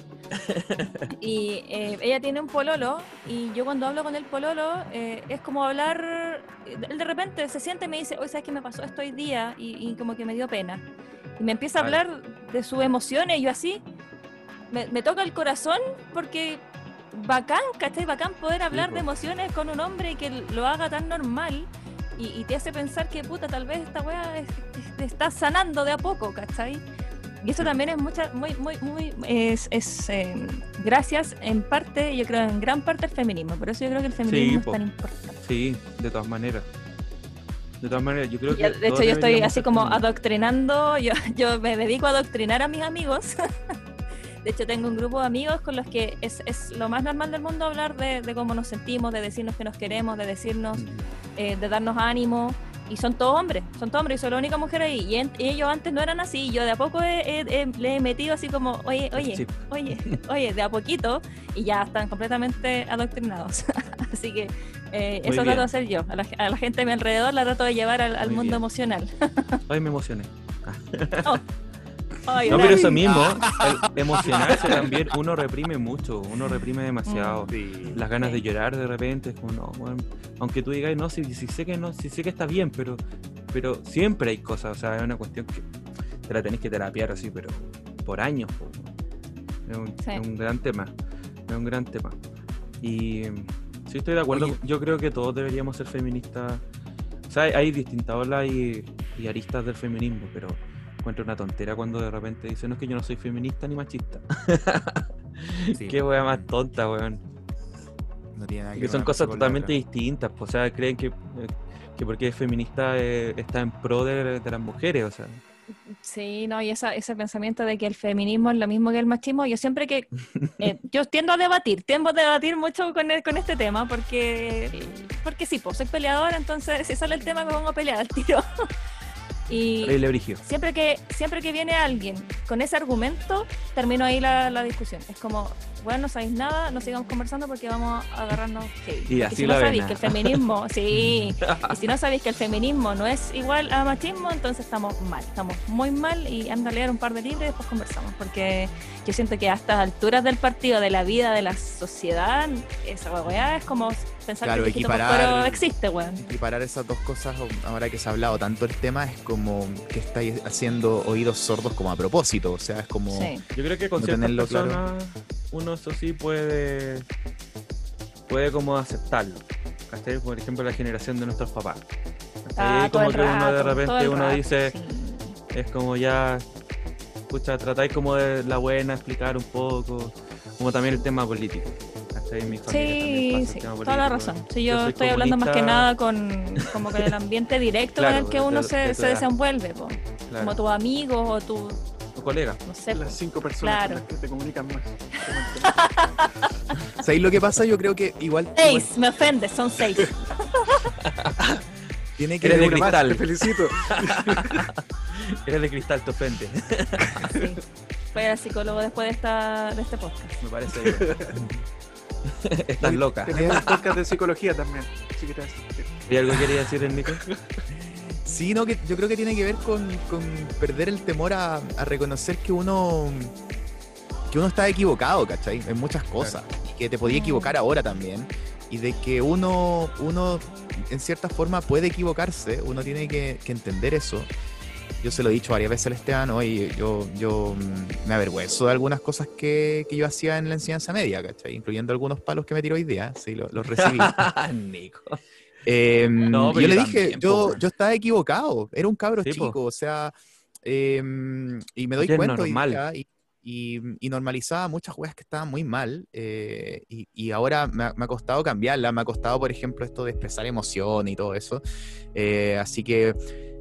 D: Y eh, ella tiene un pololo y yo cuando hablo con el pololo eh, es como hablar, él de repente se siente y me dice, oye, ¿sabes qué me pasó esto hoy día? Y, y como que me dio pena. Y me empieza a hablar de sus emociones y yo así, me, me toca el corazón porque bacán, ¿cachai? Bacán poder hablar
C: po.
D: de emociones con un hombre y que lo haga tan normal y, y te hace pensar que puta, tal vez esta wea es- te está sanando de a poco, ¿cachai? Y eso también es mucha, muy, muy, muy, es, es eh, gracias en parte, yo creo en gran parte al feminismo, por eso yo creo que el feminismo
C: po.
D: es tan importante.
C: Sí, de todas maneras. De todas maneras, yo creo que.
D: de hecho yo estoy así como adoctrinando, yo, yo me dedico a adoctrinar a mis amigos. De hecho tengo un grupo de amigos con los que es, es lo más normal del mundo hablar de, de cómo nos sentimos, de decirnos que nos queremos, de decirnos eh, de darnos ánimo. Y son todos hombres, son todos hombres, y soy la única mujer ahí. Y, en- y ellos antes no eran así. Yo de a poco he- he- he- le he metido así como, oye, oye,
C: chip.
D: oye, oye, de a poquito. Y ya están completamente adoctrinados. así que eh, eso
C: bien.
D: trato de hacer yo. A la, a la gente de mi alrededor la trato de llevar al, al mundo
C: bien.
D: emocional.
C: Ay, me emocioné.
D: Ay,
C: No, pero eso mismo, el emocionarse también, uno reprime mucho, uno reprime demasiado.
B: Sí.
C: Las ganas de llorar de repente, es como, no, bueno, aunque tú digas, no, si, si sé que no, si sé que está bien, pero, pero siempre hay cosas, o sea, es una cuestión que te la tenés que terapiar así, pero por años. Es, un,
D: Sí.
C: es un gran tema, es un gran tema. Y sí estoy de acuerdo,
B: Oye.
C: yo creo que todos deberíamos ser feministas. O sea, hay, hay distintas olas y, y aristas del feminismo, pero encuentro una tontera cuando de repente dicen, no es que yo no soy feminista ni machista.
B: Sí.
C: Qué wea más tonta, weón.
B: No tiene nada
C: Que
B: ver
C: son cosas totalmente distintas. pues, O sea, creen que, que porque es feminista eh, está en pro de, de las mujeres. O sea,
D: Sí, no, y esa, ese pensamiento de que el feminismo es lo mismo que el machismo, yo siempre que, eh, yo tiendo a debatir, tiendo a debatir mucho con, el- con este tema, porque, porque sí, pues soy peleadora, entonces si sale el tema me pongo a pelear al tiro. Y siempre que, siempre que viene alguien con ese argumento, termino ahí la, la discusión. Es como, bueno, no sabéis nada, no sigamos conversando porque vamos a agarrarnos heavy.
C: Y así
D: si
C: la
D: no sabéis
C: ah.
D: que el feminismo, sí, y si no sabéis que el feminismo no es igual a machismo, entonces estamos mal, estamos muy mal y anda a leer un par de libros y después conversamos, porque yo siento que a estas alturas del partido, de la vida, de la sociedad, esa weá es como pensar
B: Claro,
D: que
B: equiparar-
D: Pascuero existe, weón.
B: Equiparar esas dos cosas, ahora que se ha hablado tanto el tema, es como que estáis haciendo oídos sordos como a propósito. O sea, es como.
D: Sí.
C: Yo creo que con
B: No
C: ciertas
B: claro.
C: uno eso sí puede puede como aceptarlo. ¿cachai? Por ejemplo, la generación de nuestros papás.
D: Ah,
C: como que uno de
D: rato,
C: repente uno
D: rato,
C: dice,
D: sí.
C: es como ya, pucha, tratáis como de la buena, explicar un poco, como también el tema político.
D: Sí, sí, toda la razón. Sí, yo, estoy hablando más que nada con, como con el ambiente directo
C: Claro,
D: en el que uno
C: de-
D: se,
C: de
D: se desenvuelve, po.
C: claro,
D: como tus amigos o tu,
C: tu colega.
D: no sé,
A: Las cinco personas
D: Claro.
A: con las que te comunican más.
B: ¿Sabéis lo que pasa? Yo creo que igual, igual
D: seis, me ofendes, son seis.
B: tiene que
C: Eres de
A: Una más,
C: cristal.
A: Te felicito.
C: Eres de cristal, te ofende.
D: Sí. Voy al psicólogo después de, esta, de este podcast.
C: Me parece bien. Estás loca.
A: Tenemos un podcast de psicología también. Así que te
C: ¿Y algo quería decir, Enrique?
B: Sí, no, que yo creo que tiene que ver con, con perder el temor a, a reconocer que uno que uno está equivocado, ¿cachai? En muchas cosas. Y que te podía equivocar ahora también. Y de que uno, uno en cierta forma puede equivocarse, uno tiene que, que entender eso. Yo se lo he dicho varias veces al Esteban, hoy yo, yo mm, me avergüenzo de algunas cosas que, que yo hacía en la enseñanza media, ¿cachai? Incluyendo algunos palos que me tiró hoy día, sí, los, los recibí.
C: Nico.
B: Eh,
C: No,
B: y
C: pero
B: yo le
C: yo
B: dije,
C: también, po,
B: yo, yo estaba equivocado, era un cabro
C: Sí, po.
B: chico, o sea, eh, y me doy cuenta hoy día y, y, y normalizaba muchas weas que estaban muy mal eh, y, y ahora me ha, me ha costado cambiarla, me ha costado, por ejemplo, esto de expresar emoción y todo eso, eh, así que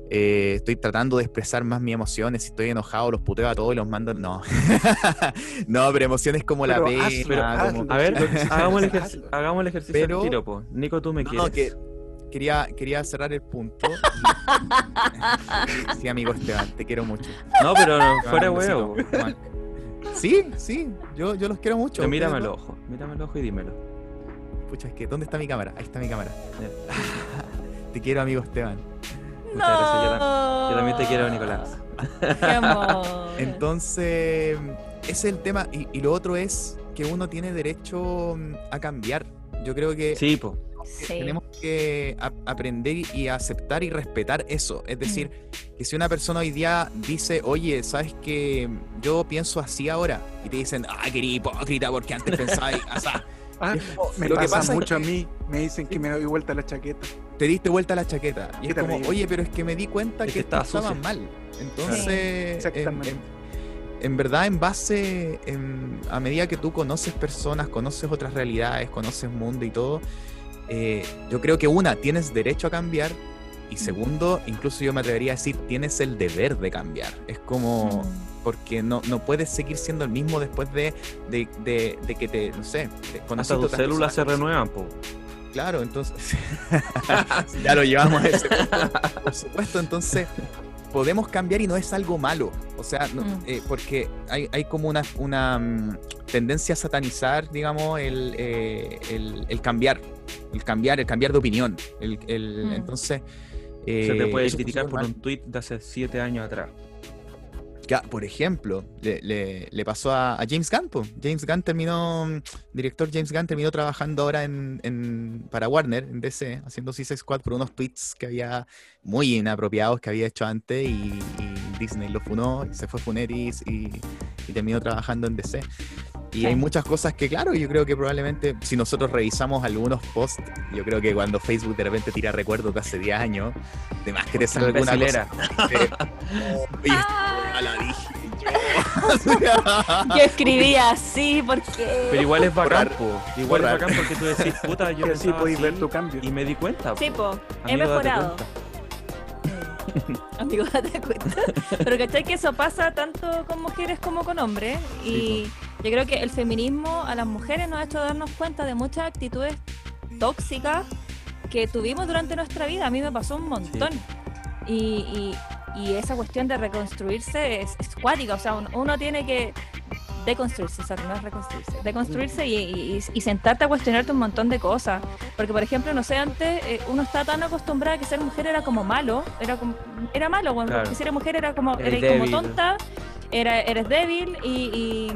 B: eh, estoy tratando de expresar más mis emociones, si estoy enojado los puteo a todos y los mando, no, no, pero emociones como la pena,
A: hazlo,
B: como-
A: hazlo.
C: A ver, hagamos el, ejercicio, hagamos el ejercicio
B: Pero-
C: tiro, po. Nico, tú me
B: No,
C: quieres.
B: no, que quería, quería cerrar el punto. sí, amigo Esteban, te quiero mucho.
C: No, pero no, fuera huevo.
B: Sí, sí, yo, yo los quiero mucho.
C: Pero mírame al ojo, mírame al ojo y dímelo.
B: no- Pucha, es que, ¿dónde está mi cámara? Ahí está mi cámara. te quiero, amigo Esteban.
C: Muchas gracias, yo tam- Yo también te quiero, Nicolás.
D: Qué amor.
B: Entonces, ese es el tema. Y, y lo otro es que uno tiene derecho mm, a cambiar. Yo creo que
C: Sí, po.
D: Sí.
B: tenemos que a- aprender y aceptar y respetar eso. Es decir,
D: Mm.
B: que si una persona hoy día dice, oye, ¿sabes que Yo pienso así ahora. Y te dicen, ah, qué hipócrita, porque antes pensabas así.
A: Ah, me
B: lo que
A: pasa
B: pasa es
A: mucho
B: que
A: a mí. Me dicen que me doy vuelta la chaqueta.
B: te diste vuelta la chaqueta. Y es como, oye, pero es que me di cuenta
C: Es
B: que,
C: que estaba
B: mal. Entonces,
A: Exactamente.
B: en, en- en verdad, en base, en- a medida que tú conoces personas, conoces otras realidades, conoces mundo y todo, eh, yo creo que una, tienes derecho a cambiar. Y segundo, incluso yo me atrevería a decir, tienes el deber de cambiar. Es como,
D: Mm.
B: porque no, no puedes seguir siendo el mismo después de, de, de- de que te, no sé, te
C: Hasta tus células se renuevan, po.
B: Claro, entonces ya lo llevamos a ese punto. Por supuesto, entonces podemos cambiar y no es algo malo. O sea, no-
D: Mm.
B: eh, porque hay, hay como una, una mm, tendencia a satanizar, digamos, el, eh, el, el cambiar. El cambiar, el cambiar de opinión. El, el-
D: Mm.
B: Entonces.
C: Se te
B: eh,
C: puede criticar por
B: mal.
C: un tweet de hace siete años atrás.
B: Ya, por ejemplo, le, le- le pasó a, a James Gunn. po. James Gunn terminó, director James Gunn terminó trabajando ahora en, en- para Warner, en DC, haciendo Suicide Squad por unos tweets que había muy inapropiados que había hecho antes y, y Disney lo funó, se fue Funeris y, y terminó trabajando en DC. Y
D: Sí.
B: hay muchas cosas que, claro, yo creo que probablemente si nosotros revisamos algunos posts, yo creo que cuando Facebook de repente tira recuerdos de hace 10 años, de más que te sale alguna cosa. esta weá la dije yo.
D: Yo escribía así porque.
C: Pero igual es bacán, po. Igual es bacán porque tú decís, puta, yo
A: así podéis ver tu cambio.
C: Y me di cuenta, po.
D: Sí, po, he
C: Amigo, date
D: mejorado. Amigo, date cuenta. Pero ¿cachai que eso pasa tanto con mujeres como con hombres? Y yo creo que el feminismo a las mujeres nos ha hecho darnos cuenta de muchas actitudes tóxicas que tuvimos durante nuestra vida. A mí me pasó un montón. Y, y- y esa cuestión de reconstruirse es, es cuática. O sea, un- uno tiene que deconstruirse, sorry, no es reconstruirse, deconstruirse y, y- y sentarte a cuestionarte un montón de cosas. Porque, por ejemplo, no sé, antes eh, uno está tan acostumbrado a que ser mujer era como malo, era como, era malo, bueno,
C: Claro.
D: porque si eres mujer era como,
C: Eres
D: eres como tonta, era, eres débil y, y-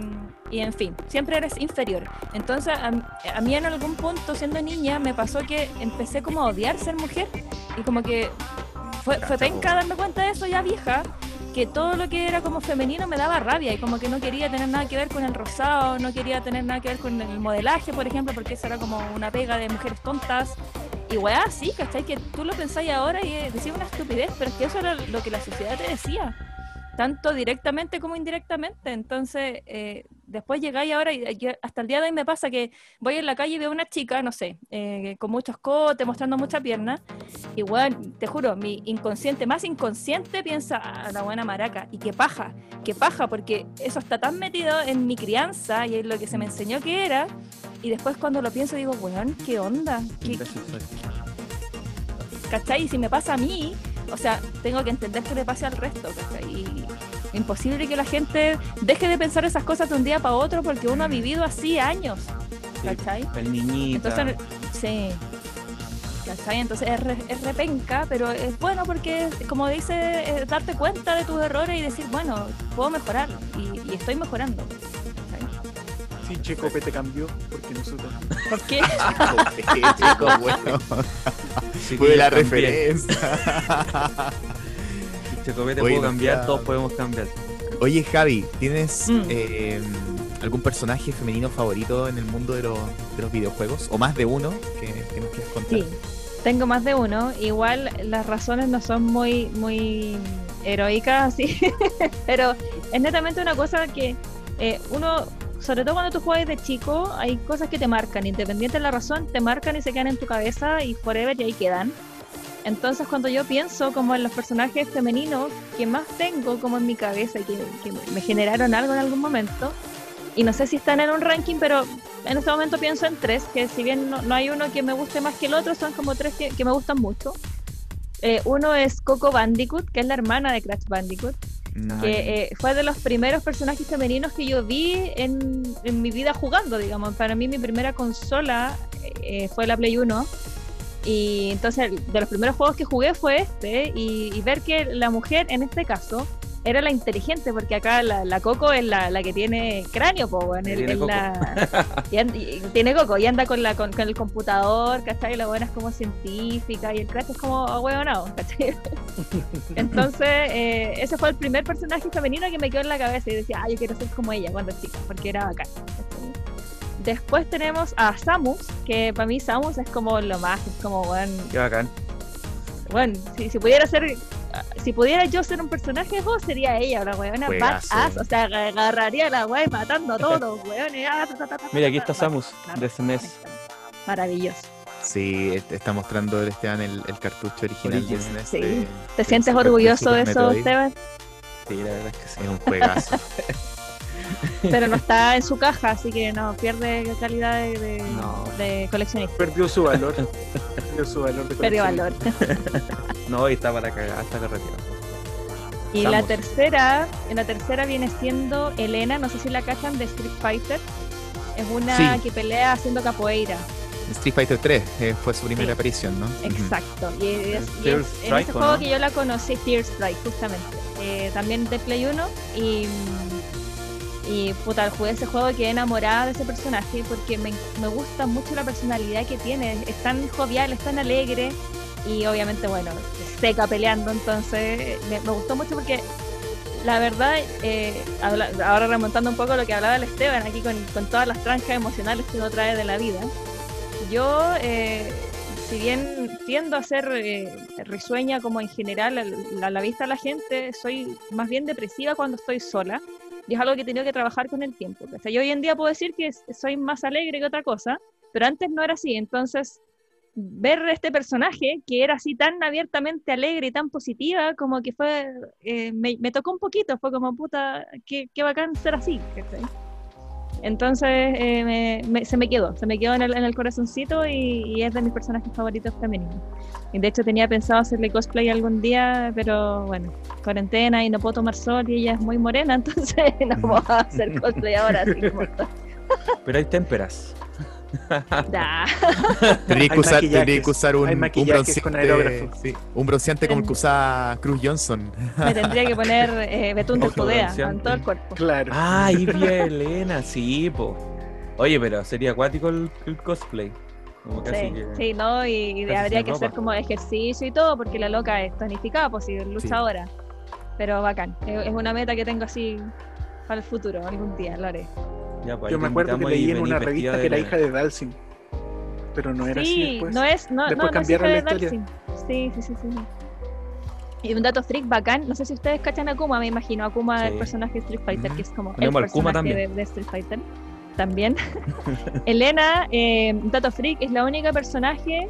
D: y, en fin, siempre eres inferior. Entonces, a, a mí en algún punto, siendo niña, me pasó que empecé como a odiar ser mujer y como que fue, fue penca darme cuenta de eso ya vieja, que todo lo que era como femenino me daba rabia y como que no quería tener nada que ver con el rosado, no quería tener nada que ver con el modelaje, por ejemplo, porque eso era como una pega de mujeres tontas. Y weá, sí, ¿cachai? Que tú lo pensáis ahora y eh, decís una estupidez, pero es que eso era lo que la sociedad te decía, tanto directamente como indirectamente. Entonces, eh, después llegáis ahora y y hasta el día de hoy me pasa que voy en la calle y veo una chica, no sé, eh, con muchos cotes, mostrando mucha pierna, Igual, te juro, mi inconsciente, más inconsciente, piensa a la buena maraca. Y qué paja, qué paja, porque eso está tan metido en mi crianza y en lo que se me enseñó que era. Y después cuando lo pienso digo, weón, ¿qué onda? ¿Qué. ¿Cachai? Y si me pasa a mí, o sea, tengo que entender que le pase al resto, ¿cachai? Y imposible que la gente deje de pensar esas cosas de un día para otro porque uno ha vivido así años, ¿cachai?
C: El niñita.
D: Entonces, sí. ¿Cachai? Entonces es, re- es repenca, pero es bueno porque, como dice, es darte cuenta de tus errores y decir, bueno, puedo mejorar y, y estoy mejorando.
A: Sí, Checope te cambió, porque nosotros.
D: ¿Por qué?
B: Chico, bueno.
C: Sí,
B: Fue la referencia.
C: Si Checopete te
B: Oye,
C: puedo
B: no
C: cambiar, todos podemos cambiar.
B: Oye, Javi, ¿tienes
D: Mm.
B: eh, algún personaje femenino favorito en el mundo de los, de los videojuegos? ¿O más de uno que, que nos quieras contar?
D: Sí, tengo más de uno. Igual las razones no son muy, muy heroicas, así, pero es netamente una cosa que eh, uno, sobre todo cuando tú juegas de chico, hay cosas que te marcan, independiente de la razón, te marcan y se quedan en tu cabeza y forever y ahí quedan. Entonces cuando yo pienso como en los personajes femeninos que más tengo como en mi cabeza y que, que me generaron algo en algún momento, y no sé si están en un ranking, pero en este momento pienso en tres, que si bien no, no hay uno que me guste más que el otro, son como tres que, que me gustan mucho. Eh, uno es Coco Bandicoot, que es la hermana de Crash Bandicoot, que eh, fue de los primeros personajes femeninos que yo vi en, en mi vida jugando, digamos. Para mí mi primera consola eh, fue la Play 1. Y entonces de los primeros juegos que jugué fue este, y, y ver que la mujer en este caso era la inteligente, porque acá la, la Coco es la, la que tiene cráneo, po,
C: tiene coco.
D: la- y, and- y tiene Coco, y anda con, la, con, con el computador, ¿cachai? Y la buena es como científica, y el Crash es como ahueonado, ¿cachai? Entonces, eh, ese fue el primer personaje femenino que me quedó en la cabeza y decía, ah, yo quiero ser como ella cuando chica, porque era bacán. ¿cachai? Después tenemos a Samus, que para mí Samus es como lo más, es como, bueno,
C: Qué bacán.
D: bueno si, si pudiera ser, si pudiera yo ser un personaje de juego, sería ella, la weona badass, o sea, agarraría a la wea y matando a todos, weones. ah, ta, ta, ta, ta,
C: Mira, aquí está Samus, de SNES.
D: Maravilloso.
B: Sí, est- está mostrando el Esteban el, el cartucho original de. SNES
D: Sí.
B: de-
D: ¿Te sientes orgulloso de eso. Esteban?
C: Sí, la verdad es que sí.
B: Es un juegazo.
D: Pero no está en su caja, así que no, pierde calidad de, de,
C: No.
D: de coleccionista.
A: Perdió su valor. Perdió su valor de
D: Perdió valor.
A: coleccionista.
C: No, y está para cagar, está carreteado.
D: Y la tercera, en la tercera viene siendo Elena, no sé si la cachan de Street Fighter. Es una
B: Sí.
D: que pelea haciendo capoeira.
B: Street Fighter 3 eh, fue su primera
D: Sí.
B: aparición, ¿no?
D: Exacto. Y es, y es-
C: Fear
D: en ese
C: ¿o
D: juego
C: no?
D: que yo la conocí, Fear Strike, justamente. Eh, también de Play 1. Y, y puta, jugué ese juego y quedé enamorada de ese personaje porque me, me gusta mucho la personalidad que tiene. Es tan jovial, es tan alegre. Y obviamente, bueno, seca peleando. Entonces, me, gustó mucho porque la verdad, eh, ahora remontando un poco lo que hablaba el Esteban aquí con, con todas las trancas emocionales que uno trae de la vida, yo, eh, si bien tiendo a ser eh, risueña como en general a la vista de la gente, soy más bien depresiva cuando estoy sola y es algo que he tenido que trabajar con el tiempo. ¿cachai? Yo hoy en día puedo decir que soy más alegre que otra cosa, pero antes no era así, entonces ver este personaje que era así tan abiertamente alegre y tan positiva, como que fue, eh, me, me tocó un poquito, fue como puta, qué, qué bacán ser así. ¿cachai? Entonces eh, me- me- se me quedó, se me quedó en el, en el corazoncito y, y es de mis personajes favoritos femeninos. Y de hecho tenía pensado hacerle cosplay algún día, pero bueno, cuarentena y no puedo tomar sol y ella es muy morena, entonces no puedo hacer cosplay ahora. Así como.
C: Pero hay témperas.
B: Tendría que usar, tendría
A: maquillajes,
B: que usar un, un bronceante,
A: aerógrafo.
B: sí, un bronceante como el que usaba Cruz Johnson.
D: Me tendría que poner eh, betún del
C: Ojo
D: Judea en todo el cuerpo.
A: Claro.
C: Ah, a Elena, sí, po. Oye, pero sería acuático el, el cosplay. Como casi
D: Sí,
C: que...
D: sí, ¿no? Y, y
C: casi
D: habría que hacer como ejercicio y todo, porque la loca es tonificada, pues si luchadora. Pero bacán, es, es una meta que tengo así para el futuro, algún día lo haré.
C: Ya, pues,
A: Yo me acuerdo que leí en una revista que era
C: Elena.
A: hija de Dalsin. Pero no era así
D: sí,
A: después.
D: no es, no,
A: Después
D: no, no es hija
A: la
D: de
A: historia.
D: Dalsim. Sí, sí, sí, sí. Y un dato freak bacán, no sé si ustedes cachan a Akuma, me imagino, Akuma el
C: Sí.
D: personaje de Street Fighter,
B: Mm.
D: que es como el personaje de, Street Fighter. También. Elena, eh, un dato freak, es la única personaje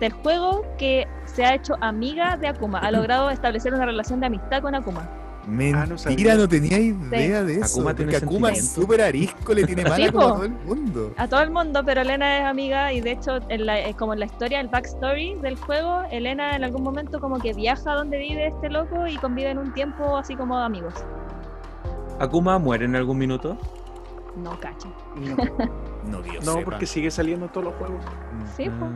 D: del juego que se ha hecho amiga de Akuma, ha logrado establecer una relación de amistad con Akuma.
B: Mentira,
A: Ah, no
B: no, tenía idea de eso.
C: Akuma tiene
B: porque Akuma es súper arisco, le tiene mala
D: Sí,
B: como a todo el mundo.
D: A todo el mundo, pero Elena es amiga y de hecho, en la, como en la historia, el backstory del juego, Elena en algún momento como que viaja a donde vive este loco y conviven un tiempo así como amigos.
C: ¿Akuma muere en algún minuto?
D: No cacho.
A: No,
B: No, Dios
A: no
B: sepa.
A: porque sigue saliendo en todos los juegos.
D: Sí, po.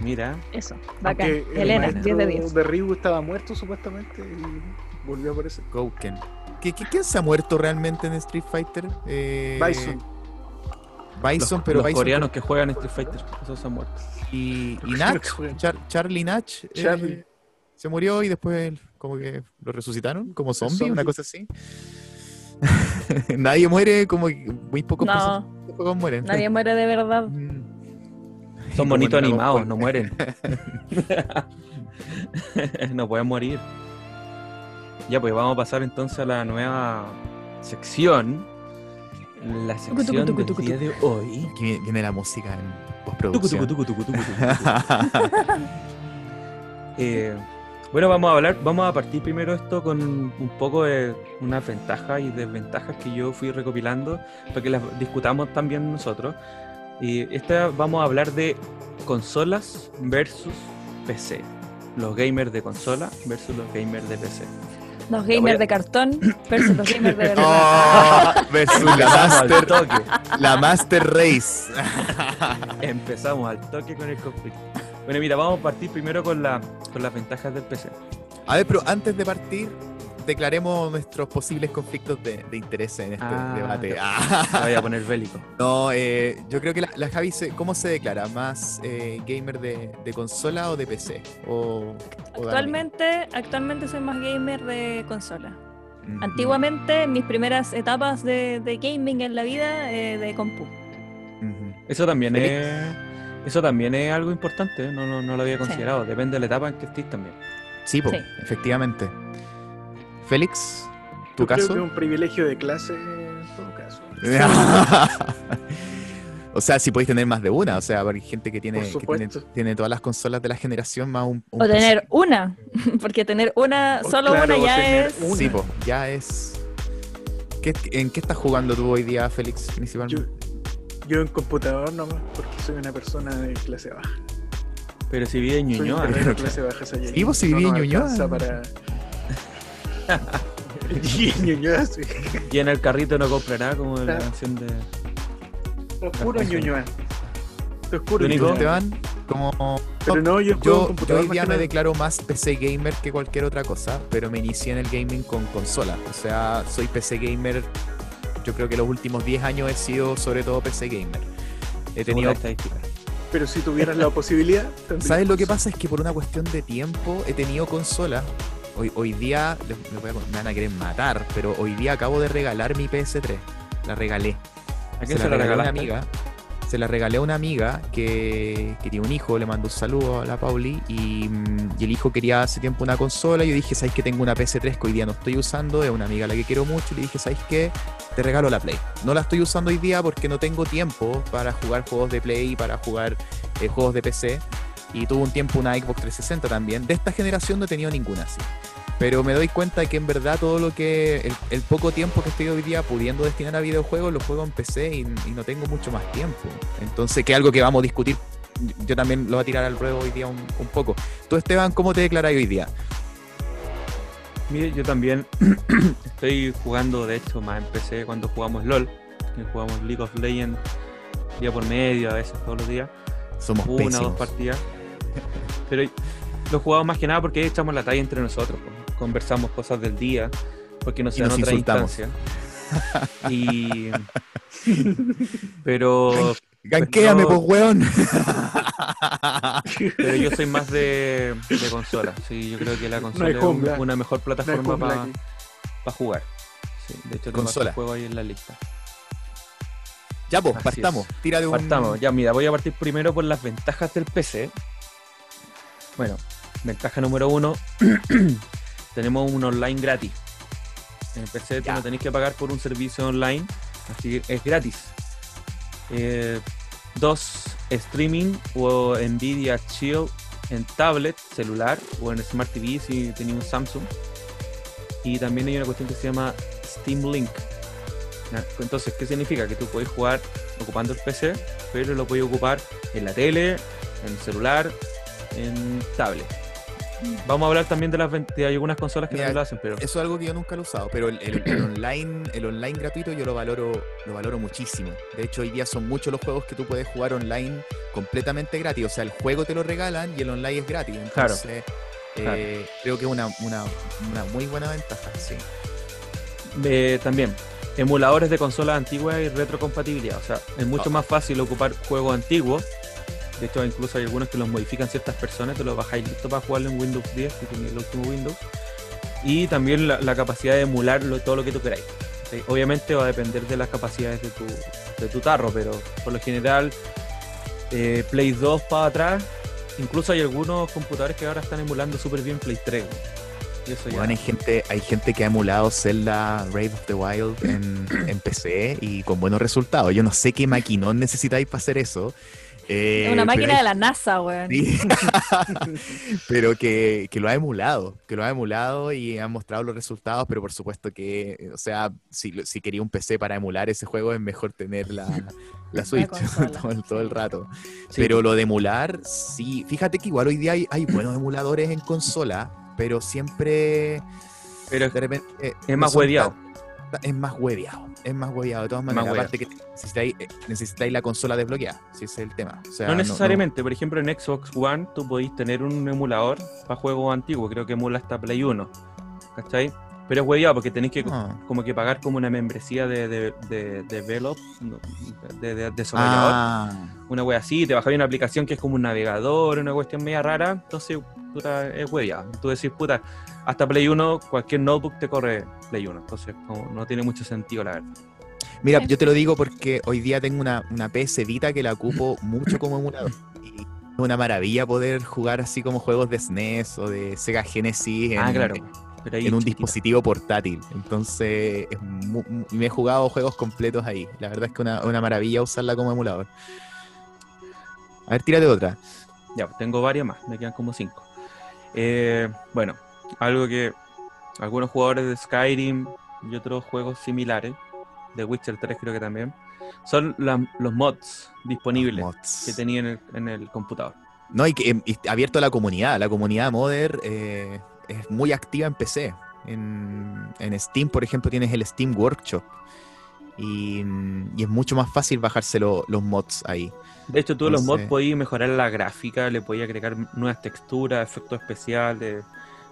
C: Mira,
D: Eso, bacán.
A: Aunque
D: Elena,
A: maestro
D: 10 de 10.
A: de Ryu estaba muerto supuestamente y volvió a aparecer.
B: Gouken. ¿Qué, qué, quién se ha muerto realmente en Street Fighter? Eh,
A: Bison.
B: Bison,
C: los,
B: pero
C: los
B: Bison.
C: coreanos que juegan Street Fighter, esos se han muerto.
B: Y, y Nach. Char- Charlie Nach, eh,
A: Charlie.
B: se murió y después como que lo resucitaron como zombie,
A: zombie.
B: una cosa así. Nadie muere, como que muy pocos
D: No,
B: personajes de juegos mueren.
D: nadie muere de verdad.
C: Son bonitos animados, no mueren. no pueden morir. Ya, pues vamos a pasar entonces a la nueva sección. La
D: tucu,
C: sección
D: tucu,
C: del día de hoy.
B: Aquí viene- la música en postproducción.
C: Eh, bueno, vamos a hablar, vamos a partir primero esto con un poco de unas ventajas y desventajas que yo fui recopilando para que las discutamos también nosotros. Y esta vamos a hablar de consolas versus PC. Los gamers de consola versus los gamers de PC.
D: Los
C: a-
D: gamers de cartón versus los gamers de verdad.
B: Oh, versus la Master,
C: toque.
B: la Master Race.
C: Empezamos al toque con el conflicto. Bueno, mira, vamos a partir primero con, la, con las ventajas del PC.
B: A ver, pero antes de partir, declaremos nuestros posibles conflictos de, de interés en este
C: Ah,
B: debate.
C: ya.
B: Ah.
C: Voy a poner bélico.
B: No, eh, yo creo que la, la Javi, se- ¿cómo se declara? ¿Más eh, gamer de, de consola o de PC? O?
D: Actualmente, actualmente soy más gamer de consola.
B: Mm.
D: Antiguamente, en mis primeras etapas de, de gaming en la vida, eh, de compu.
C: Eso también es eso también es algo importante, ¿eh? no, no, no lo había
D: Sí.
C: considerado. Depende de la etapa en que estés también.
B: Sí, po,
D: Sí.
B: efectivamente. Félix, ¿tu
A: Yo creo
B: caso?
A: que es un privilegio de clase en todo caso.
B: o sea, si podéis tener más de una, o sea, hay gente que tiene, que tiene, todas las consolas de la generación más un, un
D: O
B: PC.
D: tener una, porque tener una,
A: Oh,
D: solo
A: claro,
D: una ya es...
A: una.
B: Sí, po, ya es. ¿Qué- ¿En qué estás jugando tú hoy día, Félix,
A: Yo,
B: principalmente?
A: yo en computador nomás, porque soy una persona de clase baja.
C: Pero si vive en
A: Soy
C: Ñuñoa,
A: verdadero clase baja.
B: Sí, vos si
A: No
B: en Ñuñoa.
A: para... Y en Ñuñoa, sí.
C: y en el carrito no compra nada como la canción de.
A: Oscuro en Ñuñoa. Oscuro.
B: Esteban, como
A: Pero no, yo
B: yo, yo hoy día me
A: nada.
B: declaro más PC gamer que cualquier otra cosa, pero me inicié en el gaming con consola. O sea, soy PC gamer. Yo creo que los últimos 10 años he sido sobre todo PC gamer. He tenido
C: la estadística.
A: Pero si tuvieras la posibilidad...
B: ¿Sabes lo que pasa? Es que por una cuestión de tiempo he tenido consola. Hoy, hoy día, les- les voy a me van a querer matar, pero hoy día acabo de regalar mi PS3. La regalé.
C: ¿A quién
B: Se
C: se,
B: la regalé a una amiga. Se la regalé a una amiga que, que tiene un hijo, le mando un saludo a la Pauli. Y, mm, y el hijo quería hace tiempo una consola. Y yo dije, ¿sabes que tengo una PS3 que hoy día no estoy usando? Es una amiga a la que quiero mucho. Y le dije, ¿sabes qué? Te regalo la Play. No la estoy usando hoy día porque no tengo tiempo para jugar juegos de Play y para jugar eh, juegos de PC. Y tuve un tiempo una Xbox 360 también. De esta generación no he tenido ninguna así. Pero me doy cuenta de que en verdad todo lo que. El, el poco tiempo que estoy hoy día pudiendo destinar a videojuegos, lo juego en PC y, y no tengo mucho más tiempo. Entonces, que es algo que vamos a discutir. Yo también lo voy a tirar al ruedo hoy día un, un poco. Tú, Esteban, ¿cómo te declaras hoy día?
C: Mire, yo también estoy jugando, de hecho, más en PC cuando jugamos LOL. que jugamos League of Legends día por medio, a veces todos los días.
B: Somos
C: una o dos partidas. Pero lo jugamos más que nada porque echamos la talla entre nosotros. pues. Conversamos cosas del día, porque no se dan otra
B: insultamos.
C: instancia. Y. Pero,
B: Ganquéame,
C: no.
B: pues, weón.
C: pero yo soy más de, de consola. Sí, yo creo que la consola es un- una mejor plataforma para jugar. Sí, de hecho, tengo
B: Consola.
C: otro juego ahí en la lista.
B: ya, pues, partamos. Tira de un.
C: Partamos, ya mira, voy a partir primero por las ventajas del PC. Bueno, ventaja número uno, tenemos un online gratis. En el PC no tenés que pagar por un servicio online, así que es gratis. Eh, dos, streaming o Nvidia Shield en tablet, celular o en Smart TV si tenéis un Samsung. Y también hay una cuestión que se llama Steam Link. Entonces, ¿qué significa? Que tú puedes jugar ocupando el PC, pero lo puedes ocupar en la tele, en el celular, en tablet. Vamos a hablar también de las de algunas consolas que
B: Mira,
C: no lo hacen, pero
B: Eso es algo que yo nunca lo he usado, pero el, el- el online, el online gratuito yo lo valoro, lo valoro muchísimo. De hecho, hoy día son muchos los juegos que tú puedes jugar online completamente gratis. O sea, el juego te lo regalan y el online es gratis.
C: Claro.
B: Entonces, eh, creo que es una, una, una muy buena ventaja, sí.
C: eh, también emuladores de consolas antiguas y retrocompatibilidad. O sea, es mucho
B: Ah.
C: más fácil ocupar juegos antiguos. De hecho, incluso hay algunos que los modifican ciertas personas, te los bajáis listo para jugarlo en Windows 10, que tiene el último Windows. Y también la, capacidad de emular todo lo que tú queráis. ¿sí? Obviamente va a depender de las capacidades de tu, de tu tarro, pero por lo general, eh, Play 2 para atrás, incluso hay algunos computadores que ahora están emulando súper bien Play 3. güey. Y eso ya.
B: Bueno, hay gente, hay gente que ha emulado Zelda Brave of the Wild en PC y con buenos resultados. Yo no sé qué maquinón necesitáis para hacer eso. Eh,
D: Es una máquina
B: hay-
D: de la NASA, weón.
B: Sí. pero que, que lo ha emulado, que lo ha emulado y han mostrado los resultados, pero por supuesto que, o sea, si, si quería un PC para emular ese juego es mejor tener la, la Switch todo, el- todo el
D: sí.
B: rato.
C: Sí,
B: Pero lo de emular, sí, fíjate que igual hoy día hay, hay buenos emuladores en consola, pero siempre
C: pero
B: de repente... eh,
C: es más
B: tan- Es más hueveado, es más hueveado de todas maneras.
C: hueveado.
B: Aparte que necesitáis, eh, necesitáis la consola desbloqueada, si ese es el tema. O sea,
C: No necesariamente, por ejemplo en Xbox One tú podéis tener un emulador para juegos antiguos, creo que emula hasta Play 1, ¿cachai? Pero es hueviado porque tenéis que
B: no.
C: como que pagar como una membresía de, de, de, de develop, de, de- desarrollador,
B: Ah,
C: una wea así, te bajáis una aplicación que es como un navegador, una cuestión media rara, entonces puta, es hueviado. Tú decís, puta, hasta Play 1, cualquier notebook te corre Play 1, entonces no tiene mucho sentido la verdad.
B: Mira, yo te lo digo porque hoy día tengo una, una PS Vita que la ocupo mucho como emulador. Y es una maravilla poder jugar así como juegos de SNES o de Sega Genesis en,
C: ah, claro. Pero ahí
B: en un dispositivo portátil. Entonces, es me he jugado juegos completos ahí. La verdad es que una, una maravilla usarla como emulador. A ver, tírate otra.
C: Ya, pues, tengo varias más, me quedan como cinco. Eh, bueno, algo que algunos jugadores de Skyrim y otros juegos similares, de Witcher 3 creo que también, son la- los mods disponibles
B: Mods.
C: que tenía en el, en el computador.
B: No, y que em, y abierto a la comunidad. La comunidad Modder eh, es muy activa en PC. En, en Steam, por ejemplo, tienes el Steam Workshop. Y, y es mucho más fácil bajarse lo- los mods ahí.
C: De hecho, tú los mods podías mejorar la gráfica, le podías agregar nuevas texturas, efectos especiales.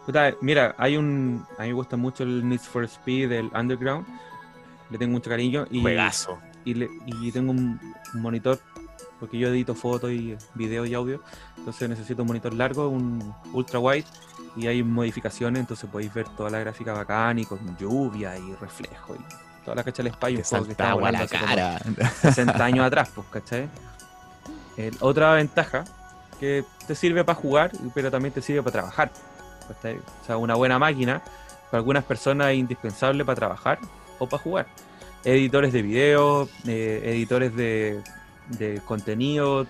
C: Puta, mira, hay un. A mí me gusta mucho el Need for Speed, el Underground. Le tengo mucho cariño. Y,
B: Juegazo.
C: y, le- y tengo un, un monitor, porque yo edito fotos y video y audio, entonces necesito un monitor largo, un ultra wide, y hay modificaciones, entonces podéis ver toda la gráfica bacán y con lluvia y reflejo y toda la cacha del spy,
B: Te
C: un juego que estaba
B: la
C: hace
B: cara.
C: 60 años atrás, pues, ¿cachai? El- otra ventaja que te sirve para jugar, pero también te sirve para trabajar. ¿cachai? O sea, una buena máquina, para algunas personas es indispensable para trabajar o para jugar. Editores de video, eh, editores de, de contenido,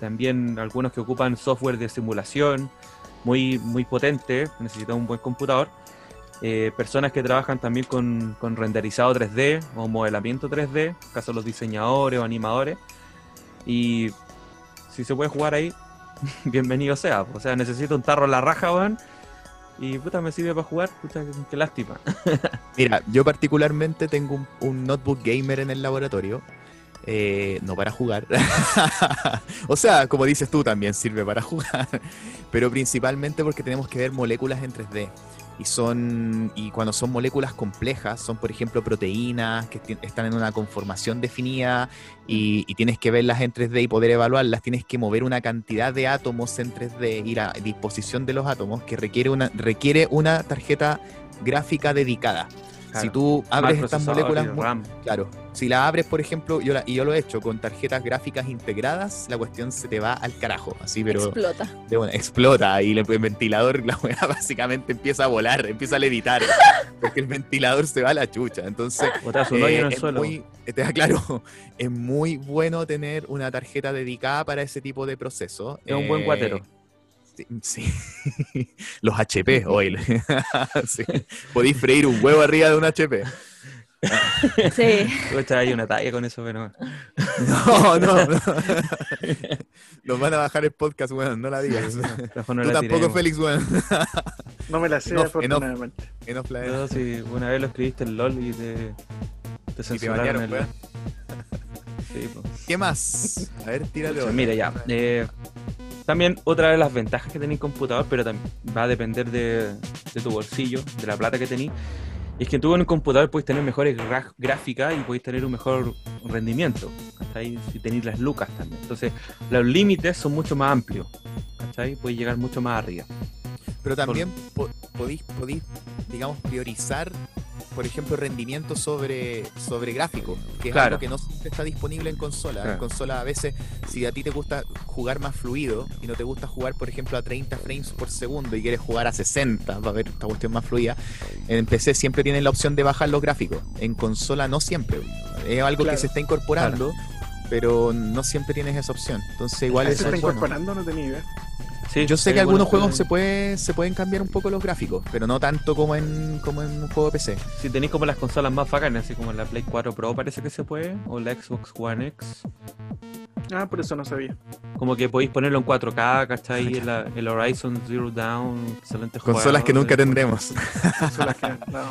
C: también algunos que ocupan software de simulación muy, muy potente, necesitan un buen computador. Eh, personas que trabajan también con, con renderizado 3D o modelamiento 3D, caso los diseñadores o animadores. Y si se puede jugar ahí, bienvenido sea. O sea, necesito un tarro a la raja, weón. Y puta, me sirve para jugar, qué lástima.
B: Mira, yo particularmente tengo un, un notebook gamer en el laboratorio. eh, no para jugar. o sea, como dices tú, también sirve para jugar. Pero principalmente porque tenemos que ver moléculas en 3D. Y son. Y cuando son moléculas complejas, son por ejemplo proteínas que están en una conformación definida. Y, y tienes que verlas en 3D y poder evaluarlas. Tienes que mover una cantidad de átomos en 3D y la disposición de los átomos que requiere una, requiere una tarjeta gráfica dedicada. Si tú abres estas moléculas,
C: RAM.
B: claro, si la abres, por ejemplo, yo la- y yo lo he hecho con tarjetas gráficas integradas, la cuestión se te va al carajo, así, pero
D: Explota.
B: de una- explota y el, el ventilador, la weá básicamente empieza a volar, empieza a levitar, porque el ventilador se va a la chucha. Entonces,
C: Botas un hoyo en
B: eh,
C: el
B: es
C: suelo.
B: muy, eh, te da claro, es muy bueno tener una tarjeta dedicada para ese tipo de proceso.
C: Es un buen
B: Eh,
C: guatero.
B: Sí, sí. los HP, oil. sí. Podéis freír un huevo arriba de un HP.
D: Sí.
C: Hay una talla con eso, pero.
B: No, no, no. Nos van a bajar el podcast, weón, no la digas.
C: mejor no
B: Tú
C: la
B: tampoco,
C: tiremos.
B: Félix, weón.
A: No me la sé, afortunadamente.
B: Enough la-
C: Yo, si una vez lo escribiste en LOL y te, te
B: Y te
C: censuraron
B: banearon,
C: el-
B: weón.
C: Sí, pues.
B: ¿Qué más? A ver, otra.
C: Mira, ya. eh, también otra de las ventajas que tenéis computador, pero también va a depender de, de tu bolsillo, de la plata que tenéis, es que tú en un computador puedes tener mejores gráficas y puedes tener un mejor rendimiento. ¿cachai? Si tenéis las lucas también. Entonces, los límites son mucho más amplios. ¿Cachai? Puedes llegar mucho más arriba.
B: Pero también po- podéis, podéis, digamos, priorizar, por ejemplo, rendimiento sobre, sobre gráfico, que es
C: Claro.
B: algo que no siempre está disponible en consola. En consola a veces, si a ti te gusta jugar más fluido y no te gusta jugar, por ejemplo, a 30 frames por segundo y quieres jugar a 60 para ver esta cuestión más fluida, en PC siempre tienen la opción de bajar los gráficos. En consola no siempre. Es algo
A: Claro.
B: que se está incorporando. Pero no siempre tienes esa opción. Entonces, igual
A: ¿Se
B: eso
A: está
B: es bueno.
A: incorporando? No tenía idea.
C: Sí,
B: Yo sé que algunos
C: algunos
B: juegos se, puede, se pueden cambiar un poco los gráficos, pero no tanto como en, como en un juego de PC.
C: Si tenéis como las consolas más bacanas, así como la Play 4 Pro parece que se puede, o la Xbox One X,
A: Ah, por eso no sabía.
C: como que podéis ponerlo en 4K, ¿cachai? El, el Horizon Zero Dawn, excelente juego.
B: Consolas que nunca tendremos.
A: Consolas que- no.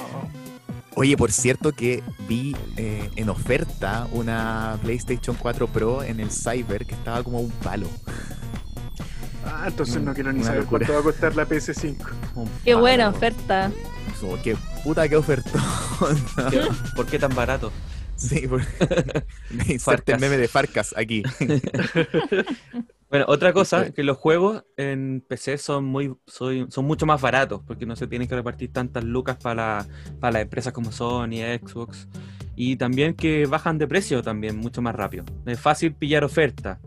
B: Oye, por cierto que vi eh, en oferta una PlayStation 4 Pro en el Cyber que estaba como un palo.
A: Ah, entonces no quiero ni saber
B: locura.
A: cuánto va a costar la PS5.
C: Un
D: Qué buena oferta.
B: Qué puta que ofertó.
C: ¿Qué- ¿Por qué tan barato?
B: sí, por... me inserte el meme de Farcas aquí.
C: Bueno, otra cosa, que los juegos en PC son muy soy- son mucho más baratos, porque no se tienen que repartir tantas lucas para, para las empresas como Sony, Xbox, y también que bajan de precio también mucho más rápido. Es fácil pillar ofertas,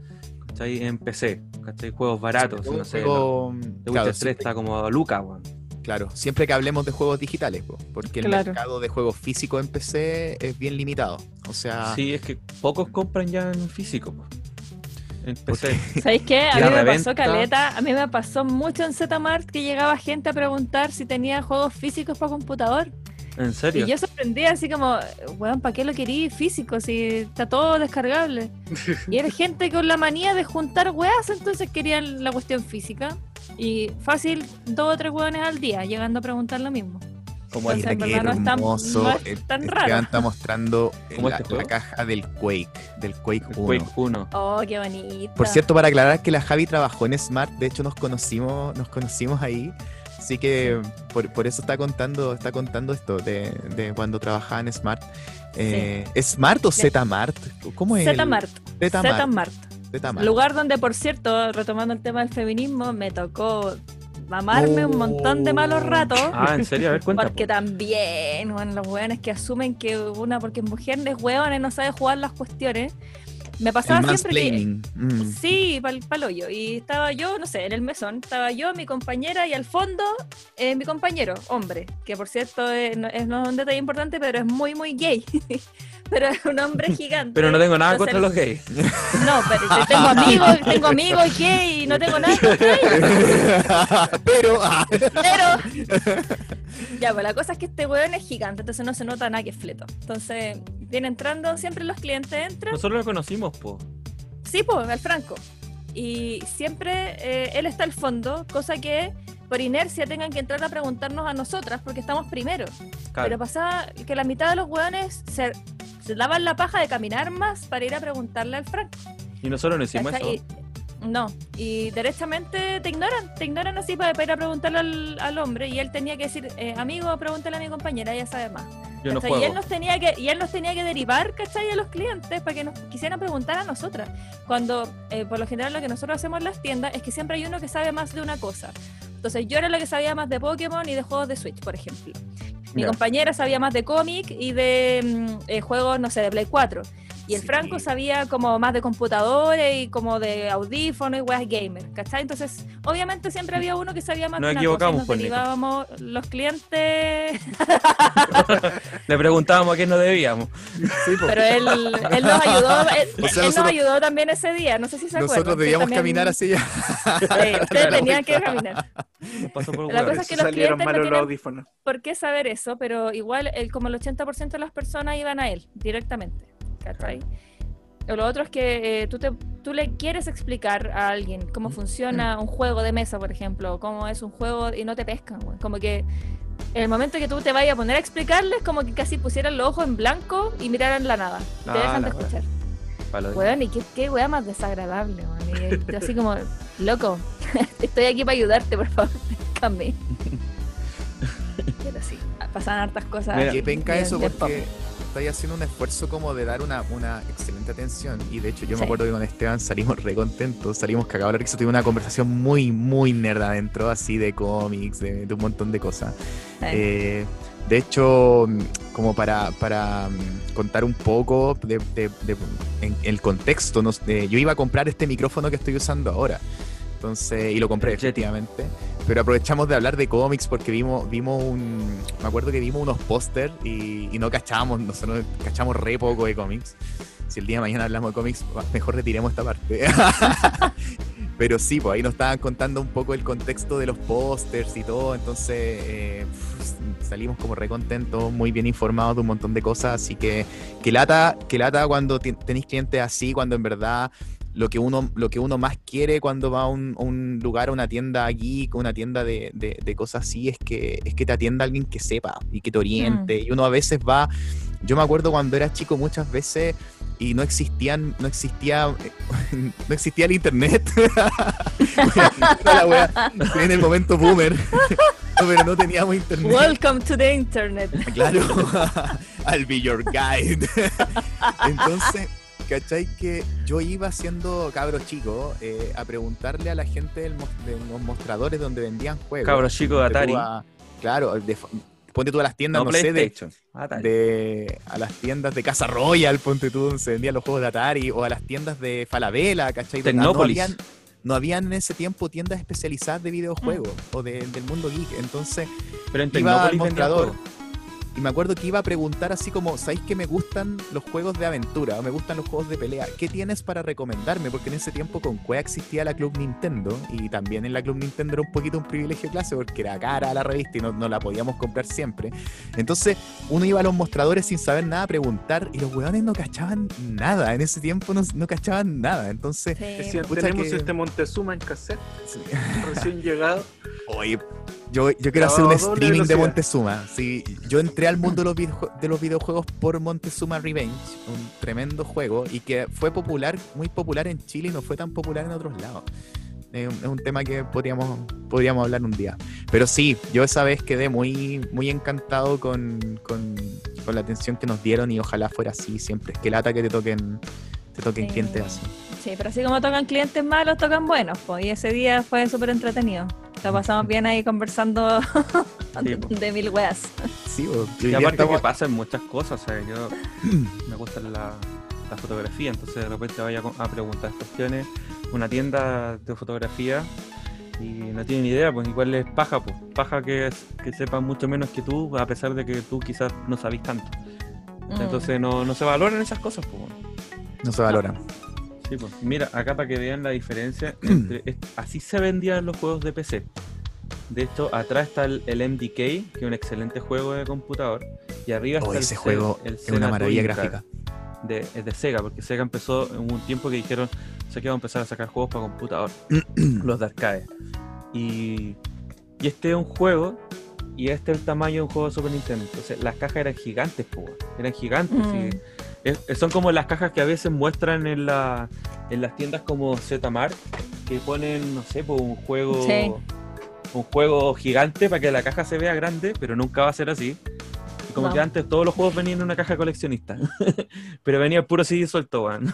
C: ¿cachai? En PC, ¿cachai? Juegos baratos, no sé,
B: Juego-
C: The
B: claro,
C: Witcher 3
B: siempre-
C: está como a lucas, weón.
B: Claro, siempre que hablemos de juegos digitales, po, porque el
D: Claro.
B: mercado de juegos físicos en PC es bien limitado. O sea,
C: Sí, es que pocos compran ya en físico, po. en PC.
D: ¿Sabéis qué? A mí me
C: reventa.
D: pasó caleta, a mí me pasó mucho en Zmart que llegaba gente a preguntar si tenía juegos físicos para computador.
C: ¿En serio?
D: Y yo sorprendía así como, weón, ¿para qué lo querí físico si está todo descargable? Y era gente con la manía de juntar weas, entonces querían la cuestión física. Y fácil, dos o tres weones al día, llegando a preguntar lo mismo.
C: Como
D: Entonces,
C: el-
D: verdad no es tan-
B: hermoso.
D: no es
B: el-
D: tan
B: Esteban
D: raro.
B: está mostrando
C: ¿Cómo
B: la,
C: este
B: la caja del Quake, del Quake
C: el
B: 1.
C: Quake 1.
D: Oh, qué bonito.
B: Por cierto, para aclarar que la Javi trabajó en Smart, de hecho nos conocimos, nos conocimos ahí. Así que por, por eso está contando, está contando esto de, de cuando trabajaba en Smart. Eh, ¿Smart o Zmart? ¿Cómo es? el-
D: Zmart.
B: Zmart.
D: Zmart.
B: Zmart.
D: Lugar donde, por cierto, retomando el tema del feminismo, me tocó mamarme un montón de malos ratos.
C: Ah, ¿en serio? A ver, cuenta.
D: Porque también, bueno, los hueones que asumen que una, porque es mujer, es hueón y no sabe jugar las cuestiones. Me
B: El
D: pasaba siempre que.
B: Mm.
D: Sí, pal, pal hoyo. Y estaba yo, no sé, en el mesón. Estaba yo, mi compañera y al fondo eh, mi compañero, hombre. Que por cierto no, es no es un detalle importante, pero es muy, muy gay. pero es un hombre gigante.
C: Pero no tengo nada
D: Entonces,
C: contra los gays.
D: No, pero tengo amigos, tengo amigos gay y no tengo nada contra ellos.
B: Pero, ah,
D: Pero. Ya, pues la cosa es que este weón es gigante, entonces no se nota nada que es fleto. Entonces, viene entrando, siempre los clientes entran.
C: Nosotros lo conocimos, po.
D: Sí, pues, al Franco. Y siempre eh, él está al fondo, cosa que por inercia tengan que entrar a preguntarnos a nosotras porque estamos primero.
C: Claro.
D: Pero pasaba que la mitad de los weones se, se daban la paja de caminar más para ir a preguntarle al Franco.
C: Y nosotros no hicimos
D: ¿cachai?
C: eso.
D: Y- no, y derechamente te ignoran, te ignoran así para, para ir a preguntarle al, al hombre y él tenía que decir, eh, amigo, pregúntale a mi compañera, ella sabe más.
C: Yo no
D: y, él nos tenía que, y él nos tenía que derivar, ¿cachai? A los clientes para que nos quisieran preguntar a nosotras. Cuando, eh, por lo general, lo que nosotros hacemos en las tiendas es que siempre hay uno que sabe más de una cosa. Entonces, yo era la que sabía más de Pokémon y de juegos de Switch, por ejemplo. Mi
C: Ya.
D: compañera sabía más de cómic y de mm, eh, juegos, no sé, de Play 4. Y el
B: Sí.
D: Franco sabía como más de computadores y como de audífonos y weas gamer, ¿cachai? Entonces, obviamente siempre había uno que sabía más
C: Nos
D: de una
C: equivocamos,
D: cosa y nos los clientes
C: Le preguntábamos a quién no debíamos.
B: sí.
D: Pero él, él nos ayudó, él,
B: O sea,
D: él nos ayudó también ese día, no sé si se acuerdan.
B: Nosotros debíamos
D: también-
B: caminar así ya.
D: Sí, ustedes tenían que caminar.
C: Nos pasó por
D: La cosa es que los
A: salieron
D: clientes no tienen-
A: audífonos.
D: por qué saber eso, pero igual el, como el 80% de las personas iban a él directamente. ¿Cachai? O Lo otro es que eh, tú, te, tú le quieres explicar a alguien cómo funciona un juego de mesa, por ejemplo, cómo es un juego y no te pescan, güey. Como que en el momento que tú te vayas a poner a explicarles, como que casi pusieran los ojos en blanco y miraran la nada. Te
C: Ah,
D: dejan de escuchar. Weón, y qué, qué wea más desagradable, weón. Y yo así como, loco, estoy aquí para ayudarte, por favor, déjame. Pero sí. Pasaban hartas cosas.
C: Mira,
B: Qué penca eso porque estáis haciendo un esfuerzo como de dar una, una excelente atención. Y de hecho, yo
D: Sí.
B: me acuerdo que con Esteban salimos re contentos, salimos cagados. Risa, tuvimos una conversación muy, muy nerd adentro, así de cómics, de, de un montón de cosas.
D: Sí.
B: Eh, de hecho, mm, como para, para mm, contar un poco de, de- de- en el contexto, nos- eh, yo iba a comprar este micrófono que estoy usando ahora. Entonces, y lo compré efectivamente. Pero aprovechamos de hablar de cómics porque vimos, vimos un. Me acuerdo que vimos unos póster y, no cachábamos, nosotros cachamos re poco de cómics. Si el día de mañana hablamos de cómics, mejor retiremos esta parte. Pero sí, pues ahí nos estaban contando un poco el contexto de los pósters y todo, entonces eh, salimos como re contentos, muy bien informados de un montón de cosas, así que que lata, que lata cuando tenéis clientes así, cuando en verdad lo que uno, lo que uno más quiere cuando va a un, a un lugar, a una tienda geek, una tienda de, de- de cosas así, es que, es que te atienda alguien que sepa y que te oriente. Y uno a veces va, yo me acuerdo cuando era chico muchas veces y no existían, no existía, no existía el internet. La estoy en el momento boomer. No, pero no teníamos internet.
D: Welcome to the internet.
B: Claro, I'll be your guide. Entonces, ¿cachai? Que yo iba siendo cabro chico eh, a preguntarle a la gente del de los mostradores donde vendían juegos.
C: Cabro chico de Atari.
B: a- claro, de, ponte tú a las tiendas,
C: No,
B: no, sé, de, de- a las tiendas de Casa Royal, ponte tú, donde se vendían los juegos de Atari, o a las tiendas de Falabella, ¿cachai?
C: Tecnópolis.
B: No habían, no habían en ese tiempo tiendas especializadas de videojuegos o de- del mundo geek. Entonces,
C: Pero en
B: iba al
C: vendían
B: mostrador. Y me acuerdo que iba a preguntar así como, ¿sabéis que me gustan los juegos de aventura o me gustan los juegos de pelea? ¿Qué tienes para recomendarme? Porque en ese tiempo con Cuea existía la Club Nintendo y también en la Club Nintendo era un poquito un privilegio de clase porque era cara la revista y no, no la podíamos comprar siempre. Entonces uno iba a los mostradores sin saber nada a preguntar y los weones no cachaban nada. En ese tiempo no, no cachaban nada. Entonces,
D: Sí.
A: Decían,
B: Pucha
A: tenemos
B: que-
A: este Montezuma en cassette, recién llegado.
B: Oye, yo, yo quiero hacer un streaming de. Montezuma. Sí, yo entré al mundo de los, de los videojuegos por Montezuma Revenge, un tremendo juego y que fue popular, muy popular en Chile y no fue tan popular en otros lados. Es un, es un tema que podríamos, podríamos hablar un día. Pero sí, yo esa vez quedé muy, muy encantado con, con, con la atención que nos dieron y ojalá fuera así siempre. Es que lata que te toquen, te toquen
D: Sí.
B: clientes así.
D: Sí, pero así como tocan clientes malos, tocan buenos. Pues, y ese día fue súper entretenido. Lo pasamos bien ahí conversando
C: Sí,
D: de mil weas.
B: Sí, bo, y
C: aparte
B: estamos-
C: que pasan muchas cosas, o sea, yo me gusta la, la fotografía, entonces de repente vaya a preguntar cuestiones, una tienda de fotografía y no tienen idea, pues igual es paja, pues, paja que, es- que sepan mucho menos que tú, a pesar de que tú quizás no sabís tanto.
D: Mm.
C: Entonces no, no se valoran esas cosas, pues.
B: no se valoran.
C: Sí, pues. Mira, acá para que vean la diferencia entre. así se vendían los juegos de PC. De hecho, atrás está el, el MDK, que es un excelente juego de computador. Y arriba
B: Oh,
C: está el
B: ese
C: Se-
B: juego
C: el
B: es una maravilla gráfica.
C: De, es de Sega, porque Sega empezó en un tiempo que dijeron: sé que vamos a empezar a sacar juegos para computador, los de arcade. Y, y este es un juego, y este es el tamaño de un juego de Super Nintendo. Entonces, las cajas eran gigantes, po, eran gigantes.
D: Mm.
C: y- es- es- son como las cajas que a veces muestran en, la, en las tiendas como Zmart, que ponen, no sé, pues, un juego
D: Sí.
C: un juego gigante para que la caja se vea grande, pero nunca va a ser así. Como
D: No.
C: que antes todos los juegos venían en una caja coleccionista, pero venía el puro CD suelto, weón.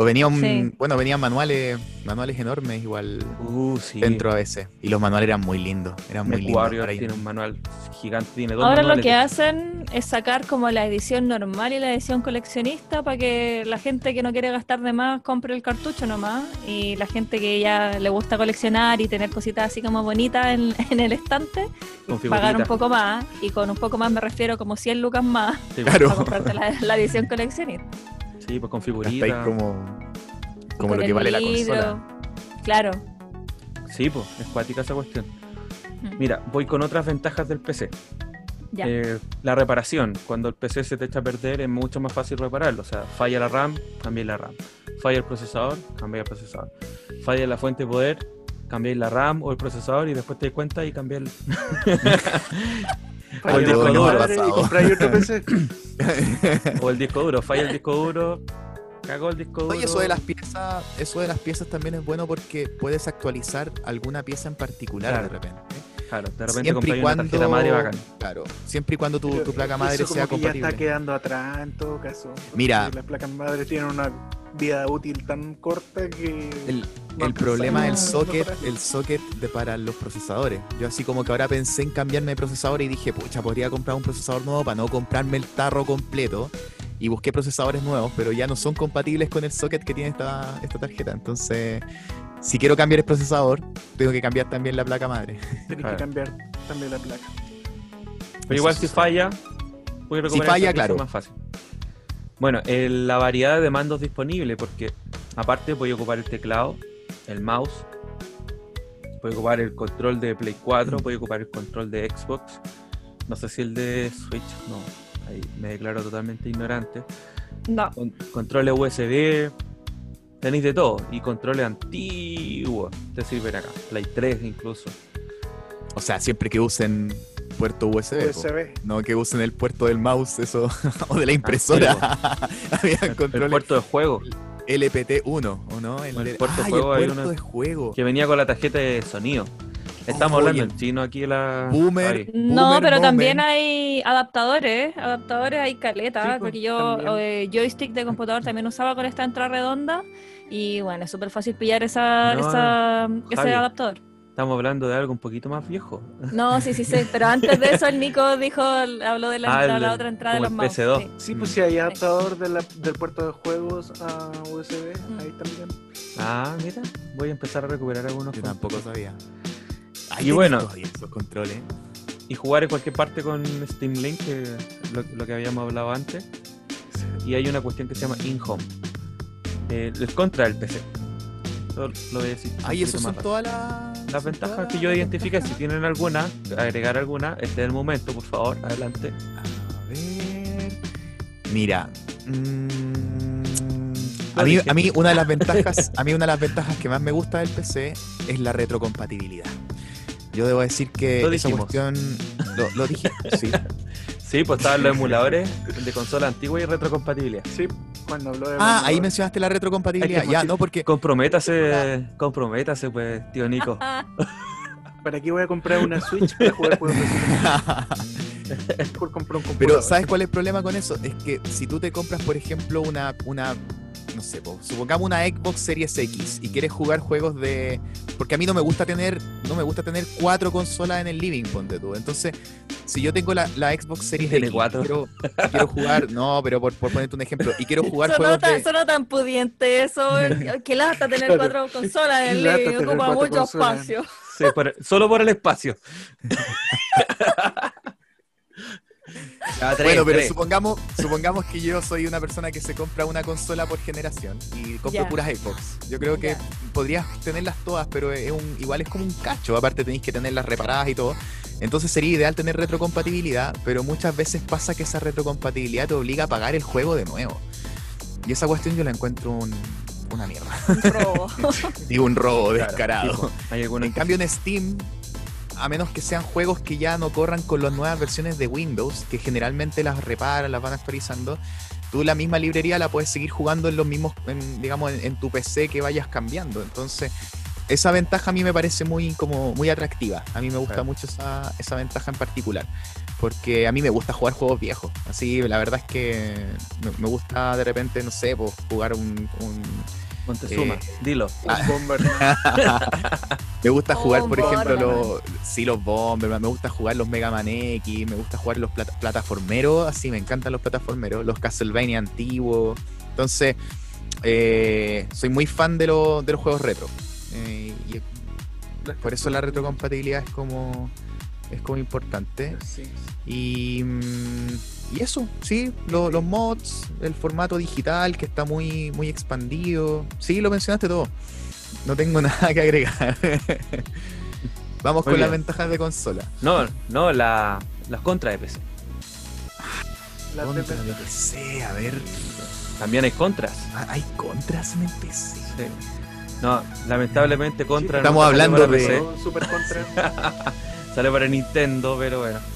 B: O venía un,
D: Sí.
B: bueno, venían manuales, manuales enormes igual
C: Uh, sí.
B: dentro a veces. Y los manuales eran muy lindos, eran muy lindos.
C: Tiene un manual gigante, tiene dos
D: Ahora lo que
C: de-
D: hacen es sacar como la edición normal y la edición coleccionista para que la gente que no quiere gastar de más compre el cartucho nomás y la gente que ya le gusta coleccionar y tener cositas así como bonitas en, en el estante, pagar un poco más y con un poco más me refiero como 100 lucas más
C: Sí,
B: Claro.
D: para comprarte la, la edición coleccionista.
C: Sí, pues con figuritas.
B: como, como lo que vale la consola.
D: Claro.
C: Sí, pues, es cuática esa cuestión.
D: Mm.
C: Mira, voy con otras ventajas del PC.
D: Ya.
C: Eh, la reparación. Cuando el PC se te echa a perder es mucho más fácil repararlo. O sea, falla la RAM, cambia la RAM. Falla el procesador, cambia el procesador. Falla la fuente de poder, cambiáis la RAM o el procesador y después te das cuenta y cambias el...
A: Falla
C: el disco duro.
A: madre y otro PC.
C: o el disco duro. Falla el disco duro, cagó el disco duro.
B: Oye, eso de las piezas, eso de las piezas también es bueno porque puedes actualizar alguna pieza en particular
C: Claro.
B: de repente.
C: Claro, de repente
B: Siempre y
C: una
B: cuando,
C: tarjeta madre bacán.
B: claro, siempre y cuando tu, tu placa
A: eso
B: madre
A: como
B: sea
A: que ya
B: compatible.
A: está quedando atrás en todo caso.
B: Mira.
A: Las placas madres tienen una vida útil tan corta que.
B: El,
A: no
B: el problema es el
A: alcanzamos a
B: socket,
A: mejorar.
B: el socket de para los procesadores. Yo así como que ahora pensé en cambiarme de procesador y dije, pucha, podría comprar un procesador nuevo para no comprarme el tarro completo. Y busqué procesadores nuevos, pero ya no son compatibles con el socket que tiene esta, esta tarjeta. Entonces, si quiero cambiar el procesador, tengo que cambiar también la placa madre.
A: Tenés
C: Claro.
A: que cambiar también la placa.
C: Pero igual si falla, puede recuperar
B: falla,
C: el servicio
B: claro.
C: más fácil. Bueno, el- la variedad de mandos disponible, porque aparte voy a ocupar el teclado, el mouse, voy a ocupar el control de Play 4, voy a ocupar el control de Xbox, no sé si el de Switch, no, ahí me declaro totalmente ignorante.
D: No.
C: Con- controles USB, tenéis de todo, y controles antiguos te sirven acá, Play 3 incluso.
B: O sea, siempre que usen puerto USB. No que usen el puerto del mouse, eso, o de la impresora. Había
C: El, el puerto de juego,
B: LPT1, ¿o no?
C: El
B: de-
C: puerto de
B: ¡Ay,
C: juego
B: el puerto
C: una-
B: de juego.
C: que venía con la tarjeta de sonido. Estamos hablando en chino aquí la.
B: Boomer.
D: No,
B: Boomer
D: pero también hay adaptadores, adaptadores hay caleta,
A: Sí, pues,
D: porque yo eh, joystick de computador también usaba con esta entrada redonda y bueno, es súper fácil pillar esa,
C: No,
D: esa- ese adaptador.
C: Estamos hablando de algo un poquito más viejo.
D: No, sí, sí, sí, pero antes de eso el Nico dijo, habló de la,
C: Ah,
D: entrada-
C: el-
D: la otra entrada de los
C: el
D: mouse.
C: PC2.
D: sí.
A: Sí, pues si hay adaptador de la- del puerto de juegos a USB,
D: Mm.
A: ahí también.
C: Ah, mira, voy a empezar a recuperar algunos.
B: Yo tampoco sabía.
C: Y
B: tenéis
C: bueno.
B: esos controles.
C: Y jugar en cualquier parte con Steam Link, que es lo, lo que habíamos hablado antes. Y hay una cuestión que se llama in-home. Eh, el contra del PC. Eso lo voy a decir. poquito
B: esas son todas las.
C: Las ventajas que yo identifique, si tienen alguna, agregar alguna, este es el momento, por favor, adelante.
B: A ver. Mira. mm, a, mí, a mí una de las ventajas, a mí una de las ventajas que más me gusta del PC es la retrocompatibilidad. Yo debo decir que
C: Lo
B: esa cuestión lo, lo dije, sí.
C: Sí, pues estaban los emuladores de consola antigua y retrocompatibilidad.
A: Sí, cuando habló de.
B: Ah, ahí mencionaste la retrocompatibilidad.
C: Que
B: Ya, no, porque
C: Comprométase, comprométase, pues, tío Nico.
A: ¿Para qué voy a comprar una Switch para jugar juegos de Un computador.
B: Pero, ¿sabes cuál es el problema con eso? Es que si tú te compras, por ejemplo, una, una no sé, po, supongamos una Xbox Series X y quieres jugar juegos de. Porque a mí no me gusta tener, no me gusta tener cuatro consolas en el living, ponte tú. Entonces, si yo tengo la, la Xbox Series
C: Tiene
B: X,
C: cuatro.
B: Quiero, quiero jugar, no, pero por, por ponerte un ejemplo, y quiero jugar
D: Sonó
B: juegos
D: tan,
B: de.
D: sonó tan pudiente eso, que lata tener
A: Claro.
D: cuatro consolas en el living, ocupa mucho
A: consolas.
D: espacio.
C: Sí, por- solo por el espacio. Tres,
B: Bueno, pero
C: tres.
B: supongamos, supongamos que yo soy una persona que se compra una consola por generación y compro puras Xbox. Yo creo que
D: Ya.
B: podrías tenerlas todas, pero es un, igual es como un cacho. Aparte tenéis que tenerlas reparadas y todo. Entonces sería ideal tener retrocompatibilidad, pero muchas veces pasa que esa retrocompatibilidad te obliga a pagar el juego de nuevo. Y esa cuestión yo la encuentro un- una mierda.
D: Un robo.
B: Digo, un robo
C: Claro,
B: descarado.
C: pues, hay
B: En cambio en Steam, a menos que sean juegos que ya no corran con las nuevas versiones de Windows, que generalmente las reparan, las van actualizando, tú la misma librería la puedes seguir jugando en los mismos, en, digamos, en, en tu PC que vayas cambiando. Entonces, esa ventaja a mí me parece muy, como, muy atractiva. A mí me gusta
C: Claro.
B: mucho esa, esa ventaja en particular. Porque a mí me gusta jugar juegos viejos. Así, la verdad es que me, gusta de repente, no sé, pues, jugar un- un,
C: Montezuma,
B: eh,
C: dilo.
A: Bomber.
B: Me gusta jugar,
D: Oh,
B: por ejemplo, los, sí, los Bomberman, me gusta jugar los Mega Man X, me gusta jugar los plata- plataformeros, así me encantan los plataformeros, los Castlevania antiguos. Entonces, eh, soy muy fan de, lo- de los juegos retro. Eh, y por eso la retrocompatibilidad es como, es como importante.
A: Sí.
B: Y, mm, y eso, sí, lo- los mods, el formato digital que está muy, muy expandido. Sí, lo mencionaste todo. No tengo nada que agregar. Vamos
C: Muy
B: con las ventajas de consola.
C: No, no, la, las contras de PC.
A: La
B: Contra de PC, a ver.
C: También hay contras.
B: ah, Hay contras en el PC.
C: Sí. No, lamentablemente contra
B: Estamos
C: nunca salió
B: hablando de-
A: Super contra.
C: Sale para Nintendo, pero bueno.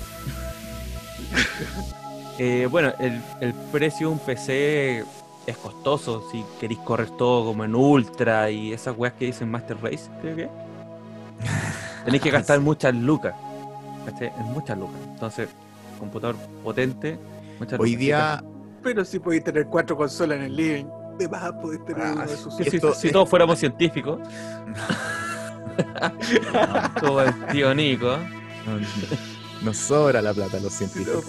C: Eh, bueno, el, el precio de un PC es costoso si queréis correr todo como en ultra y esas weas que dicen Master Race, creo que. Tenéis que gastar muchas lucas. En muchas lucas. Entonces, computador potente, muchas
B: Hoy
C: lucas.
B: día,
A: Pero si podéis tener cuatro consolas en el living, de más podéis tener
B: Ah,
A: uno de sus
C: Que si,
B: Esto
C: si
B: es-
C: todos fuéramos científicos, como el tío Nico,
B: no, nos sobra la plata los científicos.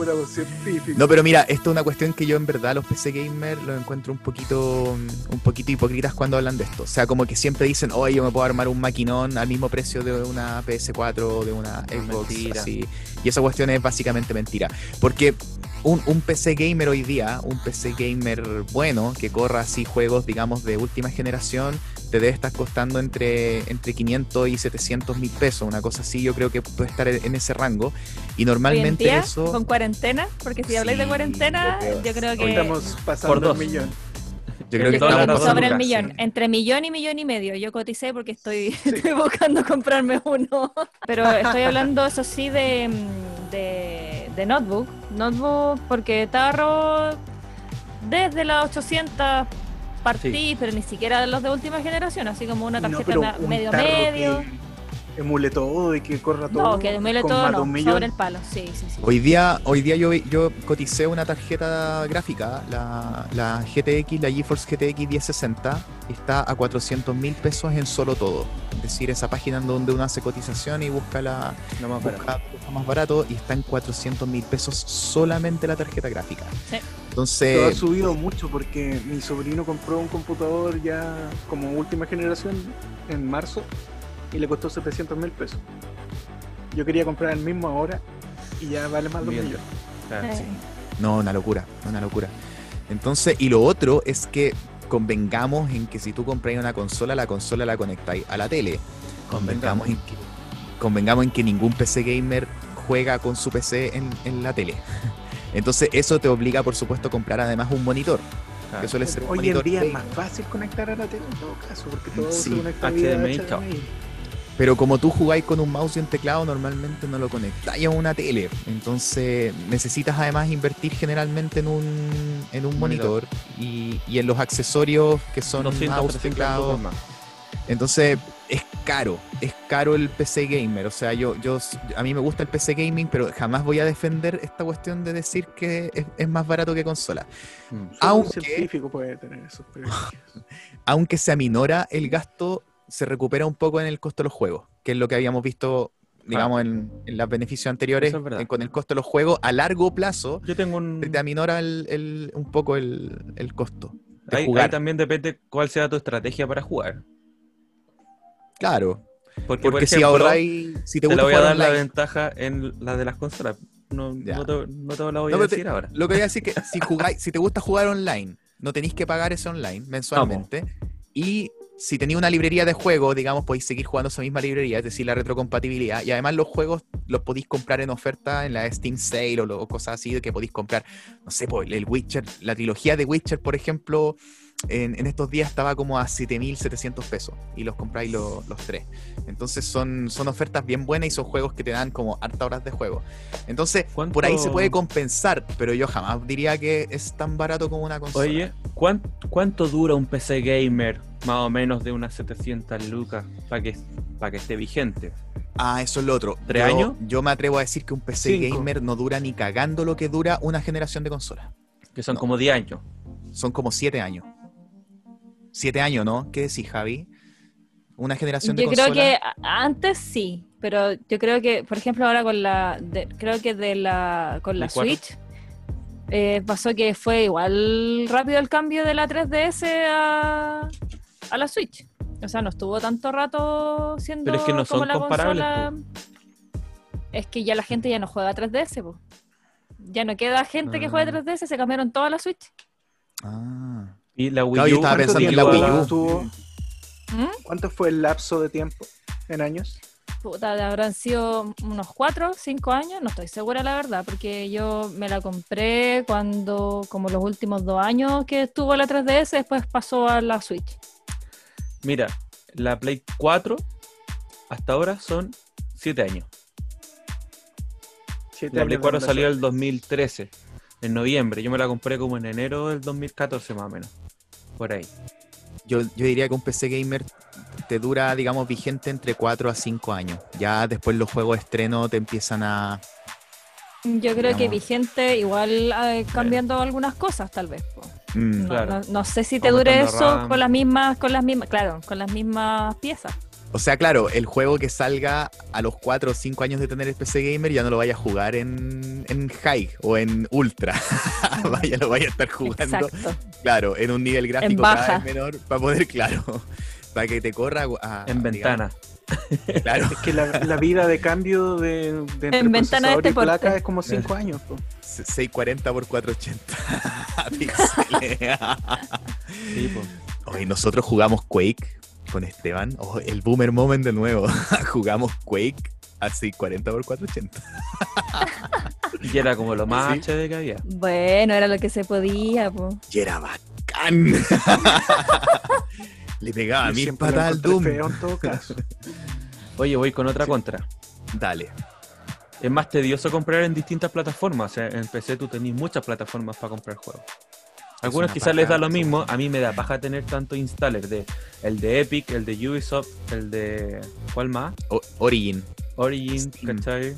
B: No, pero mira, esto es una cuestión que yo en verdad los PC gamer los encuentro un poquito un poquito hipócritas cuando hablan de esto. O sea, como que siempre dicen, oye, yo me puedo armar un maquinón al mismo precio de una PS4 o de una Xbox. así. Y esa cuestión es básicamente mentira. Porque un, un PC gamer hoy día, un PC gamer bueno, que corra así juegos, digamos, de última generación, te debe estar costando entre, entre 500 y 700 mil pesos. Una cosa así, yo creo que puede estar en ese rango. Y normalmente
D: día,
B: eso...
D: con cuarentena, porque si habláis de
B: Sí,
D: cuarentena,
B: yo creo-
D: yo creo
A: Hoy
D: que
A: estamos
C: Por
A: pasando
C: dos.
A: el millón.
B: Yo creo que estamos
C: a dos
D: sobre el millón,
B: sí.
D: entre millón y millón y medio. Yo coticé porque estoy, estoy buscando comprarme uno. Pero estoy hablando, eso sí, de, mm, de, de notebook. Notebook porque tarro desde las 800 partí, pero ni siquiera de los de última generación, así como una tarjeta
A: un
D: medio medio.
A: Que emule todo y que corra todo.
D: No, que
A: con
D: todo
A: más
D: no, sobre el palo. Sí, sí, sí.
B: Hoy día, hoy día yo, yo coticé una tarjeta gráfica, la, la GTX, la GeForce GTX 1060, y está a 400 mil pesos en solo todo. Es decir, esa página en donde uno hace cotización y busca la
C: no más barato.
B: busca lo más barato y está en 400 mil pesos solamente la tarjeta gráfica.
D: Sí.
A: Todo ha
B: Entonces,
A: subido mucho porque mi sobrino compró un computador ya como última generación en marzo y le costó 700 mil pesos. Yo quería comprar el mismo ahora y ya vale más de un millón.
C: Claro.
B: No, una locura, una locura. Entonces, y lo otro es que convengamos en que si tú compras una consola, la consola la conectáis a la tele. Convengamos en que, convengamos en que ningún PC gamer juega con su PC en, en la tele. Entonces eso te obliga, por supuesto, a comprar además un monitor,
C: Claro.
B: que suele ser un
A: Hoy en día es más fácil conectar a la tele en todo caso porque todo
B: Sí,
A: se conecta
C: HDMI.
A: HDMI.
B: Pero como tú jugáis con un mouse y un teclado, normalmente no lo conectáis a una tele. Entonces necesitas además invertir generalmente en un, en un monitor, y, y en los accesorios que son
C: 200,
B: mouse,
C: 300
B: teclado.
C: más.
B: Entonces es caro, es caro el PC gamer. O sea, yo, yo, a mí me gusta el PC gaming, pero jamás voy a defender esta cuestión de decir que es, es más barato que consola.
C: Mm.
A: Solo un
B: Aunque-
A: científico puede tener esos privilegios.
B: Aunque se aminora el gasto, se recupera un poco en el costo de los juegos, que es lo que habíamos visto, digamos, en, en los beneficios anteriores,
C: es
B: en- con el costo de los juegos a largo plazo.
C: Yo tengo un.
B: te aminora el- el- un poco el, el costo de
C: Ahí,
B: jugar.
C: ahí también depende cuál sea tu estrategia para jugar.
B: Claro,
C: Porque,
B: porque
C: por
B: si
C: ejemplo,
B: ahorráis, si te
C: te,
B: gusta
C: voy a dar la ventaja en la de las consolas. No, no, te, no te la voy
B: No,
C: a
B: te-
C: decir ahora.
B: Lo que voy a decir es que si jugáis, si te gusta jugar online, no tenéis que pagar ese online mensualmente. Y si tenéis una librería de juegos, digamos, podéis seguir jugando esa misma librería, es decir, la retrocompatibilidad. Y además los juegos los podéis comprar en oferta en la Steam Sale o, lo- o cosas así que podéis comprar, no sé, pues, el Witcher, la trilogía de Witcher, por ejemplo, en, en estos días estaba como a 7.700 pesos y los compráis lo- los tres. Entonces son, son ofertas bien buenas y son juegos que te dan como harta horas de juego. Entonces,
C: ¿Cuánto-
B: por ahí se puede compensar, pero yo jamás diría que es tan barato como una consola.
C: Oye, ¿cuán- ¿cuánto dura un PC gamer más o menos de unas 700 lucas para que, para que esté vigente?
B: Ah, eso es lo otro.
C: ¿Tres
B: Yo-
C: años?
B: Yo me atrevo a decir que un PC
A: Cinco.
B: gamer no dura ni cagando lo que dura una generación de consolas.
C: Que son
B: No.
C: como 10 años.
B: Son como siete años. Siete años, ¿no? ¿Qué decís, Javi? Una generación de
D: Yo creo
B: consolas.
D: que antes sí, pero yo creo que, por ejemplo, ahora con la, de- creo que de la, con la. Switch eh, pasó que fue igual rápido el cambio de la 3DS a, a la Switch. O sea, no estuvo tanto rato siendo
C: Pero es que no
D: como
C: son
D: la
C: comparables,
D: consola. Es que ya la gente ya no juega 3DS, po. Ya no queda gente que juegue
C: Ah.
D: 3DS, se cambiaron toda la Switch.
B: Ah.
C: Y la Wii
B: Claro, yo
C: U,
B: estaba
C: ¿cuánto
B: pensando en la Wii U.
A: Tuvo-
D: ¿Mm?
A: ¿Cuánto fue el lapso de tiempo en años?
D: Puta, habrán sido unos 4, 5 años, no estoy segura la verdad, porque yo me la compré cuando, como los últimos dos años que estuvo la 3DS, después pasó a la Switch.
C: Mira, la Play 4 hasta ahora son 7 años.
A: Siete
C: La Play
A: años
C: 4
A: de
C: salió el 2013, en noviembre. Yo me la compré como en enero del 2014 más o menos. Por ahí.
B: Yo, yo diría que un PC gamer te dura, digamos, vigente entre 4 a 5 años. Ya después los juegos de estreno te empiezan a...
D: Yo creo que vigente, igual eh, cambiando algunas cosas, tal vez. po.
B: Mm,
D: No,
C: Claro.
D: no- no sé si te dure eso
C: RAM.
D: con las mismas, con las mismas, claro, con las mismas piezas.
B: O sea, claro, el juego que salga a los 4 o 5 años de tener el PC Gamer ya no lo vaya a jugar en, en High o en Ultra. vaya, lo vaya a estar jugando,
D: Exacto.
B: claro, en un nivel gráfico
D: baja.
B: cada vez menor para poder, claro, para que te corra a-
C: En
B: digamos,
C: ventana.
B: Claro,
A: Es que la, la vida de cambio de, de entre
D: En ventana de
A: y
D: este porte.
A: placa es como 5 años. po.
B: 640 por 480 píxeles.
C: Sí, po.
B: Hoy nosotros jugamos Quake con Esteban. Oh, el boomer moment de nuevo. jugamos Quake a 640 por 480.
C: Y era como lo más
B: Sí.
C: Que había.
D: Bueno, era lo que se podía, po.
B: Y era bacán. Le pegaba
A: Yo
B: mil patas al Doom.
A: feo en todo caso.
C: Oye, voy con otra contra.
B: Dale.
C: Es más tedioso comprar en distintas plataformas. O sea, en PC tú tenés muchas plataformas para comprar juegos. Algunos quizás les da lo mismo. A mí me da paja tener tanto installer de el de Epic, el de Ubisoft, el de ¿cuál más?
B: O- Origin.
C: Origin,
B: Steam.
C: ¿cachai?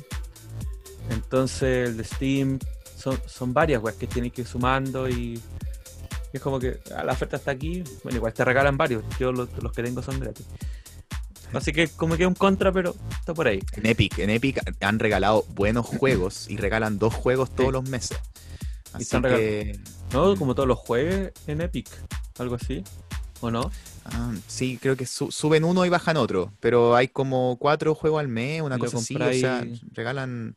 C: Entonces el de Steam son, son varias weas que tienes que ir sumando y es como que ah, la oferta está aquí, bueno, igual te regalan varios, yo los, los que tengo son gratis. Así que como que un contra, pero está por ahí.
B: En Epic. En Epic han regalado buenos juegos y regalan dos juegos todos
C: Sí.
B: los meses.
C: Y
B: Así
C: están
B: que.
C: ¿No? Como todos los jueves en Epic, algo así, ¿o no?
B: Ah, sí, creo que su- suben uno y bajan otro, pero hay como cuatro juegos al mes, una
C: Y
B: cosa así, o sea, regalan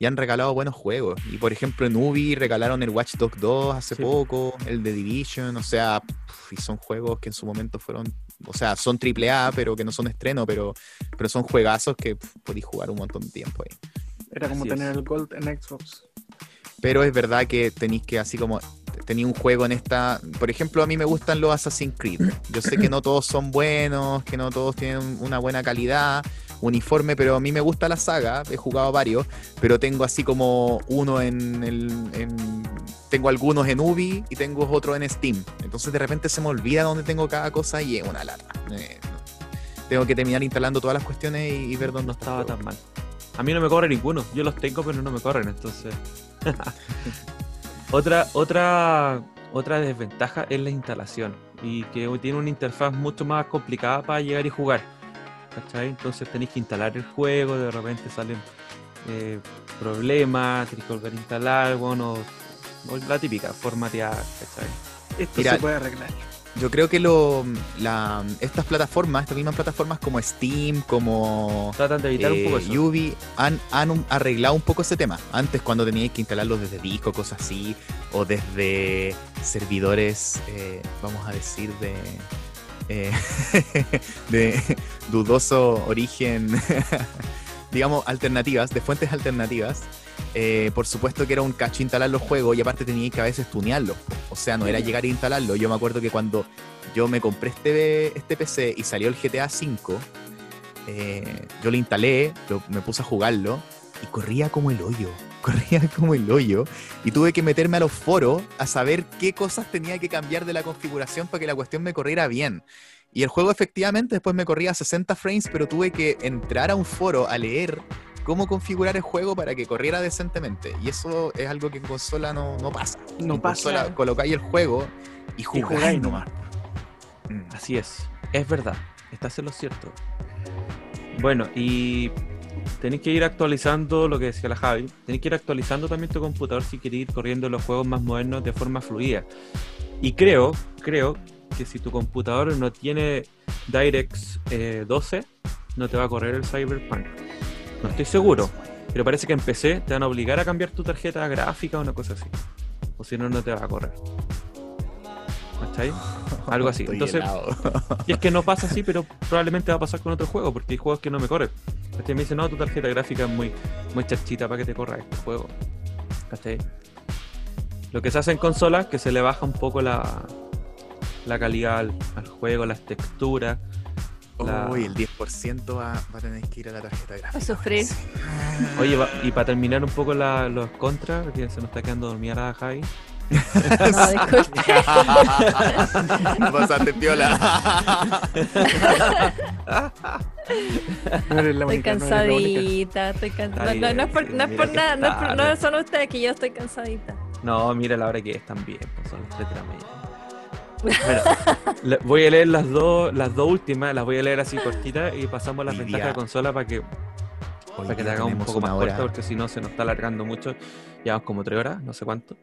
B: y han regalado buenos juegos. Y por ejemplo en Ubi regalaron el Watch Dogs 2 hace
C: Sí.
B: poco, el de Division, o sea, y son juegos que en su momento fueron, o sea, son triple A, pero que no son estreno, pero, pero son juegazos que podéis jugar un montón de tiempo ahí.
A: Era como
C: Así
A: tener
C: es.
A: el Gold en Xbox.
B: Pero es verdad que tenéis que así como tenía un juego en esta, por ejemplo, a mí me gustan los Assassin's Creed. Yo sé que no todos son buenos, que no todos tienen una buena calidad, uniforme, pero a mí me gusta la saga, he jugado varios, pero tengo así como uno en el en- tengo algunos en Ubi y tengo otro en Steam. Entonces de repente se me olvida dónde tengo cada cosa y es una lata. Eh, no. Tengo que terminar instalando todas las cuestiones y, y ver dónde
C: No estaba tan mal. A mí no me corre ninguno, yo los tengo pero no me corren, entonces... otra, otra, otra desventaja es la instalación y que tiene una interfaz mucho más complicada para llegar y jugar. ¿Cachai? Entonces tenéis que instalar el juego, de repente salen eh, problemas, tenéis que volver a instalar, bueno, o la típica, formatear, ¿cachai?
A: Esto
B: Mira,
A: se puede arreglar.
B: Yo creo que lo, la- estas plataformas, estas mismas plataformas como Steam, como
C: Tratan de evitar un poco
B: eh,
C: eso.
B: Ubi, han, han un- arreglado un poco ese tema. Antes cuando teníais que instalarlo desde disco, cosas así, o desde servidores, eh, vamos a decir, de, eh, de dudoso origen, digamos, alternativas, de fuentes alternativas. Eh, por supuesto que era un cacho instalar los juegos y aparte teníais que a veces tunearlos. O sea, no era llegar a instalarlo. Yo me acuerdo que cuando yo me compré este, este PC y salió el GTA V, eh, yo lo instalé, lo- me puse a jugarlo y corría como el hoyo. Corría como el hoyo. Y tuve que meterme a los foros a saber qué cosas tenía que cambiar de la configuración para que la cuestión me corriera bien. Y el juego efectivamente después me corría a 60 frames, pero tuve que entrar a un foro a leer cómo configurar el juego para que corriera decentemente. Y eso es algo que en consola no, no pasa.
A: No
B: en
A: pasa.
B: consola colocáis el juego y jugáis,
A: jugáis
B: nomás. Mm.
C: Así es, es verdad, estás en lo cierto. Bueno, y tenéis que ir actualizando lo que decía la Javi, tenéis que ir actualizando también tu computador si queréis ir corriendo los juegos más modernos de forma fluida. Y creo, creo que si tu computador no tiene DirectX eh, 12, no te va a correr el Cyberpunk. No estoy seguro, pero parece que en PC te van a obligar a cambiar tu tarjeta gráfica o una cosa así. O si no, no te va a correr. ¿Cachai? Algo así.
B: Estoy
C: Entonces,
B: helado.
C: y es que no pasa así, pero probablemente va a pasar con otro juego, porque hay juegos que no me corren. ¿Cachai? Me dicen, no, tu tarjeta gráfica es muy, muy chachita para que te corra este juego. ¿Cachai? Lo que se hace en consolas que se le baja un poco la, la calidad al, al juego, las texturas. la-
B: Uy, el 10% va, va a tener que ir a la tarjeta gráfica.
D: A sufrir.
C: Oye, va- y para terminar un poco la- los contras, que se nos está quedando dormida la Javi,
D: No, disculpe.
B: Pasaste piola.
D: Estoy cansadita, estoy cansada.
C: Está
D: No, no es por, no es
C: mira
D: por nada, no, es por- no son ustedes que yo estoy cansadita.
C: No, mira la hora que es también, pues son las 3 de la mañana. Bueno, le- voy a leer las dos, las dos últimas, las voy a leer así cortitas y pasamos a las ventajas de consola para que, para que te
B: día
C: haga un poco más corta, porque si no se nos está alargando mucho. Llevamos como 3 horas, no sé cuánto.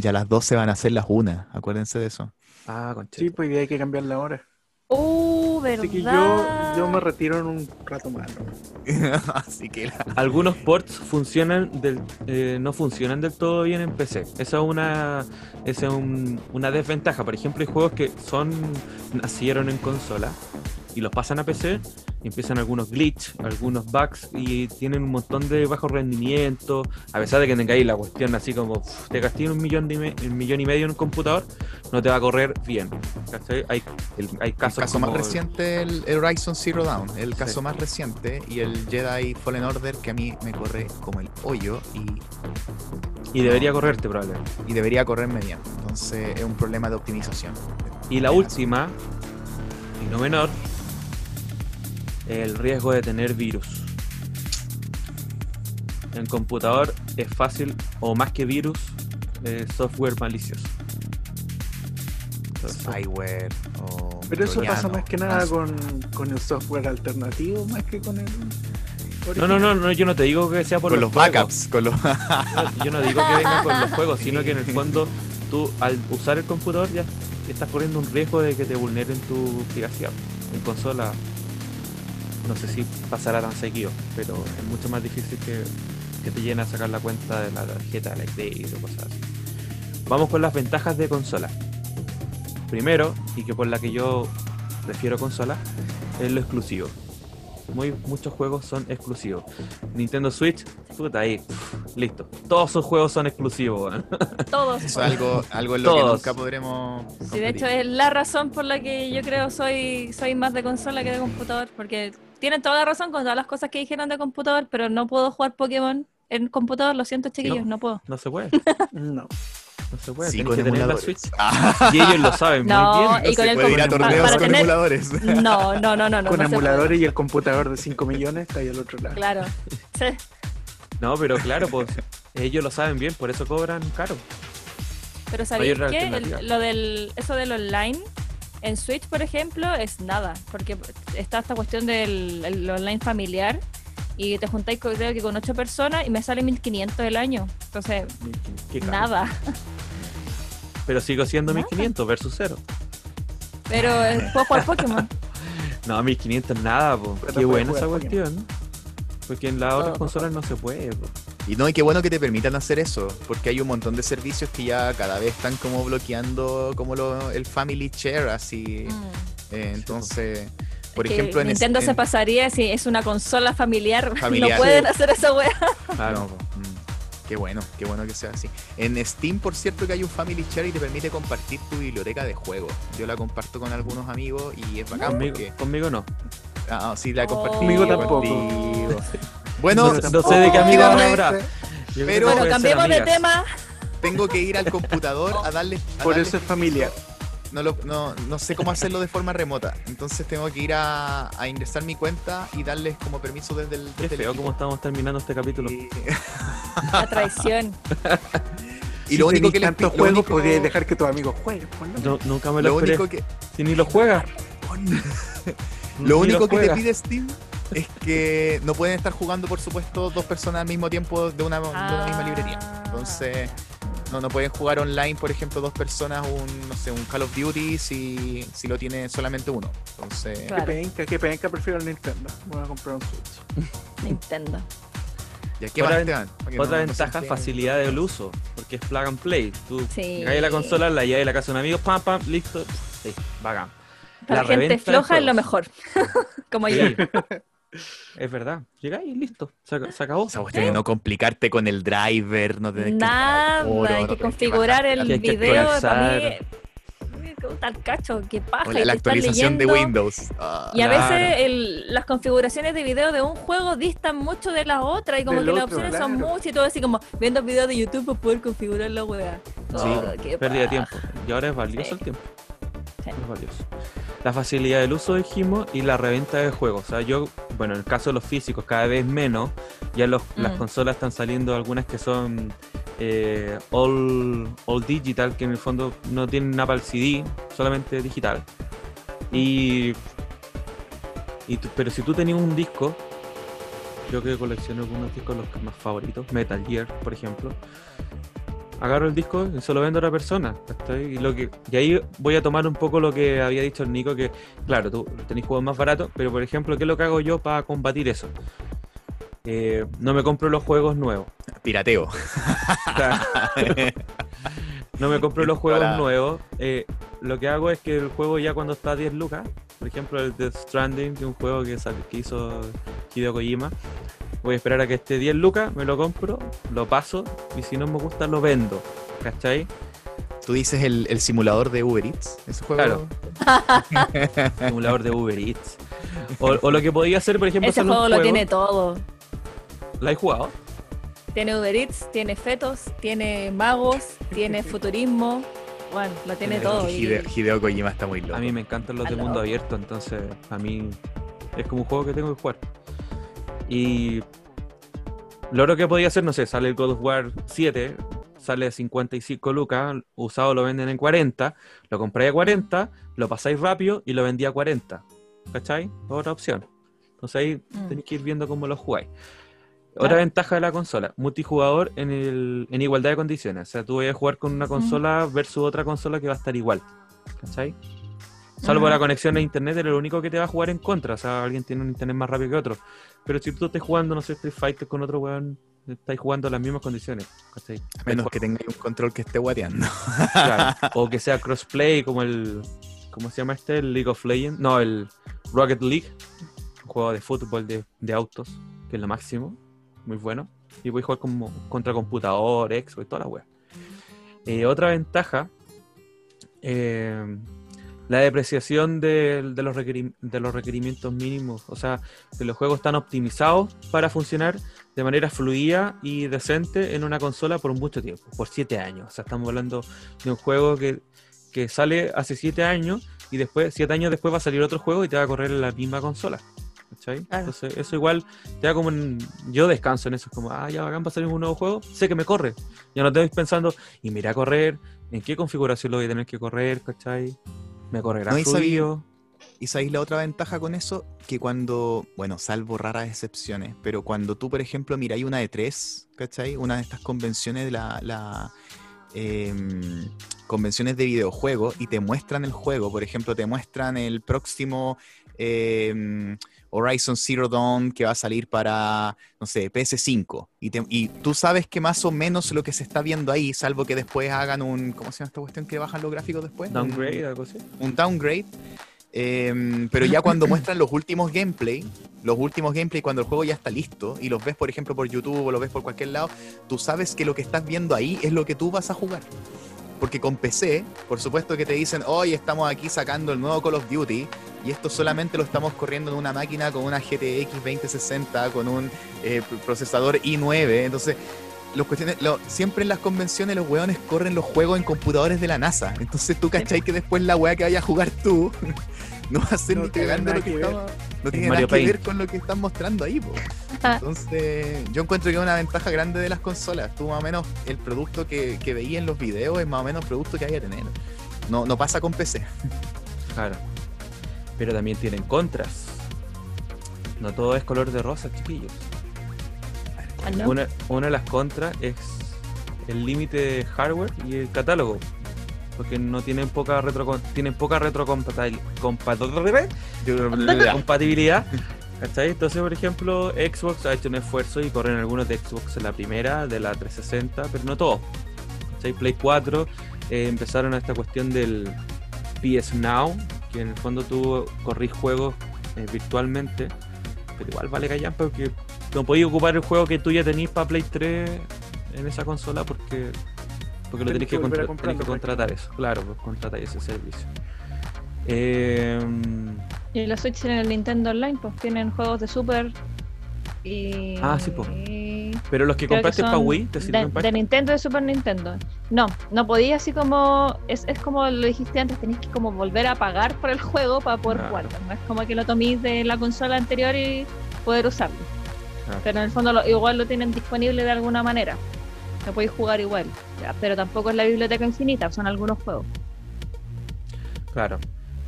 B: Ya las 12 van a ser las 1, acuérdense de eso.
C: Ah, concha.
A: Sí, pues ya hay que cambiar la hora.
D: Uh, verdad.
A: Así que yo, yo me retiro en un rato más. ¿no?
B: Así que la-
C: Algunos ports funcionan del, eh, no funcionan del todo bien en PC. Esa es una, esa es un- una desventaja. Por ejemplo, hay juegos que son nacieron en consola y los pasan a PC y empiezan algunos glitch, algunos bugs y tienen un montón de bajo rendimiento. A pesar de que tengáis la cuestión así como "Uf, te gasté un millón, de un millón y medio en un computador, no te va a correr bien. ¿cachai? Hay, el- hay
B: el
C: casos
B: caso más
C: como-
B: reciente, el, el Horizon Zero Dawn, el caso
C: Sí.
B: más reciente, y el Jedi Fallen Order, que a mí me corre como el hoyo y,
C: y debería correrte probablemente.
B: y debería correrme bien. Entonces es un problema de optimización.
C: Y la última, y no menor, el riesgo de tener virus. En computador es fácil, o más que virus, eh, software malicioso.
B: Spyware o
A: Pero eso pasa más que nada con, con el software alternativo, más que con el.
C: No, no, no, no, yo no te digo que sea por
B: con los backups, con los
C: Yo- Yo no digo que venga con los juegos, sino que en el fondo tú al usar el computador ya estás corriendo un riesgo de que te vulneren tu privacidad. En consola no sé si pasará tan seguido, pero es mucho más difícil que, que te lleguen a sacar la cuenta de la tarjeta de la crédito o cosas así. Vamos con las ventajas de consola. Primero, y que por la que yo prefiero consola, es lo exclusivo. Muy, muchos juegos son exclusivos. Nintendo Switch, puta ahí, listo. Todos sus juegos son exclusivos.
D: Todos.
B: Eso es algo, algo en lo que nunca podremos.
D: Sí, de hecho es la razón por la que yo creo soy soy más de consola que de computador, porque tienen toda la razón con todas las cosas que dijeron de computador, pero no puedo jugar Pokémon en computador, lo siento chiquillos, no, puedo.
C: No se puede,
A: No.
C: no se puede.
B: Sí,
C: Tienes
B: con
C: que tener la. Switch.
B: Ah,
C: Y ellos lo saben
D: No,
C: muy bien.
D: y con
B: se
D: el
B: puede ir a torneos
D: para
B: con
D: tener-
B: emuladores.
D: No, no, no, no, no.
A: con
D: no
A: emuladores y el computador de 5 millones está ahí al otro lado.
D: Claro. Sí.
C: No, pero claro, pues ellos lo saben bien, por eso cobran caro.
D: Pero ¿sabéis qué? El- lo del, eso del online, en Switch, por ejemplo, es nada, porque está esta cuestión del el online familiar y te juntáis con- creo que con ocho personas y me sale 1500 el año. Entonces, nada.
C: Pero sigo siendo
D: Nada.
C: 1500 versus cero.
D: Pero puedo jugar Pokémon.
C: No, 1500 nada, po. Qué buena esa cuestión. Porque en las otras
D: Oh.
C: consolas no se puede. po.
B: Y no, y qué bueno que te permitan hacer eso, porque hay un montón de servicios que ya cada vez están como bloqueando como lo, el family share, así.
D: Mm.
B: Eh, entonces, por
D: Que
B: ejemplo, en, es-
D: Nintendo se
B: en-
D: pasaría si es una consola familiar.
B: Familiar.
D: No pueden hacer esa wea.
C: Claro.
B: Mm, Qué bueno, qué bueno que sea así. En Steam, por cierto, que hay un Family Share y te permite compartir tu biblioteca de juegos. Yo la comparto con algunos amigos y es bacán
C: Conmigo,
B: porque...
C: conmigo no.
B: Ah, sí, la compartí
D: Oh.
A: Conmigo tampoco.
B: contigo. Bueno,
C: No, no sé de qué amigo
B: Efectivamente.
C: habrá.
B: Pero-
D: Bueno, cambiemos de tema.
B: tengo que ir al computador a darle... a
A: Por
B: darle
A: eso es familiar.
B: no, lo- no, no sé cómo hacerlo de forma remota. Entonces tengo que ir a, a ingresar mi cuenta y darles como permiso desde el.
C: Qué
B: desde el
C: feo cómo estamos terminando este capítulo.
B: Y,
D: La traición.
B: y lo único que
A: tantos juegos
B: único-
A: podrías dejar que tus amigos jueguen.
C: nunca me lo,
B: Lo
C: esperé.
B: único que,
C: Si ni lo juega.
B: lo
C: Ni
B: único que te pide Steam es que no pueden estar jugando, por supuesto, dos personas al mismo tiempo de una, de una misma librería.
D: Ah.
B: Entonces, no, no pueden jugar online, por ejemplo, dos personas, un, no sé, un Call of Duty si, si lo tiene solamente uno. Entonces,
D: Claro.
A: Qué penca, qué penca, prefiero el Nintendo. Voy a comprar un Switch.
D: Nintendo.
B: ¿ya qué
C: Otra
B: que
C: Otra
B: no- no
C: ventaja,
B: entere.
C: facilidad del uso. Porque es plug and play. Tú
D: Sí.
C: caes la consola, la llevas a la casa de un amigo, pam, pam, listo. Sí, bacán.
D: Para
C: La
D: gente floja es lo mejor. Como yo.
C: Sí. es verdad. Llegáis y listo. Se, se acabó.
B: Esa cuestión de no complicarte con el driver, no tener que
D: Nada,
B: oro,
D: hay
B: no
D: que
B: que
D: configurar el
C: Que que
D: video para mí. tal cacho, qué paja.
B: O
D: y
B: la, actualización de. Windows. Ah,
D: Y a
C: Claro.
D: veces el- las configuraciones de video de un juego distan mucho de la otra y como
A: Del
D: que las
A: otro,
D: opciones son
A: claro.
D: muchas y todo así como viendo videos de YouTube para poder configurar la weá.
C: Sí,
D: Oh, qué
C: pérdida de tiempo. Y ahora es valioso
D: Sí.
C: el tiempo.
D: Sí.
C: Es valioso. La facilidad del uso dijimos y la reventa de juegos. O sea, yo, bueno, en el caso de los físicos, cada vez menos. Ya los- las
D: Mm.
C: consolas están saliendo algunas que son eh, all, all digital, que en el fondo no tienen nada para el CD, solamente digital. Y, y tú- pero si tú tenías un disco, yo que colecciono algunos discos, los que más favoritos, Metal Gear, por ejemplo, agarro el disco y se lo vendo a otra persona. ¿cachai? Y, lo que, y ahí voy a tomar un poco lo que había dicho el Nico, que claro, tú tenés juegos más baratos, pero por ejemplo, ¿qué es lo que hago yo para combatir eso? Eh, no me compro los juegos nuevos.
B: Pirateo.
C: O sea, no me compro los juegos
B: Para-
C: nuevos. Eh, lo que hago es que el juego ya cuando está a 10 lucas, por ejemplo el Death Stranding, que es un juego que, hizo Hideo Kojima, voy a esperar a que esté 10 lucas, me lo compro, lo paso y si no me gusta lo vendo. ¿Cachai?
B: Tú dices el, el simulador de Uber Eats. Ese juego.
C: Claro. Simulador de Uber Eats. O, o lo que podía hacer, por ejemplo,
D: Ese juego lo tiene todo.
C: ¿La he jugado?
D: Tiene Uber Eats, tiene fetos, tiene magos, tiene futurismo. Bueno, lo tiene
C: Tiene
D: todo. y-
B: Hideo, Hideo Kojima está muy loco.
C: A mí me encantan los de mundo
D: loco.
C: abierto, entonces a mí es como un juego que tengo que jugar. Y lo otro que podía hacer, no sé, sale el God of War 7, sale a 55 lucas, usado lo venden en 40, lo compré a 40, lo pasáis rápido y lo vendí a 40. ¿Cachai? Otra opción. Entonces ahí
D: Mm.
C: tenéis que ir viendo cómo lo jugáis. Otra
D: Claro.
C: ventaja de la consola, multijugador en, el, en igualdad de condiciones. O sea, tú vas a jugar con una consola versus otra consola que va a estar igual. ¿Cachai? Salvo
D: Ujú.
C: la conexión a internet, es lo único que te va a jugar en contra. O sea, alguien tiene un internet más rápido que otro. Pero si tú estás jugando, no sé, Street Fighter con otro weón, estáis jugando en las mismas condiciones. ¿cachai?
B: A menos que tenga un control que esté guateando.
C: Claro. O que sea crossplay como el. ¿Cómo se llama este? El League of Legends. No, el Rocket League. Un juego de fútbol de, de autos, que es lo máximo. Muy bueno. Y a jugar como contra computador, Xbox toda la wea. Eh, otra ventaja. eh, la depreciación de, los de los requerimientos mínimos. O sea, que los juegos están optimizados para funcionar de manera fluida y decente en una consola por mucho tiempo, por siete años. O sea, estamos hablando de un juego que, que sale hace siete años y después, siete años después va a salir otro juego y te va a correr en la misma consola. ¿Cachai?
D: Claro.
C: Entonces, eso igual te da como un- Yo descanso en eso, es como, ah, ya bacán, va a salir un nuevo juego, sé que me corre. Ya no estoy pensando, y mira a correr, en qué configuración lo voy a tener que correr, ¿cachai? Me correrá
B: No,
C: fluido.
B: ¿Y sabéis la otra ventaja con eso? Que cuando, bueno, salvo raras excepciones, pero cuando tú, por ejemplo, miráis una de tres, ¿cachai? Una de estas convenciones de la, la, em, convenciones de videojuegos y te muestran el juego, por ejemplo, te muestran el próximo em, Horizon Zero Dawn que va a salir para, no sé, PS5. Y, te- y tú sabes que más o menos lo que se está viendo ahí, salvo que después hagan un, ¿cómo se llama esta cuestión que bajan los gráficos después? Un-
C: Downgrade, algo así.
B: un downgrade. em, pero ya cuando muestran los últimos gameplay, los últimos gameplay cuando el juego ya está listo y los ves, por ejemplo, por YouTube o los ves por cualquier lado, tú sabes que lo que estás viendo ahí es lo que tú vas a jugar. Porque con PC, por supuesto que te dicen, hoy estamos aquí sacando el nuevo Call of Duty y esto solamente lo estamos corriendo en una máquina con una GTX 2060, con un eh, procesador i9. Entonces, los cuestiones, lo- siempre en las convenciones los weones corren los juegos en computadores de la NASA. Entonces tú cachai que después la weá que vayas a jugar tú no va a ser
A: No
B: ni cagando lo que,
A: que
B: estamos- no tiene
C: Mario
B: nada que ver con lo que están mostrando ahí, po. Entonces, yo encuentro que es una ventaja grande de las consolas. Tú más o menos el producto que, que veía en los videos es más o menos el producto que hay a tener. No, no pasa con PC.
C: Claro. Pero también tienen contras. No todo es color de rosa, chiquillos.
D: Ah.
C: Una, una de las contras es el límite de hardware y el catálogo. Porque no tienen poca retro tienen poca retrocompatibilidad. compatibilidad. ¿Cachai? Entonces, por ejemplo, Xbox ha hecho un esfuerzo y corren algunos de Xbox en la primera, de la 360, pero no todos. ¿Cachai? Play 4 eh, empezaron a esta cuestión del PS Now, que en el fondo tú corrís juegos eh, virtualmente, pero igual vale callar porque no podéis ocupar el juego que tú ya tenís para Play 3 en esa consola porque Porque lo
A: Tenés
C: que, contra- tenés contratar eso. Claro, pues contratar ese servicio. Eh,
D: Y la Switch en el Nintendo Online, pues tienen juegos de Super y.
C: Ah, sí, po. pero los que
D: creo que
C: compraste para Wii, ¿te
D: de,
C: sirven para
D: de
C: esto?
D: Nintendo y de Super Nintendo. No, no podía así como. Es, es como lo dijiste antes, tenéis que como volver a pagar por el juego para poder
C: Claro.
D: jugarlo. No es como que lo toméis de la consola anterior y poder usarlo.
C: Claro.
D: Pero en el fondo lo- igual lo tienen disponible de alguna manera. Lo podéis jugar igual. Ya, Pero tampoco es la biblioteca infinita, son algunos juegos.
C: Claro.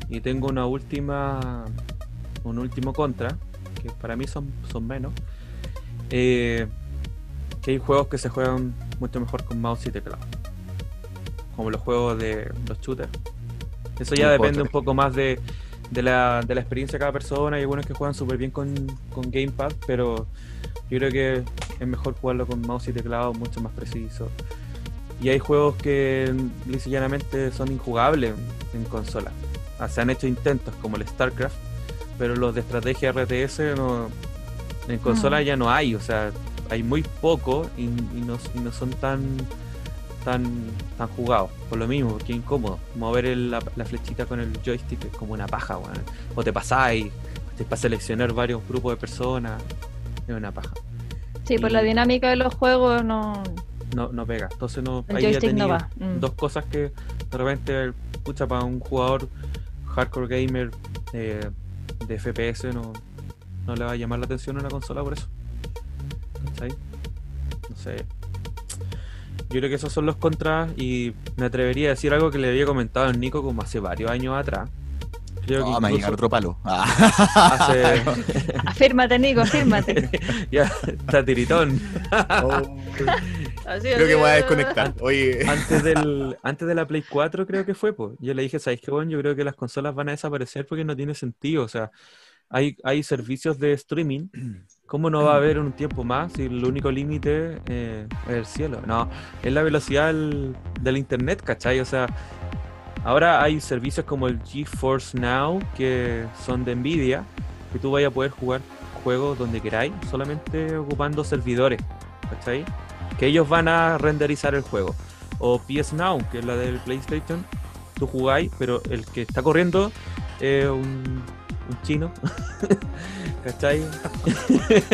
C: Y tengo una última. Un último contra. Que para mí son, son menos. eh, que hay juegos que se juegan mucho mejor con mouse y teclado. Como los juegos de los shooters. Eso ya depende un poco más de, de, la, de la experiencia de cada persona. Hay algunos que juegan súper bien con, con Gamepad, pero yo creo que es mejor jugarlo con mouse y teclado, mucho más preciso. Y hay juegos que lisa y llanamente son injugables en consola. Ah, se han hecho intentos como el StarCraft, pero los de estrategia RTS no, en consola
D: Mm.
C: ya no hay, o sea, hay muy poco y, y no, y no son tan tan tan jugados. Por lo mismo, porque es incómodo. Mover el- la, la flechita con el joystick es como una paja, weón. O te pasáis, te para seleccionar varios grupos de personas, es una paja.
D: Sí, por
C: Y-
D: la dinámica de los juegos no.
C: no, no pega. Entonces no,
D: El
C: ahí ya
D: no mm.
C: dos cosas que de repente, pucha, para un jugador hardcore gamer eh, de FPS no, no le va a llamar la atención una consola por eso. ¿Cachai? No sé. Yo creo que esos son los contras y me atrevería a decir algo que le había comentado a Nico como hace varios años atrás. Creo que
B: No, me va a llegar otro palo. Ah.
C: hace...
D: Afírmate, Nico, afírmate.
C: ya, está tiritón.
D: Así,
B: Creo que voy a desconectar. Oye,
C: antes del antes de la Play 4 creo que fue, pues. Yo le dije, ¿sabes qué, bueno? Yo creo que las consolas van a desaparecer porque no tiene sentido. O sea, hay, hay servicios de streaming. ¿Cómo no va a haber un tiempo más si el único límite eh, es el cielo? No, es la velocidad del, del internet, ¿cachai? O sea, ahora hay servicios como el GeForce Now que son de Nvidia, que tú vayas a poder jugar juegos donde queráis, solamente ocupando servidores, ¿cachai? Que ellos van a renderizar el juego. O PS Now, que es la del PlayStation, tú jugáis, pero el que está corriendo es un, un chino, ¿cachai?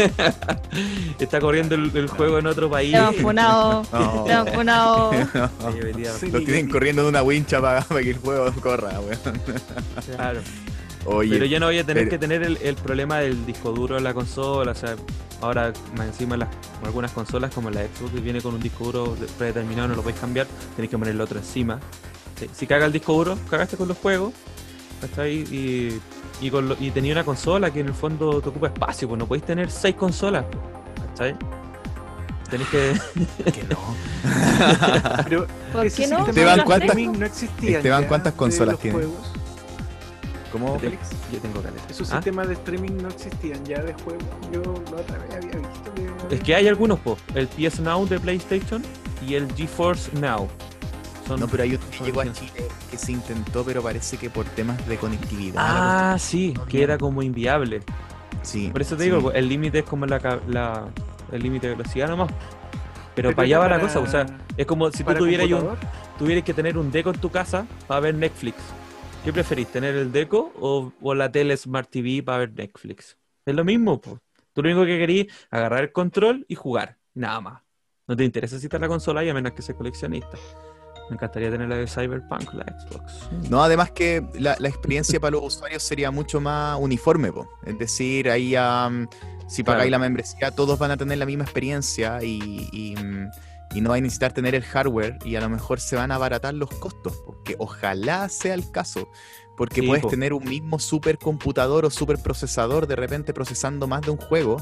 C: está corriendo el, el juego en otro país.
D: Te han funado.
B: No.
D: Te han funado.
C: Ahí venía-
A: Sí.
B: lo tienen corriendo de una wincha para, para que el juego corra, weón.
C: claro.
B: Oye,
C: Pero yo no voy a tener
B: pero-
C: que tener el, el problema del disco duro de la consola. O sea, ahora más encima las, algunas consolas como la Xbox que viene con un disco duro de- predeterminado, no lo podéis cambiar, tenéis que poner el otro encima. Si, si caga el disco duro, cagaste con los juegos. ¿Cachai? Y, y, con lo- y tenía una consola que en el fondo te ocupa espacio, pues no podéis tener seis consolas. ¿Cachai? Tenéis que.
B: que no.
A: Pero
D: ¿Por qué no?
B: Esteban, ¿cuántas-
A: streaming no
B: Esteban, ¿cuántas consolas
A: los
B: tiene?
A: juegos?
B: ¿Cómo, Félix?
C: yo tengo caleta.
A: Esos
C: ¿Ah?
A: sistemas de streaming no existían ya de juegos. Yo la otra vez había visto que.
C: Es que hay algunos, po. El PS Now de PlayStation y el GeForce Now. Son-
B: No, pero hay otro que llegó a. Chile que se intentó, pero parece que por temas de conectividad.
C: Ah, sí,
B: no
C: que
B: bien.
C: era como inviable.
B: sí.
C: Por eso te
B: sí.
C: digo, el límite es como la, el límite de velocidad nomás. Pero,
A: Pero
C: para allá va la cosa, o sea, es como si tú tuvieras, un, tuvieras que tener un deco en tu casa para ver Netflix. ¿Qué preferís, tener el deco o, o la tele Smart TV para ver Netflix? Es lo mismo, pues. Tú lo único que querís agarrar el control y jugar, nada más. No te interesa si está la consola y a menos que seas coleccionista. Me encantaría tener la de Cyberpunk, la Xbox.
B: No, además que la, la experiencia para los usuarios sería mucho más uniforme, po. es decir, ahí am, si
C: Claro.
B: pagáis la membresía todos van a tener la misma experiencia y, y, y no vais a necesitar tener el hardware y a lo mejor se van a abaratar los costos, porque ojalá sea el caso, porque
C: Sí,
B: puedes
C: po.
B: tener un mismo supercomputador o superprocesador de repente procesando más de un juego,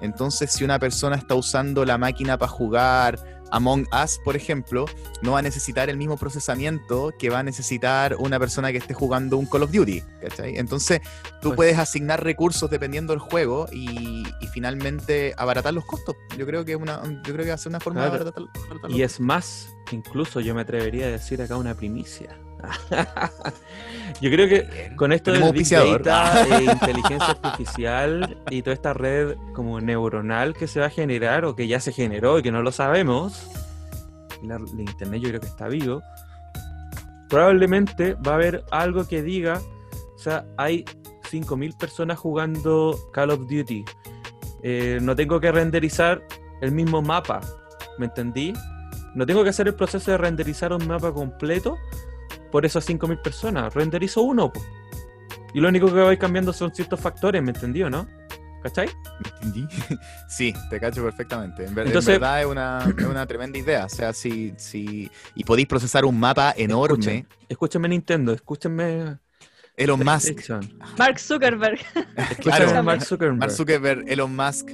B: entonces si una persona está usando la máquina para jugar Among Us, por ejemplo, no va a necesitar el mismo procesamiento que va a necesitar una persona que esté jugando un Call of Duty. ¿cachai? Entonces, tú
C: Pues-
B: puedes asignar recursos dependiendo del juego y, y finalmente abaratar los costos. Yo creo que es una, yo creo que va a ser una forma
C: Claro.
B: de abaratar, abaratar los
C: Y es más, incluso yo me atrevería a decir acá una primicia. Yo creo que con esto de Big. Data, e inteligencia artificial y toda esta red como neuronal que se va a generar o que ya se generó y que no lo sabemos, la, la internet yo creo que está vivo, probablemente va a haber algo que diga, o sea, hay 5.000 personas jugando Call of Duty. Eh, no tengo que renderizar el mismo mapa, ¿me entendí? No tengo que hacer el proceso de renderizar un mapa completo por esas 5.000 personas. Renderizo uno. po. Y lo único que va a ir cambiando son ciertos factores, ¿me entendió, no? ¿Cachai?
B: ¿Me entendí? Sí, te cacho perfectamente. En, ver- en
C: Entonces-
B: verdad es una, es una tremenda idea. O sea, si, si, y podéis procesar un mapa enorme.
C: Escuchen, escúchenme Nintendo, escúchenme
B: Elon Musk,
D: Mark Zuckerberg.
B: Claro.
C: Mark Zuckerberg.
B: Mark Zuckerberg, Elon Musk,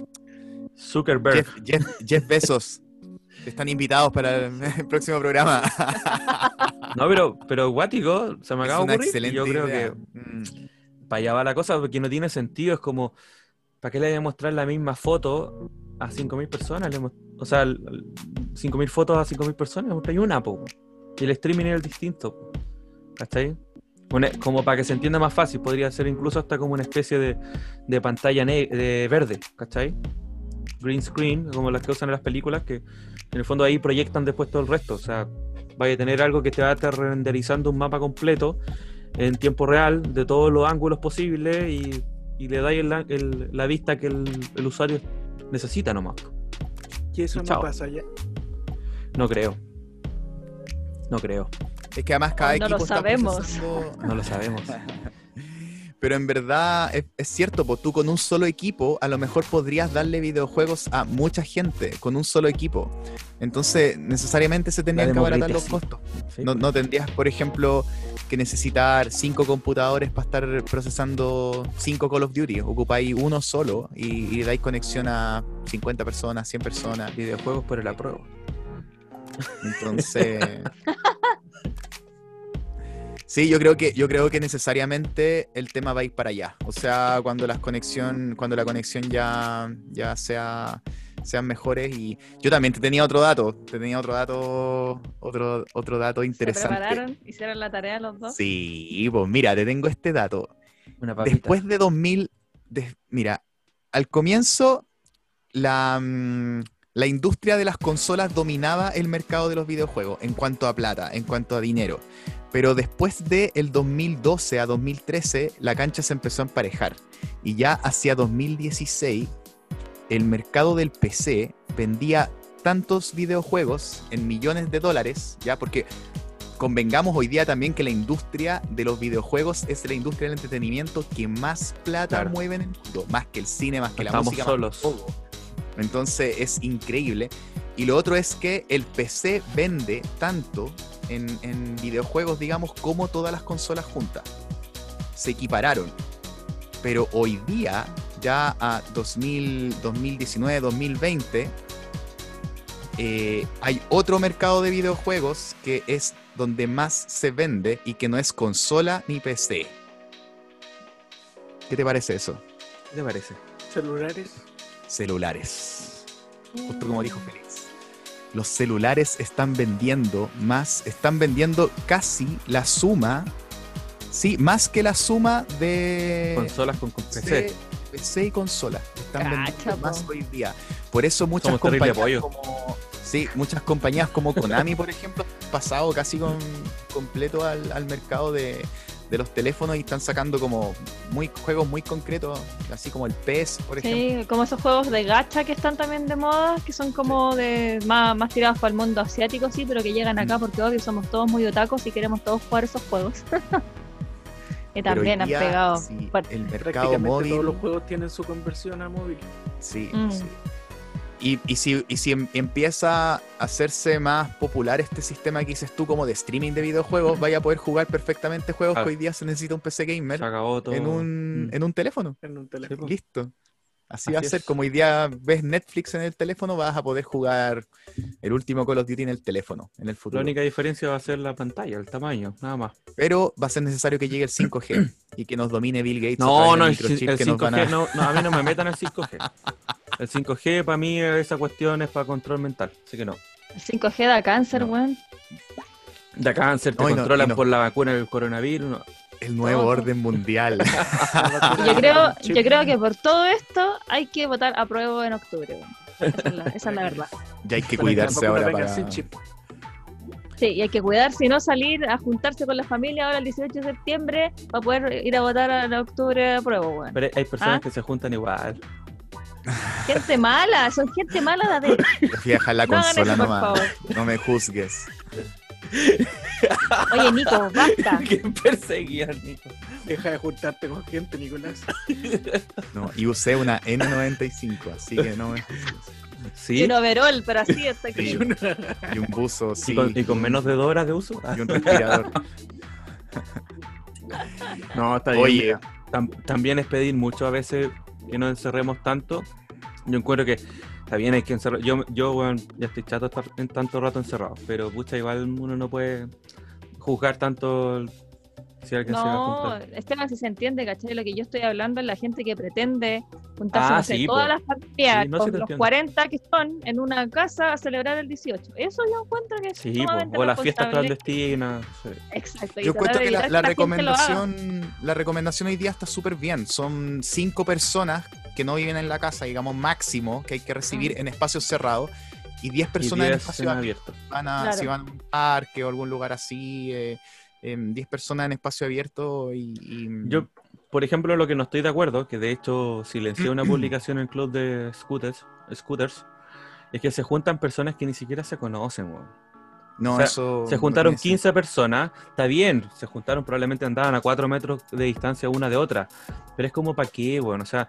C: Zuckerberg.
B: Jeff, Jeff, Jeff Bezos. Están invitados para el, el próximo programa.
C: No, pero, pero guático, se me acaba de ocurrir.
B: excelente
C: Yo creo
B: idea.
C: que para allá va la cosa, porque no tiene sentido. Es como, ¿para qué le voy a mostrar la misma foto a 5.000 personas? Le o sea, l- l- 5.000 fotos a 5.000 personas, le mostráis una, po. Y el streaming es el distinto. ¿cachai? Una- como para que se entienda más fácil, podría ser incluso hasta como una especie de, de pantalla de verde, ¿cachai? Green screen, como las que usan en las películas, que en el fondo ahí proyectan después todo el resto. O sea, vaya a tener algo que te va a estar renderizando un mapa completo en tiempo real de todos los ángulos posibles y, y le dais el- el- la vista que el, el usuario necesita nomás.
A: Y eso no pasa ya.
C: No creo. No creo.
B: Es que además cada
D: No
B: equipo
D: lo
B: está
D: sabemos.
B: procesando-
C: No lo sabemos.
B: Pero en verdad es, es cierto, pues tú con un solo equipo a lo mejor podrías darle videojuegos a mucha gente con un solo equipo. Entonces necesariamente se tendrían que abaratar los costos.
C: Sí.
B: No, no tendrías, por ejemplo, que necesitar cinco computadores para estar procesando cinco Call of Duty. Ocupáis uno solo y, y dais conexión a 50 personas, 100 personas.
C: Videojuegos por el apruebo.
B: Entonces. Sí, yo creo que yo creo que necesariamente el tema va a ir para allá. O sea, cuando las conexión, cuando la conexión ya, ya sea sean mejores y yo también te tenía otro dato, te tenía otro dato, otro otro dato
D: Se
B: interesante.
D: prepararon, hicieron la tarea los dos.
B: Sí, pues mira, te tengo este dato.
C: Una.
B: Después de 2000, de- mira, al comienzo la, mm, la industria de las consolas dominaba el mercado de los videojuegos en cuanto a plata, en cuanto a dinero. Pero después de el 2012 a 2013, la cancha se empezó a emparejar. Y ya hacia 2016, el mercado del PC vendía tantos videojuegos en millones de dólares, ya porque convengamos hoy día también que la industria de los videojuegos es la industria del entretenimiento que más plata
C: Claro.
B: mueve en el mundo, más que el cine, más que la música, más que
C: solos.
B: todo. Entonces es increíble. Y lo otro es que el PC vende tanto en, en videojuegos, digamos, como todas las consolas juntas. Se equipararon. Pero hoy día, ya a 2000, 2019, 2020, eh, hay otro mercado de videojuegos que es donde más se vende y que no es consola ni PC. ¿Qué te parece eso?
C: ¿Qué te parece?
A: Celulares.
B: Celulares. Justo como dijo Félix. Los celulares están vendiendo más, están vendiendo casi la suma, sí, más que la suma de
C: Consolas con, con PC.
B: PC, PC y consola. Están
D: Cacha,
B: vendiendo más hoy día. Por eso muchas
C: Somos
B: compañías como sí, muchas compañías como Konami, por ejemplo, han pasado casi con completo al, al mercado de, de los teléfonos y están sacando como muy juegos muy concretos, así como el PES, por ejemplo.
D: Sí, como esos juegos de gacha que están también de moda, que son como de más, más tirados para el mundo asiático, sí, pero que llegan acá
B: Mm.
D: porque obvio somos todos muy otacos y queremos todos jugar esos juegos.
B: hoy
D: también han
B: día,
D: pegado.
B: sí, el mercado
A: Prácticamente
B: móvil.
A: todos los juegos tienen su conversión a móvil.
B: Sí,
D: Mm.
B: sí. Y, y si, y si em- empieza a hacerse más popular este sistema que dices tú como de streaming de videojuegos, vaya a poder jugar perfectamente juegos que hoy día se necesita un PC gamer
C: Se acabó todo.
B: en un,
C: Mm.
B: en un teléfono.
A: En un teléfono.
B: Listo. Así,
C: Así
B: va a ser.
C: es.
B: Como hoy día ves Netflix en el teléfono, vas a poder jugar el último Call of Duty en el teléfono en el
C: La
B: futuro.
C: única diferencia va a ser la pantalla, el tamaño, nada más.
B: Pero va a ser necesario que llegue el 5G y que nos domine Bill Gates.
C: No, no, el, el
B: van
C: 5G,
B: a-
C: no, no, a mí no me metan el 5G. El 5G para mí esa cuestión es para control mental, así que no.
D: El 5G da cáncer,
B: No.
D: weón.
C: Da cáncer, te
B: No, y no-
C: controlan
B: no.
C: por la vacuna del coronavirus. no.
B: El nuevo
D: Todo.
B: orden mundial.
D: Yo creo, yo creo que por todo esto hay que votar a prueba en octubre. weón. Esa es la, esa es la verdad.
B: ya hay que cuidarse ahora para...
A: sin chip.
D: Sí, y hay que cuidarse y no salir a juntarse con la familia ahora el 18 de septiembre para poder ir a votar en octubre a prueba, weón.
C: Pero hay personas
D: ¿Ah?
C: que se juntan igual.
D: Gente mala, son gente mala de
B: fui a dejar la
D: No
B: consola
D: eso,
B: nomás. No me juzgues.
D: Oye, Nico, basta.
C: que perseguían, Nico.
A: Deja de juntarte con gente, Nicolás.
B: No, y usé una N95, así que no me juzgues.
C: Sí.
D: Y un overall, pero así hasta
A: Y
D: aquí.
B: Y un buzo,
C: Y,
B: sí.
C: con, y con menos de dos horas de uso.
B: Y un respirador.
A: No, está bien.
B: Oye,
C: tam- también es pedir mucho a veces que no encerremos tanto. Yo encuentro que está bien, hay que encerrar. Yo, yo weón, ya estoy chato estar en tanto rato encerrado, pero pucha, igual uno no puede juzgar tanto si
D: No. Esteban, si se entiende, ¿cachai? Lo que yo estoy hablando es la gente que pretende juntarse,
C: Ah,
D: no sé,
C: sí,
D: todas las familias
C: Sí, no,
D: con los
C: entiendo.
D: 40 que son en una casa a celebrar el 18. Eso yo encuentro que es
C: Sí, po, o las fiestas clandestinas. sí.
D: Exacto.
B: Yo encuentro que la,
D: que
B: recomendación, la recomendación hoy día está súper bien. Son cinco personas que no viven en la casa, digamos máximo, que hay que recibir
D: Mm.
B: en espacios cerrados, y 10
C: Y
B: personas en
C: 10
B: espacios abiertos.
C: abierto.
B: Van a,
D: Claro.
B: Si van a un parque o algún lugar así, eh, 10 personas en espacio abierto y... y-
C: Yo, por ejemplo, lo que no estoy de acuerdo, que de hecho silencié una publicación en el club de scooters, scooters es que se juntan personas que ni siquiera se conocen, weón.
B: no,
C: o sea,
B: eso...
C: Se
B: no
C: juntaron
B: tiene
C: 15 personas, está bien, se juntaron, probablemente andaban a 4 metros de distancia una de otra, pero es como para qué, weón, o sea,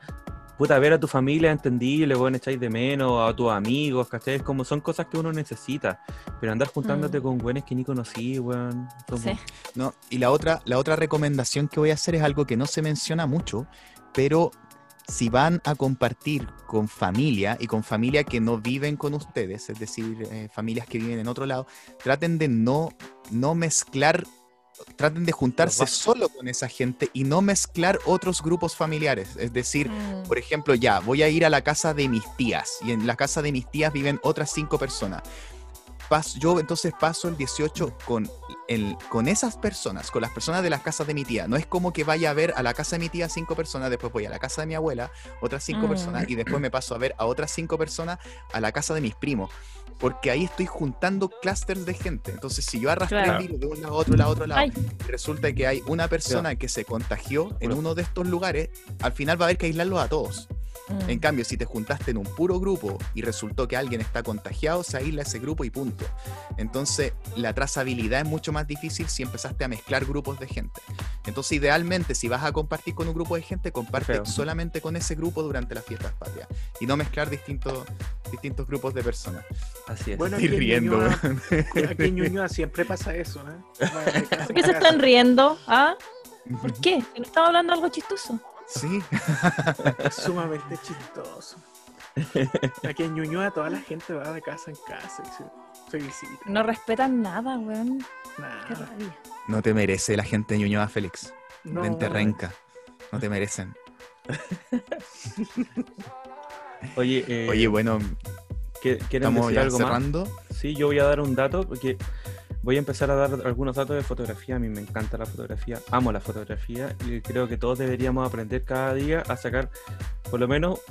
C: puta, ver a tu familia es entendible, weón, echáis de menos, a tus amigos, ¿cachai? Es como son cosas que uno necesita, pero andar juntándote
D: Mm.
C: con güeyes que ni conocí, weón. como-
D: Sí.
B: No, y la otra, la otra recomendación que voy a hacer es algo que no se menciona mucho, pero si van a compartir con familia y con familia que no viven con ustedes, es decir, eh, familias que viven en otro lado, traten de no, no mezclar, traten de juntarse solo con esa gente y no mezclar otros grupos familiares. Es decir,
D: Mm.
B: por ejemplo, ya, voy a ir a la casa de mis tías y en la casa de mis tías viven otras cinco personas. Yo entonces paso el 18 con, el, con esas personas, con las personas de las casas de mi tía. No es como que vaya a ver a la casa de mi tía cinco personas, después voy a la casa de mi abuela, otras cinco
D: Mm.
B: personas, y después me paso a ver a otras cinco personas a la casa de mis primos. Porque ahí estoy juntando clusters de gente. Entonces, si yo arrastré
D: Claro.
B: el virus de un lado a otro, lado a otro lado,
D: Ay.
B: resulta que hay una persona que se contagió en uno de estos lugares, al final va a haber que aislarlos a todos.
D: Mm.
B: En cambio, si te juntaste en un puro grupo y resultó que alguien está contagiado, se aísla ese grupo y punto. Entonces, la trazabilidad es mucho más difícil si empezaste a mezclar grupos de gente. Entonces, idealmente, si vas a compartir con un grupo de gente, comparte
C: Feo.
B: solamente con ese grupo durante las fiestas patrias y no mezclar distintos, distintos grupos de personas.
C: Así es.
A: Bueno,
B: Estoy
A: aquí en
B: riendo,
A: Ñuñoa-. Aquí en Ñuñoa siempre pasa eso, ¿eh?
D: ¿Por qué se están riendo? ¿Ah? ¿Por qué? ¿Que ¿No estamos hablando algo chistoso?
B: Sí,
A: Es sumamente chistoso. Aquí en Ñuñoa toda la gente va de casa en casa y se, se visita.
D: No respetan nada, weón. Qué
A: Nada.
D: rabia.
B: no te merece la gente de Ñuñoa, Félix.
A: No,
B: Vente renca. No te merecen.
C: Oye, eh,
B: Oye, bueno,
C: ¿qué- ¿quieren
B: estamos
C: decir
B: ya
C: algo más?
B: cerrando.
C: Sí, yo voy a dar un dato porque voy a empezar a dar algunos datos de fotografía. A mí me encanta la fotografía, amo la fotografía y creo que todos deberíamos aprender cada día a sacar por lo menos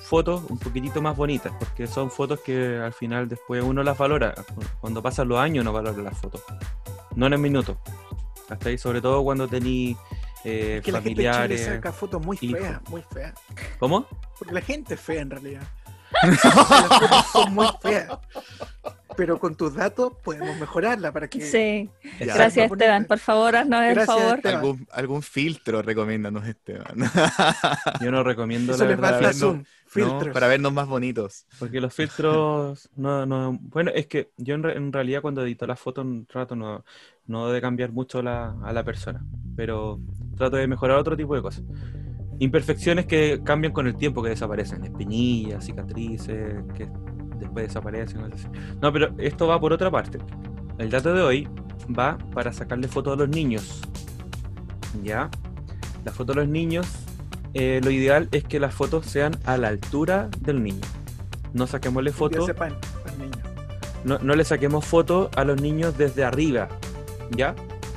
C: fotos un poquitito más bonitas, porque son fotos que al final después uno las valora. Cuando pasan los años no valora las fotos, no en el minuto. Hasta ahí, sobre todo cuando tení eh,
A: Es que la gente en Chile
C: familiares.
A: saca fotos muy
C: hijos.
A: feas, muy feas.
C: ¿Cómo?
A: Porque la gente es fea en realidad. Las fotos son muy feas. Pero con tus datos podemos mejorarla para que.
D: Sí.
B: Ya.
D: Gracias, Esteban. Por favor, haznos el favor.
B: ¿Algún, algún filtro recomiéndanos, Esteban.
C: Yo no recomiendo
A: Eso
C: la
A: les va a
C: verdad.
A: dar
B: no,
A: zoom.
B: No,
A: Filtros.
B: para vernos más bonitos.
C: Porque los filtros, no, no, bueno, es que yo en, re- en realidad cuando edito las fotos trato no, no de cambiar mucho la, a la persona, pero trato de mejorar otro tipo de cosas. Imperfecciones que cambian con el tiempo, que desaparecen, espinillas, cicatrices, que después desaparecen. No, pero esto va por otra parte. El dato de hoy va para sacarle fotos a los niños. ¿Ya? La foto a los niños, eh, lo ideal es que las fotos sean a la altura del niño. No saquémosle
A: Ya
C: fotos no, no le saquemos fotos a los niños desde arriba, ¿ya?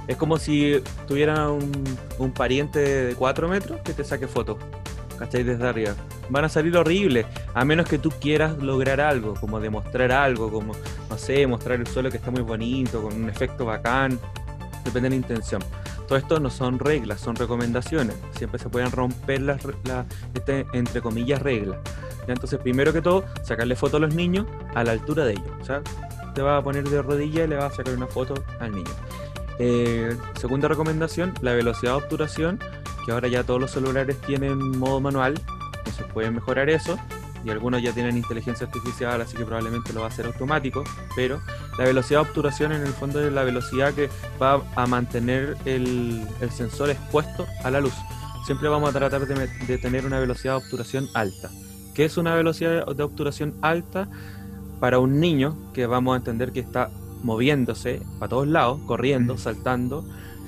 C: Es como si tuvieran un, un pariente de 4 metros que te saque fotos, ¿cachai? Desde arriba. van a salir horribles, a menos que tú quieras lograr algo, como demostrar algo, como, no sé, mostrar el suelo que está muy bonito, con un efecto bacán, depende de la intención. Todo esto no son reglas, son recomendaciones. Siempre se pueden romper las, la- este, entre comillas, reglas. ¿ya? Entonces, primero que todo, sacarle foto a los niños a la altura de ellos. O sea, te vas a poner de rodilla y le vas a sacar una foto al niño. Eh, segunda recomendación, la velocidad de obturación, que ahora ya todos los celulares tienen modo manual, entonces pueden mejorar eso. Y algunos ya tienen inteligencia artificial, así que probablemente lo va a hacer automático. Pero la velocidad de obturación en el fondo es la velocidad que va a mantener el, el sensor expuesto a la luz. Siempre vamos a tratar de, de tener una velocidad de obturación alta. ¿Qué es una velocidad de obturación alta? Para un niño que vamos a entender que está moviéndose para todos lados, corriendo,
B: Mm.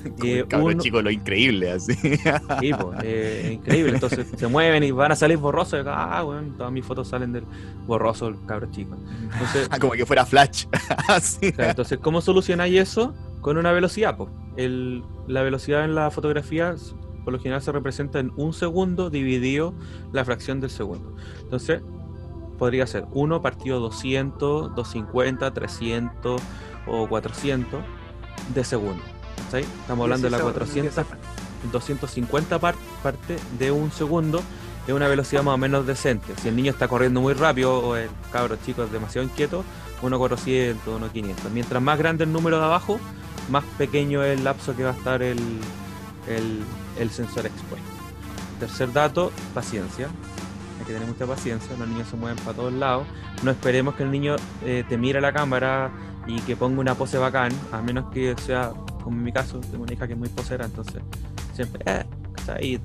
B: Como
C: Eh,
B: el cabro
C: uno-
B: chico, lo increíble, así.
C: Sí, po, eh, es increíble. Entonces se mueven y van a salir borrosos. y, Ah, bueno, todas mis fotos salen del borroso el cabro chico. Entonces,
B: Como que fuera Flash. Así.
C: Entonces, ¿cómo solucionáis eso? Con una velocidad. po. El- la velocidad en la fotografía, por lo general, se representa en un segundo dividido la fracción del segundo. Entonces, podría ser 1 partido 200, 250, 300 o 400 de segundo. Estamos hablando de la 400, 250 par- parte de un segundo. Es una velocidad más o menos decente. Si el niño está corriendo muy rápido o el cabro chico es demasiado inquieto, 1.400, 1.500. Mientras más grande el número de abajo, más pequeño es el lapso que va a estar el, el, el sensor expuesto. Tercer dato, paciencia. Hay que tener mucha paciencia, los niños se mueven para todos lados. No esperemos que el niño eh, te mire a la cámara y que ponga una pose bacán, a menos que sea, como en mi caso, tengo una hija que es muy posera, entonces siempre, eh,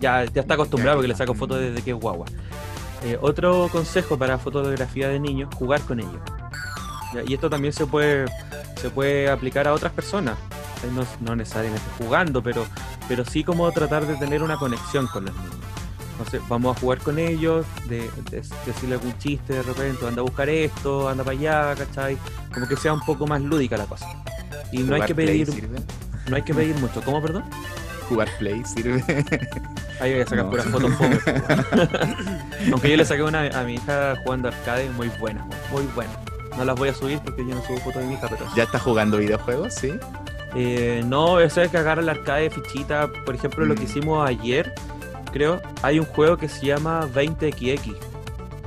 C: ya, ya está acostumbrado porque le saco fotos desde que es guagua. Eh, otro consejo para fotografía de niños, jugar con ellos. Y esto también se puede, se puede aplicar a otras personas. Eh, No, no necesariamente jugando, pero, pero sí como tratar de tener una conexión con los niños. Entonces vamos a jugar con ellos, de, de- decirle algún chiste de repente, anda a buscar esto, anda para allá, ¿cachai? Como que sea un poco más lúdica la cosa. Y no hay que pedir,
B: sirve.
C: no hay que pedir mucho. ¿Cómo, perdón?
B: Jugar Play sirve.
C: Ahí voy a sacar
B: No.
C: puras fotos. Aunque yo le saqué una a mi hija jugando arcade muy buena, muy buena. No las voy a subir porque yo no subo fotos de mi hija, pero
B: ¿Ya está jugando videojuegos? Sí.
C: Eh, no, eso es que agarra el arcade de fichita. Por ejemplo, lo que
B: Mm.
C: hicimos ayer, creo, hay un juego que se llama 20XX,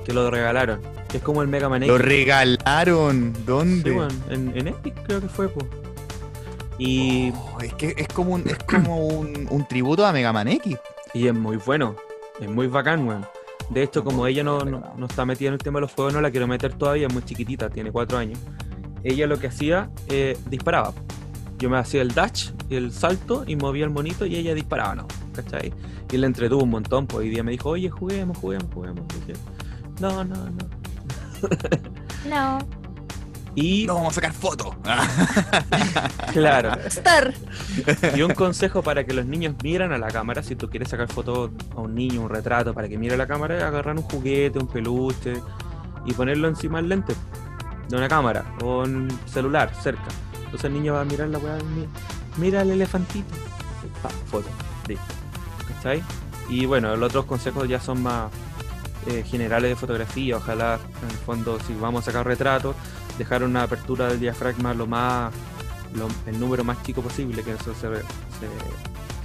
C: que lo regalaron. Que es como el Mega Man X.
B: Lo regalaron.
C: Sí,
B: ¿Dónde?
C: weón, en, en Epic creo que fue, po. Y,
B: Oh, es que es como un, es como un, un tributo a Mega Man X.
C: y es muy bueno, es muy bacán, weón. De hecho,
B: No
C: como ella no, no está metida en el tema de los juegos, no la quiero meter todavía, es muy chiquitita, tiene cuatro años. Ella lo que hacía, eh, disparaba. Yo me hacía el dash, el salto y movía el monito y ella disparaba, ¿no? ¿Cachai? Y le entretuvo un montón, pues hoy día me dijo, oye, juguemos, juguemos, juguemos. Dije, no, no, no.
D: No.
C: Y,
B: No, vamos a sacar fotos.
C: claro,
D: Star.
C: y un consejo para que los niños miran a la cámara, si tú quieres sacar fotos a un niño, un retrato, para que mire a la cámara, agarrar un juguete, un peluche y ponerlo encima del lente de una cámara o un celular cerca. Entonces el niño va a mirar la weá, mi- mira el elefantito. Pa, foto, listo. ¿Cachai? Y bueno, los otros consejos ya son más eh, generales de fotografía. Ojalá, en el fondo, si vamos a sacar retratos, dejar una apertura del diafragma lo más el número más chico posible, que eso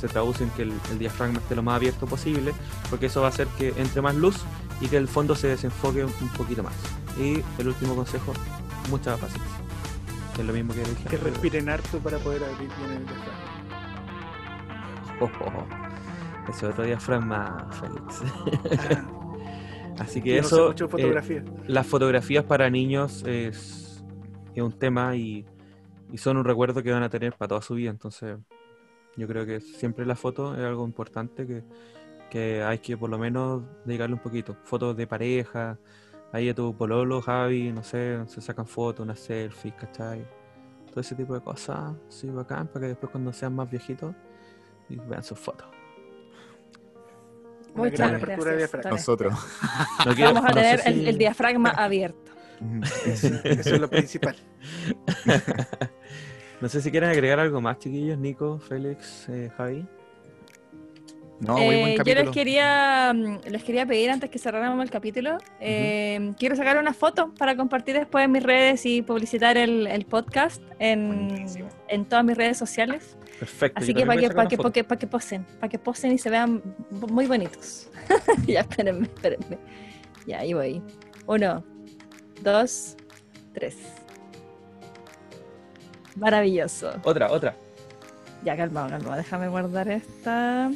C: se, traduce en que el, diafragma esté lo más abierto posible, porque eso va a hacer que entre más luz y que el fondo se desenfoque un poquito más. Y el último consejo, mucha paciencia. Que es lo mismo que dije.
A: Que respiren harto para poder abrir bien el diafragma.
C: Oh, oh, oh. Ese otro diafragma, Félix.
A: Ah,
C: Así que
A: yo no sé
C: eso,
A: mucho
C: eh,
A: fotografía.
C: las fotografías para niños es, es un tema y, y son un recuerdo que van a tener para toda su vida. Entonces, yo creo que siempre la foto es algo importante que, que hay que por lo menos dedicarle un poquito. Fotos de pareja, ahí a tu pololo, Javi, no sé, se sacan fotos, una selfie, ¿cachai? Todo ese tipo de cosas, sí, bacán, para que después cuando sean más viejitos y vean sus fotos.
D: Muchas
A: gran
D: gracias.
A: apertura de diafragma.
D: Tony.
B: Nosotros.
C: No quiero-
D: Vamos a
C: no sé
D: tener el, diafragma abierto.
A: Eso es lo principal.
C: No sé si quieren agregar algo más, chiquillos, Nico, Félix, eh, Javi.
B: No, muy buen
D: Eh, yo les quería, mm, les quería pedir antes que cerráramos el capítulo, eh, quiero sacar una foto para compartir después en mis redes y publicitar el, el podcast en, en todas mis redes sociales.
C: Perfecto.
D: Así que para que, para que, para que, para que posen, para que posen y se vean muy bonitos. ya, espérenme, espérenme. Ya, ahí voy. Uno, dos, tres. Maravilloso.
C: Otra, otra.
D: Ya, calma, calma. Déjame guardar esta.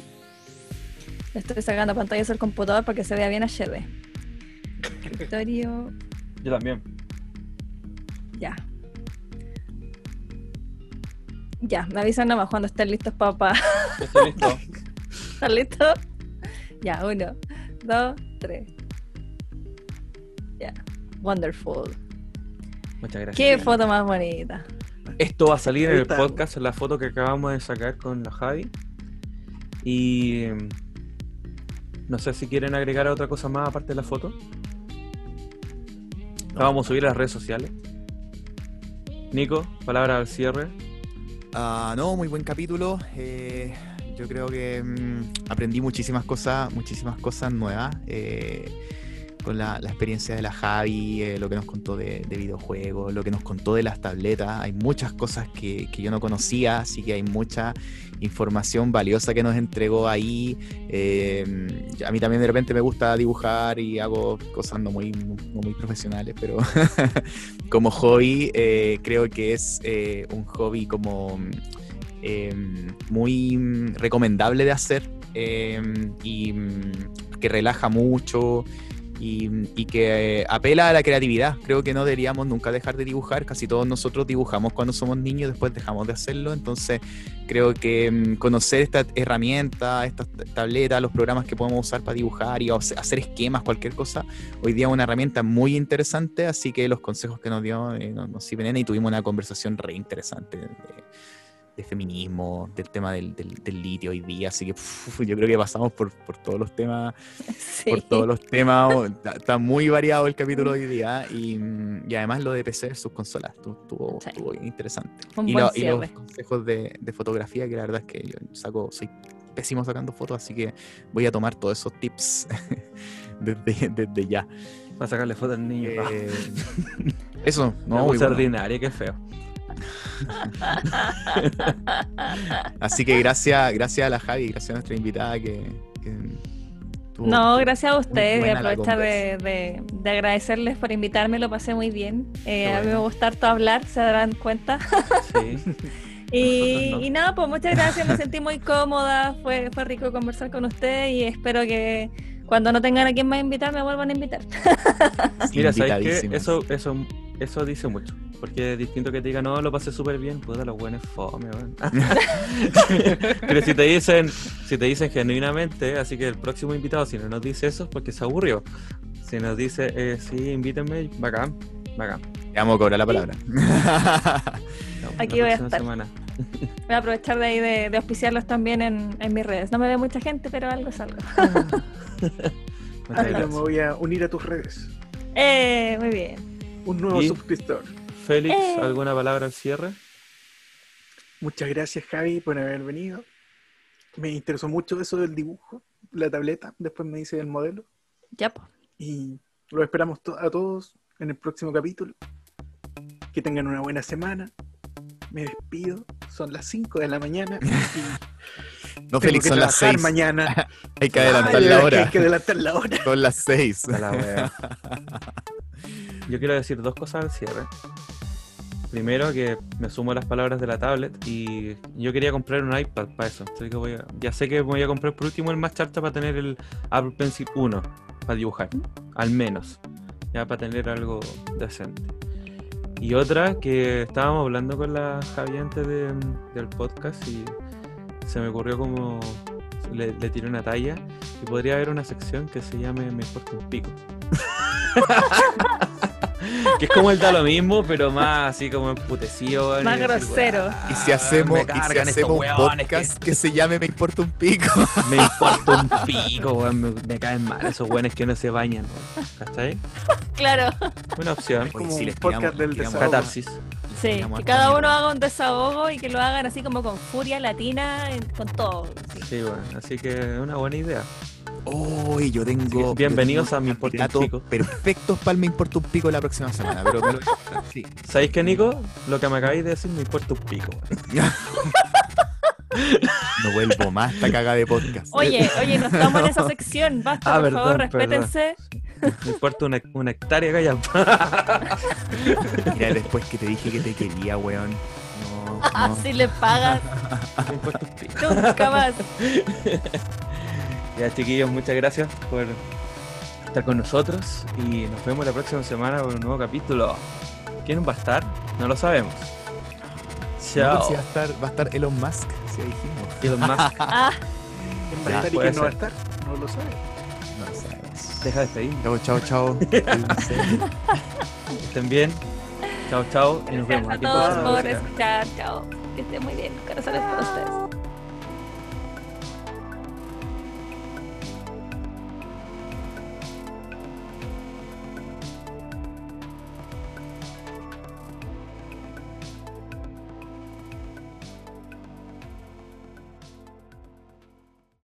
D: Le Estoy sacando pantallas del computador para que se vea bien HD. Escritorio.
C: Yo también.
D: Ya. Ya, me avisan nomás cuando estén listos, papá.
C: Estoy listo.
D: ¿Están listos? Ya, uno, dos, tres. Ya. Wonderful.
C: Muchas gracias.
D: Qué foto más bonita.
C: Esto va a salir en el podcast, en la foto que acabamos de sacar con la Javi. Y no sé si quieren agregar otra cosa más aparte de la foto. La vamos a subir a las redes sociales. Nico, palabra al cierre.
B: Ah, no, muy buen capítulo. eh, yo creo que mm, aprendí muchísimas cosas, muchísimas cosas nuevas. eh, con la, experiencia de la Javi, eh, lo que nos contó de, de videojuegos, lo que nos contó de las tabletas. Hay muchas cosas que, yo no conocía, así que hay mucha información valiosa que nos entregó ahí. Eh, a mí también de repente me gusta dibujar y hago cosas no muy, profesionales, pero como hobby eh, creo que es un hobby como eh, muy recomendable de hacer eh, y mm, que relaja mucho y, y que eh, apela a la creatividad. Creo que no deberíamos nunca dejar de dibujar. Casi todos nosotros dibujamos cuando somos niños, después dejamos de hacerlo. Entonces creo que mm, conocer esta herramienta, estas tabletas, los programas que podemos usar para dibujar y hace- hacer esquemas, cualquier cosa, hoy día es una herramienta muy interesante. Así que los consejos que nos dio eh, nos, sirven y tuvimos una conversación re interesante. De feminismo, del tema del, del- del litio hoy día, así que uf, yo creo que pasamos por, por todos los temas
D: Sí.
B: por todos los temas. Está, está muy variado el capítulo hoy día y, y además lo de PC versus consolas estuvo, estuvo,
D: Sí.
B: bien interesante.
D: Un
B: y,
D: buen
B: lo- y los consejos de, de fotografía, que la verdad es que yo saco, soy pésimo sacando fotos, así que voy a tomar todos esos tips desde, desde ya.
C: Para sacarle foto al niño.
B: Eh, eso,
C: no,
B: no, muy bueno.
C: qué feo.
B: Así que gracias, gracias a la Javi, gracias a nuestra invitada que, que
D: No, gracias a ustedes. Voy a aprovechar de, de- de agradecerles por invitarme, lo pasé muy bien. Eh, A mí me gusta harto hablar, se darán cuenta.
C: Sí.
D: Y,
C: Nosotros no.
D: y nada, pues muchas gracias, me sentí muy cómoda, fue, fue rico conversar con ustedes y espero que cuando no tengan a quien más invitar me vuelvan a invitar.
C: Mira, ¿sabes qué? Eso, eso, eso dice mucho. Porque es distinto que te digan, no, lo pasé súper bien, puta, los buenos fome, weón. Pero si te dicen, si te dicen genuinamente, así que el próximo invitado, si no nos dice eso, es porque se aburrió. Si nos dice, eh, sí, invítenme, bacán, bacán.
B: Te vamos a cobrar la palabra.
C: No,
D: Aquí
C: la
D: voy a estar.
C: semana.
D: Voy a aprovechar de ahí de, de auspiciarlos también en, en mis redes. No me ve mucha gente, pero algo es algo.
A: Me voy a unir a tus redes.
D: eh, muy bien.
A: Un nuevo
C: ¿Y?
A: suscriptor.
C: Félix,
D: Eh.
C: ¿alguna palabra al cierre?
A: Muchas gracias, Javi, por haber venido. Me interesó mucho eso del dibujo, la tableta. Después me dice el modelo.
D: Ya, pues.
A: Y lo esperamos to- a todos en el próximo capítulo. Que tengan una buena semana. Me despido. Son las 5 de la mañana. y
B: No, Félix, son las
A: trabajar
B: 6.
A: mañana.
B: Hay que adelantar
A: Ay,
B: la hora.
A: Hay que adelantar la hora.
B: Son las 6.
C: Yo quiero decir dos cosas al cierre. Primero, que me sumo a las palabras de la tablet y yo quería comprar un iPad para eso. Así que ya sé que voy a comprar por último el más charta para tener el Apple Pencil 1 para dibujar, al menos, ya para tener algo decente. Y otra, que estábamos hablando con la Javi antes de- del podcast y se me ocurrió como le, le tiré una talla y podría haber una sección que se llame Me importa un pico. que es como el da lo mismo, pero más así como emputecido.
D: Más grosero.
C: "Weá,
B: Y si hacemos,
C: me
B: y si hacemos un
C: weones que-
B: podcast que... se llame Me importa un pico.
C: Me importa un pico, weón, me, me caen mal esos weones que no se bañan. weón. ¿Cachai?
D: Claro.
C: Una opción.
A: Como
B: sí,
A: un
B: les
A: podcast
B: tiramos-
A: del
B: tiramos-
A: desahogo.
C: Catarsis.
D: Sí, que cada uno haga un desahogo y que lo hagan así como con furia latina, en- con todo. sí.
C: Sí, bueno, así que es una buena idea.
B: Uy, yo tengo.
C: Bienvenidos
B: yo tengo
C: a Me Importa un
B: candidatos
C: Pico.
B: Perfectos para el Me Importa un Pico la próxima semana. Pero me lo sí.
C: ¿Sabéis qué, Nico? Lo que me acabáis de decir me importa un pico.
B: No vuelvo más esta caga de podcast.
D: Oye, oye, no estamos en esa sección. Basta,
C: Ah,
D: por
C: perdón,
D: favor,
C: perdón.
D: respétense.
C: Me importa una, una hectárea calla.
B: Mira, después que te dije que te quería, weón. No, no.
D: Así le pagas.
C: Me importa un pico.
D: Nunca más.
C: Ya, chiquillos, muchas gracias por estar con nosotros y nos vemos la próxima semana con un nuevo capítulo. ¿Quién va a estar? No lo sabemos.
B: No,
C: Chao.
B: si va, a estar, va a estar Elon Musk, si dijimos.
C: Elon Musk,
A: ¿Quién va a estar y quién no va a estar? No lo sabe.
B: No lo sabemos.
C: deja de despedirnos.
B: Chao, chao, chao.
C: Estén bien. Chao, chao. Y nos
D: gracias
C: vemos.
D: a
C: Aquí en
D: todos por escuchar. Chao. Que estén muy bien. Corazones para ustedes.